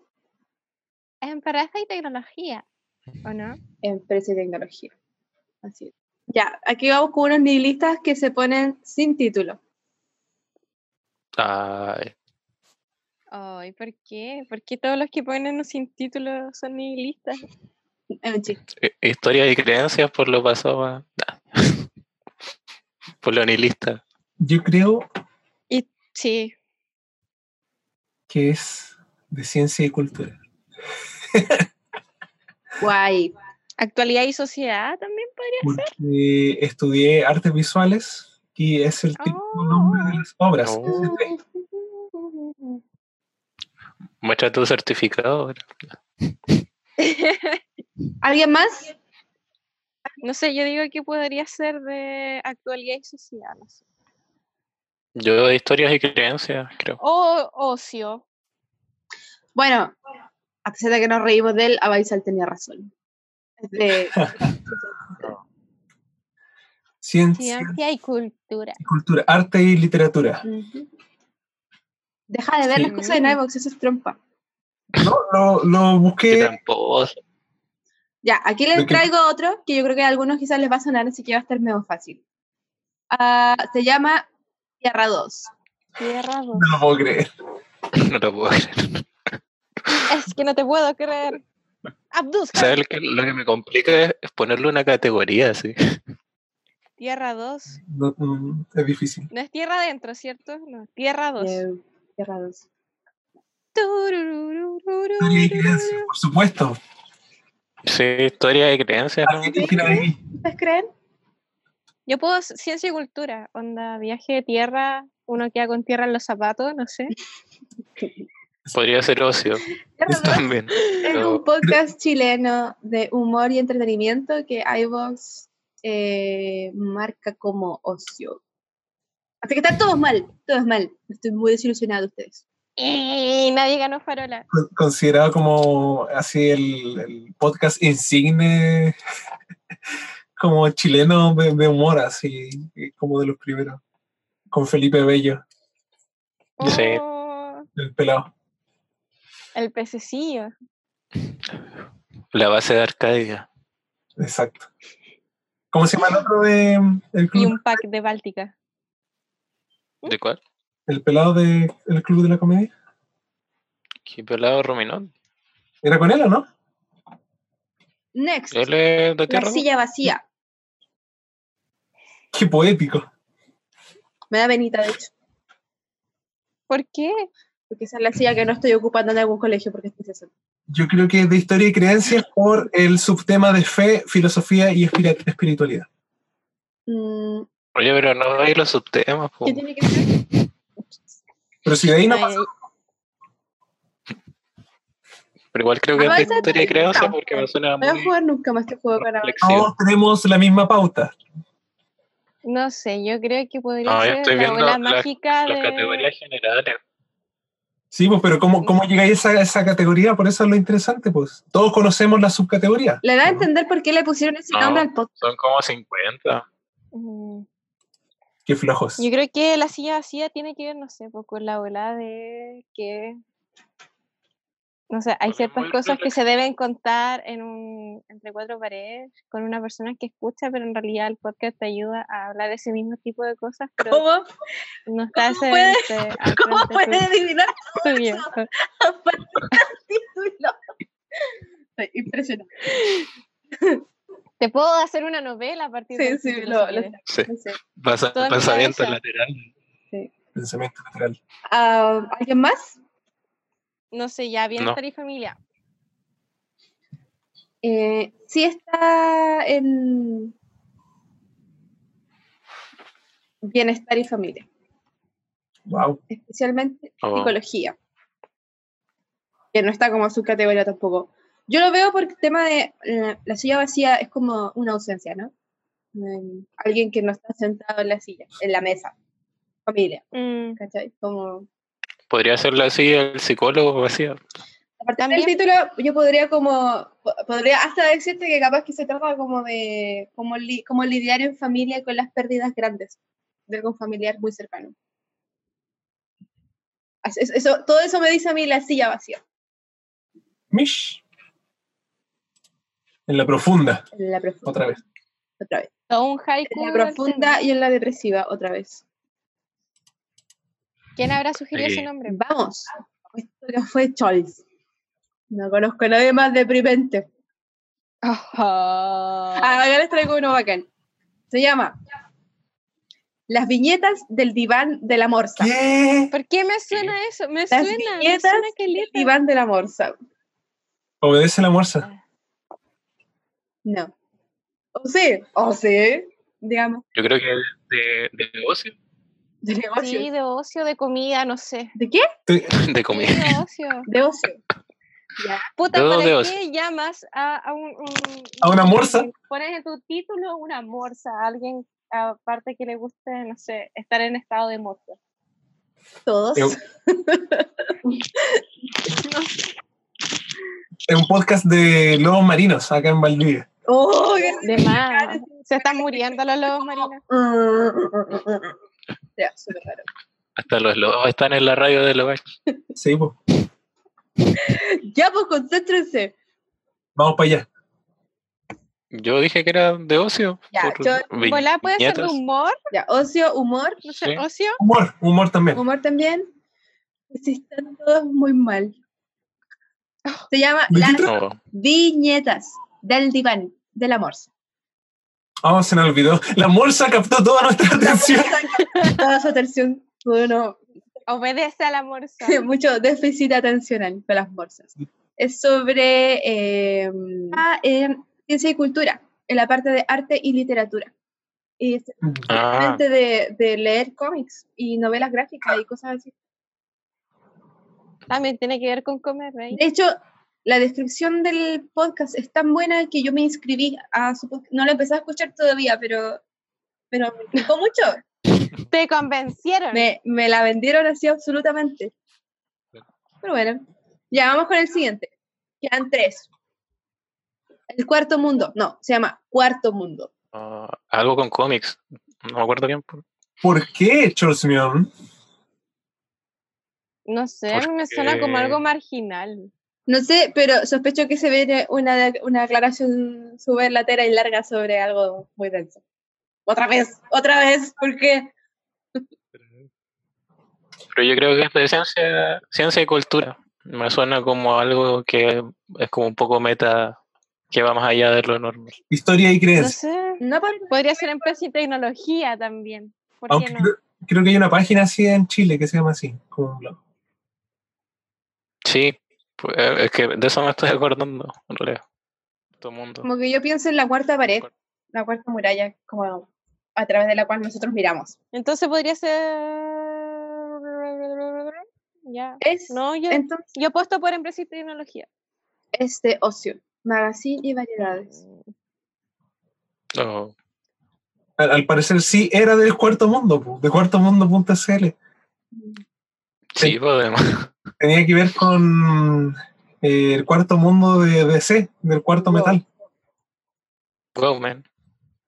[SPEAKER 4] Empresa y tecnología, ¿o no?
[SPEAKER 3] empresa y tecnología. Así es. Ya, aquí vamos con unos nihilistas que se ponen sin título.
[SPEAKER 2] Ay,
[SPEAKER 4] Ay, ¿por qué? ¿Por qué todos los que ponen sin título son nihilistas?
[SPEAKER 2] Eh, Historia y creencias por lo pasado a... nah. por lo nihilista.
[SPEAKER 1] Yo creo
[SPEAKER 4] Y sí,
[SPEAKER 1] que es de ciencia y cultura.
[SPEAKER 3] Guay.
[SPEAKER 4] actualidad y sociedad también podría ser.
[SPEAKER 1] Estudié artes visuales y es el típico nombre de las obras.
[SPEAKER 2] Oh. Muestra tu certificado. ahora.
[SPEAKER 3] ¿Alguien más?
[SPEAKER 4] No sé, yo digo que podría ser de actualidad y sociedad, no sé.
[SPEAKER 2] Yo de historias y creencias, creo.
[SPEAKER 4] O ocio.
[SPEAKER 3] Bueno, a pesar de que nos reímos de él, Abaisal tenía razón. Es de-
[SPEAKER 1] Ciencia
[SPEAKER 4] Ciencia y cultura.
[SPEAKER 1] y cultura, arte y literatura.
[SPEAKER 3] Deja de ver
[SPEAKER 1] Sí.
[SPEAKER 3] las cosas de Nightbox, eso es trompa.
[SPEAKER 1] No, lo, lo busqué.
[SPEAKER 3] Ya, aquí les traigo otro que yo creo que a algunos quizás les va a sonar, así que va a estar medio fácil. Ah, se llama Tierra 2.
[SPEAKER 4] Tierra dos.
[SPEAKER 1] No lo puedo creer.
[SPEAKER 2] No lo puedo creer.
[SPEAKER 4] Es que no te puedo creer. Abduzca.
[SPEAKER 2] ¿Sabes lo que, lo que me complica es, es ponerle una categoría así?
[SPEAKER 4] Tierra 2.
[SPEAKER 1] No, mm, es difícil.
[SPEAKER 4] No es tierra adentro, ¿cierto? No, tierra 2.
[SPEAKER 3] Tierra 2.
[SPEAKER 1] Historia y creencias, por supuesto.
[SPEAKER 2] Sí, historia y creencias. ¿no?
[SPEAKER 3] ¿Ustedes creen?
[SPEAKER 4] Yo puedo ciencia y cultura, onda, viaje de tierra, uno queda con tierra en los zapatos, no sé.
[SPEAKER 2] Podría ser ocio. También.
[SPEAKER 3] Es un podcast chileno de humor y entretenimiento que iVox eh, marca como ocio. Así que están todos mal, todos mal. Estoy muy desilusionada de ustedes.
[SPEAKER 4] Y nadie ganó farola.
[SPEAKER 1] Con- Considerado como así el, el podcast insigne, como chileno de, de humor, así, como de los primeros. Con Felipe Bello,
[SPEAKER 2] Sí.
[SPEAKER 4] Oh,
[SPEAKER 1] el pelado.
[SPEAKER 4] el pececillo.
[SPEAKER 2] La base de Arcadia.
[SPEAKER 1] Exacto. ¿Cómo se llama el otro de el
[SPEAKER 4] Y un pack de Báltica.
[SPEAKER 2] ¿De cuál?
[SPEAKER 1] El pelado del club de la comedia.
[SPEAKER 2] ¿Qué pelado Rominón?
[SPEAKER 1] ¿Era con él o no?
[SPEAKER 3] Next,
[SPEAKER 2] Él es de
[SPEAKER 3] la silla vacía.
[SPEAKER 1] Qué poético.
[SPEAKER 3] Me da venita, de hecho.
[SPEAKER 4] ¿Por qué?
[SPEAKER 3] Porque esa es la silla que no estoy ocupando en algún colegio porque estoy cesante.
[SPEAKER 1] Yo creo que es de historia y creencias por el subtema de fe, filosofía y espiritualidad.
[SPEAKER 3] Mm,
[SPEAKER 2] Oye, pero no hay los subtemas. po.
[SPEAKER 3] ¿Qué tiene que ser?
[SPEAKER 1] Pero si de ahí no pasa,
[SPEAKER 2] Pero igual creo que es de historia porque me suena
[SPEAKER 3] No voy a
[SPEAKER 2] muy
[SPEAKER 3] jugar nunca más este juego con
[SPEAKER 1] todos tenemos la misma pauta.
[SPEAKER 4] No sé, yo creo que podría
[SPEAKER 2] No,
[SPEAKER 4] ser
[SPEAKER 2] estoy
[SPEAKER 4] la
[SPEAKER 2] viendo
[SPEAKER 4] bola
[SPEAKER 2] las,
[SPEAKER 4] mágica
[SPEAKER 2] las
[SPEAKER 4] de...
[SPEAKER 2] categorías generales.
[SPEAKER 1] Sí, pues, pero ¿cómo, cómo llegáis a esa, esa categoría? Por eso es lo interesante, pues. Todos conocemos la subcategoría.
[SPEAKER 3] Le da a entender por qué le pusieron ese
[SPEAKER 2] No.
[SPEAKER 3] nombre al podcast.
[SPEAKER 2] Son como 50.
[SPEAKER 4] Mm,
[SPEAKER 1] Qué flojos.
[SPEAKER 4] Yo creo que la silla vacía tiene que ver, no sé, pues, con la bola de que... No sé, hay ciertas cosas que se deben contar en un, entre cuatro paredes con una persona que escucha, pero en realidad el podcast te ayuda a hablar de ese mismo tipo de cosas, pero
[SPEAKER 3] ¿Cómo?
[SPEAKER 4] no está
[SPEAKER 3] ¿Cómo puede- ¿Cómo puede adivinar
[SPEAKER 4] Tuyo.
[SPEAKER 3] título?
[SPEAKER 4] Te puedo hacer una novela a partir
[SPEAKER 3] Sí,
[SPEAKER 4] del
[SPEAKER 3] sí, lo- lo-.
[SPEAKER 2] Sí.
[SPEAKER 3] No.
[SPEAKER 2] Pasa- pensamiento lateral.
[SPEAKER 1] Pensamiento lateral.
[SPEAKER 3] Ah, ¿Alguien más?
[SPEAKER 4] No sé, ya, bienestar y familia.
[SPEAKER 3] Eh, sí está en bienestar y familia,
[SPEAKER 1] Wow.
[SPEAKER 3] especialmente
[SPEAKER 2] Oh.
[SPEAKER 3] psicología, que no está como subcategoría tampoco. Yo lo veo por el tema de la, la silla vacía es como una ausencia, ¿no? Mm, alguien que no está sentado en la silla, en la mesa, familia,
[SPEAKER 4] Mm,
[SPEAKER 3] ¿cachai? Como
[SPEAKER 2] Podría ser así el psicólogo vacío.
[SPEAKER 3] A partir del título, yo podría como, po- podría hasta decirte que capaz que se trata como de como, li- como lidiar en familia con las pérdidas grandes de algún familiar muy cercano. Eso, todo eso me dice a mí la silla vacía,
[SPEAKER 1] Mish. En la profunda.
[SPEAKER 3] en la profunda,
[SPEAKER 1] Otra vez.
[SPEAKER 3] otra vez.
[SPEAKER 4] o un haiku.
[SPEAKER 3] En la profunda y en la depresiva, otra vez.
[SPEAKER 4] ¿Quién habrá sugerido ese
[SPEAKER 2] Sí.
[SPEAKER 4] nombre?
[SPEAKER 3] Vamos, historia fue Choice. No conozco a nadie más deprimente. Ah, acá les traigo uno bacán. Se llama Las viñetas del diván de la morsa.
[SPEAKER 4] ¿Por qué me suena eso? Me
[SPEAKER 3] Las
[SPEAKER 4] suena, me
[SPEAKER 3] viñetas
[SPEAKER 4] suena que
[SPEAKER 3] del diván de la morsa.
[SPEAKER 1] Obedece la morsa.
[SPEAKER 3] No. O sí, o sí, digamos,
[SPEAKER 2] Yo creo que de, de ocio.
[SPEAKER 3] de negocio.
[SPEAKER 4] Sí, de ocio, de comida, no sé.
[SPEAKER 3] ¿De qué?
[SPEAKER 2] De comida.
[SPEAKER 4] De ocio.
[SPEAKER 3] De ocio. Ya.
[SPEAKER 4] Puta, ¿para
[SPEAKER 2] de
[SPEAKER 4] qué
[SPEAKER 2] ocio.
[SPEAKER 4] llamas a, a un, un-
[SPEAKER 1] ¿A una morsa?
[SPEAKER 4] Pones en tu título una morsa, a alguien aparte que le guste, no sé, estar en estado de morsa.
[SPEAKER 3] Todos.
[SPEAKER 1] Es un podcast de lobos marinos acá en Valdivia.
[SPEAKER 3] Oh,
[SPEAKER 4] De más. Se están muriendo los lobos marinos.
[SPEAKER 3] Ya, súper raro.
[SPEAKER 2] Hasta los lobos están en la radio de los
[SPEAKER 1] Sí, pues.
[SPEAKER 3] Ya, pues concéntrense.
[SPEAKER 1] Vamos para allá.
[SPEAKER 2] Yo dije que era de ocio.
[SPEAKER 3] Ya,
[SPEAKER 2] por
[SPEAKER 3] yo-
[SPEAKER 4] Volá puede ser de
[SPEAKER 2] viñetas.
[SPEAKER 4] humor,
[SPEAKER 3] Ya, ocio, humor.
[SPEAKER 4] no sé,
[SPEAKER 2] Sí.
[SPEAKER 4] ocio.
[SPEAKER 1] Humor, humor también.
[SPEAKER 3] Humor también. Sí, están todos muy mal. Se llama
[SPEAKER 1] ¿De qué
[SPEAKER 3] Las?
[SPEAKER 2] No.
[SPEAKER 3] viñetas del diván de la morsa.
[SPEAKER 1] Oh, se nos olvidó. La morsa captó toda nuestra atención.
[SPEAKER 3] Toda su atención. Bueno,
[SPEAKER 4] Obedece a la morsa.
[SPEAKER 3] mucho déficit atencional con las morsas. Es sobre eh, en ciencia y cultura, en la parte de arte y literatura. Y es
[SPEAKER 2] Ah,
[SPEAKER 3] de, de leer cómics y novelas gráficas y cosas así.
[SPEAKER 4] También tiene que ver con comer, ¿right?
[SPEAKER 3] De hecho, la descripción del podcast es tan buena que yo me inscribí a su podcast. No lo empecé a escuchar todavía, pero, pero me gustó mucho.
[SPEAKER 4] Te convencieron.
[SPEAKER 3] Me, me la vendieron así absolutamente. Pero bueno, ya vamos con el siguiente. Quedan tres. El cuarto mundo. No, se llama Cuarto Mundo.
[SPEAKER 2] ah, algo con cómics. No me acuerdo bien. por-
[SPEAKER 1] ¿Por qué, Charles Mion?
[SPEAKER 4] No sé, me suena como algo marginal.
[SPEAKER 3] No sé, pero sospecho que se viene una, una aclaración súper latera y larga sobre algo muy denso. Otra vez, otra vez, ¿por qué?
[SPEAKER 2] Pero yo creo que es de ciencia, ciencia y cultura. Me suena como algo que es como un poco meta, que va más allá de lo normal.
[SPEAKER 1] Historia y
[SPEAKER 4] No
[SPEAKER 1] creencia.
[SPEAKER 4] sé.
[SPEAKER 3] No, por-
[SPEAKER 4] Podría ser empresa y tecnología también. ¿Por
[SPEAKER 1] Aunque
[SPEAKER 4] qué no?
[SPEAKER 1] creo, creo que hay una página así en Chile que se llama así. Como un blog.
[SPEAKER 2] Sí, pues, eh, es que de eso me estoy acordando, en realidad. Todo el mundo.
[SPEAKER 3] Como que yo pienso en la cuarta pared, la cuarta muralla, como a través de la cual nosotros miramos.
[SPEAKER 4] Entonces podría ser. Ya.
[SPEAKER 3] Es,
[SPEAKER 4] No, yo,
[SPEAKER 3] entonces,
[SPEAKER 4] yo apuesto por empresa y tecnología.
[SPEAKER 3] es de ocio, magazine y variedades.
[SPEAKER 2] Oh,
[SPEAKER 1] Al, al parecer sí era del cuarto mundo, de cuartomundo.cl.
[SPEAKER 2] sí, podemos.
[SPEAKER 1] Tenía que ver con eh, el cuarto mundo de DC, del cuarto
[SPEAKER 3] Wow.
[SPEAKER 1] metal.
[SPEAKER 2] Wow, man.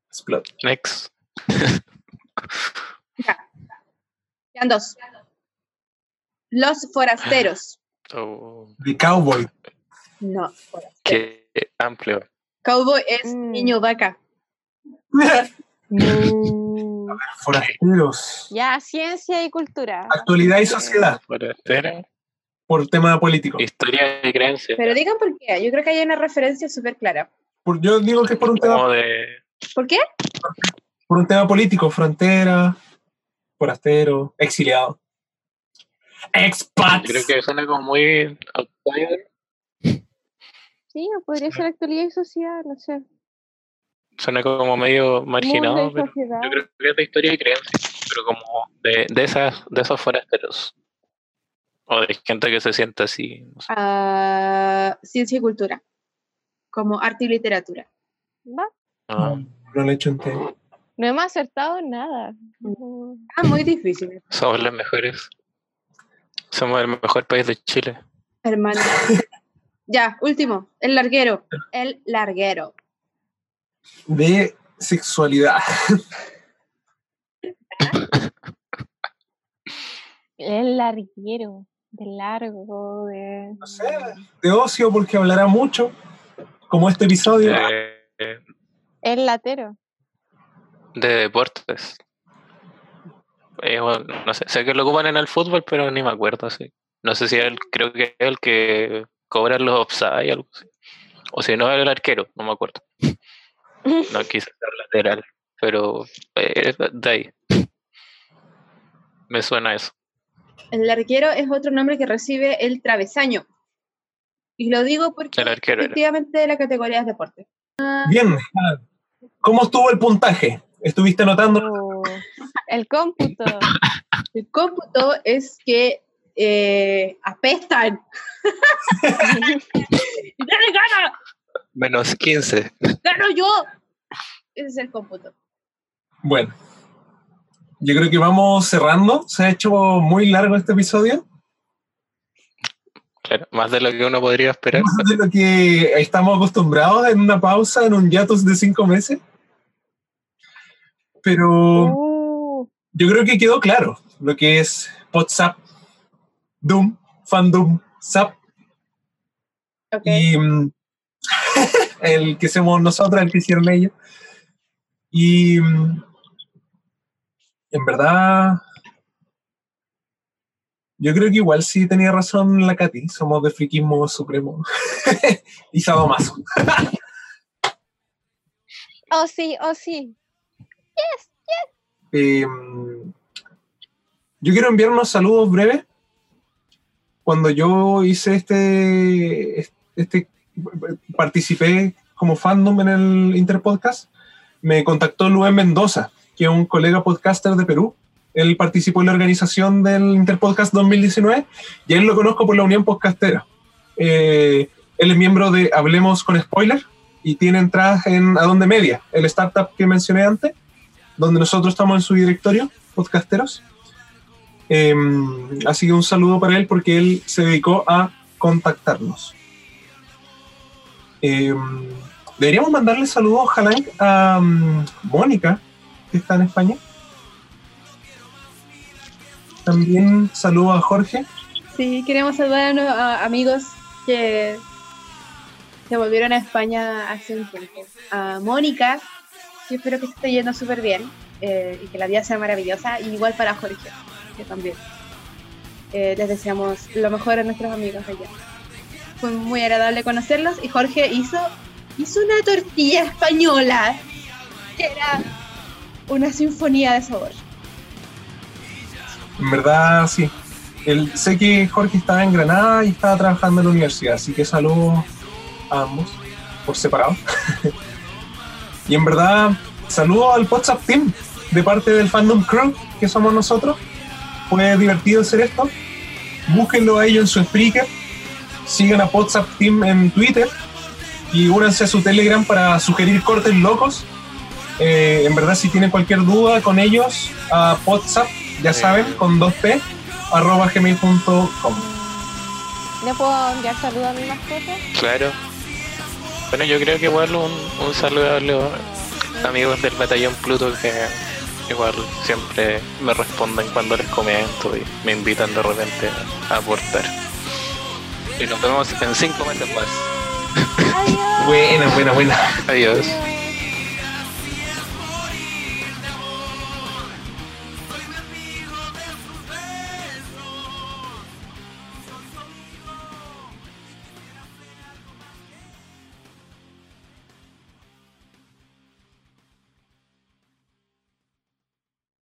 [SPEAKER 1] Explode.
[SPEAKER 2] Next.
[SPEAKER 3] Quedan dos. Los forasteros.
[SPEAKER 2] Oh,
[SPEAKER 1] The Cowboy.
[SPEAKER 3] No, forasteros.
[SPEAKER 2] qué amplio.
[SPEAKER 3] Cowboy es
[SPEAKER 4] Mm.
[SPEAKER 3] niño vaca.
[SPEAKER 1] Forasteros.
[SPEAKER 4] Ya, ciencia y cultura.
[SPEAKER 1] Actualidad y sociedad,
[SPEAKER 2] Forastero,
[SPEAKER 1] por tema político.
[SPEAKER 2] Historia y creencia.
[SPEAKER 3] Pero digan por qué. Yo creo que hay una referencia súper clara.
[SPEAKER 1] Por- yo digo que es por un tema,
[SPEAKER 2] de.
[SPEAKER 3] ¿Por qué?
[SPEAKER 1] por un tema político, frontera, forastero, exiliado. Expats.
[SPEAKER 2] Yo creo que suena como muy outsider.
[SPEAKER 4] Sí, o podría ser actualidad y sociedad, no sé.
[SPEAKER 2] Suena como medio marginado, pero yo creo que es de historia y creencia. Pero como de, de, esas, de esos forasteros. O de gente que se siente así. no sé.
[SPEAKER 3] Ah, ciencia y cultura. Como arte y literatura.
[SPEAKER 4] Va.
[SPEAKER 2] Ah,
[SPEAKER 1] No lo he hecho entero.
[SPEAKER 4] No hemos acertado nada. Ujú.
[SPEAKER 3] Ah, muy difícil,
[SPEAKER 2] somos los mejores. Somos el mejor país de Chile.
[SPEAKER 3] hermano. ya, último. El larguero. El larguero.
[SPEAKER 1] De sexualidad.
[SPEAKER 4] El larguero, de largo, de...
[SPEAKER 1] No sé, de ocio porque hablará mucho, como este episodio.
[SPEAKER 4] El latero.
[SPEAKER 2] de deportes. Eh, bueno, no sé, sé que lo ocupan en el fútbol, pero ni me acuerdo así. No sé si el, creo que es el que cobra los offside algo así. O si no, el arquero, no me acuerdo. No quise ser lateral, pero eh, de ahí. Me suena eso.
[SPEAKER 3] El arquero es otro nombre que recibe el travesaño. Y lo digo porque
[SPEAKER 2] El arquero era.
[SPEAKER 3] efectivamente la categoría es deporte.
[SPEAKER 1] Bien. ¿Cómo estuvo el puntaje? ¿Estuviste anotando?
[SPEAKER 4] Oh, El cómputo.
[SPEAKER 3] El cómputo es que eh, apestan. ¡Y dale gana!
[SPEAKER 2] Menos 15.
[SPEAKER 3] ¡Gano yo! Ese es el cómputo.
[SPEAKER 1] Bueno. Yo creo que vamos cerrando. Se ha hecho muy largo este episodio.
[SPEAKER 2] Claro, más de lo que uno podría esperar.
[SPEAKER 1] Más de lo que estamos acostumbrados en una pausa, en un hiatus de cinco meses. Pero yo creo que quedó claro lo que es WhatsApp, Doom, Fandom, Zap. Y mm, el que somos nosotros, el que hicieron ellos. Y mm, en verdad, yo creo que igual sí tenía razón la Katy, somos de friquismo supremo y sadomaso.
[SPEAKER 4] Oh, sí, oh, sí. Yes, yes.
[SPEAKER 1] Eh, yo quiero enviar unos saludos breves. Cuando yo hice este, este, participé como fandom en el Interpodcast, me contactó Luis Mendoza, que un colega podcaster de Perú. Él participó en la organización del Interpodcast 2019 y él lo conozco por la Unión Podcastera. Eh, él es miembro de Hablemos con Spoiler y tiene entradas en Adonde Media, el startup que mencioné antes, donde nosotros estamos en su directorio, podcasteros. Eh, así que un saludo para él porque él se dedicó a contactarnos. Eh, deberíamos mandarle saludos, ojalá, a um, Mónica, que está en España. También saludo a Jorge.
[SPEAKER 3] Sí, queremos saludar a, amigos que se volvieron a España hace un tiempo. A Mónica, que espero que esté yendo súper bien eh, y que la vida sea maravillosa. Igual para Jorge, que también. Eh, les deseamos lo mejor a nuestros amigos allá. Fue muy agradable conocerlos y Jorge hizo, hizo una tortilla española que era una sinfonía de sabor.
[SPEAKER 1] En verdad, sí. El, sé que Jorge estaba en Granada y estaba trabajando en la universidad, así que saludos a ambos por separado. y en verdad, saludos al WhatsApp Team de parte del Fandom Crew, que somos nosotros. Fue divertido hacer esto. Búsquenlo a ellos en su Spreaker. Sigan a WhatsApp Team en Twitter y únanse a su Telegram para sugerir cortes locos. Eh, en verdad, si tienen cualquier duda con ellos, a WhatsApp, ya saben, con 2p, arroba gmail.com.
[SPEAKER 4] ¿Le puedo enviar saludos a mi mascota?
[SPEAKER 2] Claro. Bueno, yo creo que igual un, un saludo a los amigos del batallón Pluto que igual siempre me responden cuando les comento y me invitan de repente a aportar. Y nos vemos en cinco meses más.
[SPEAKER 1] Buena, buena, buena.
[SPEAKER 2] Adiós.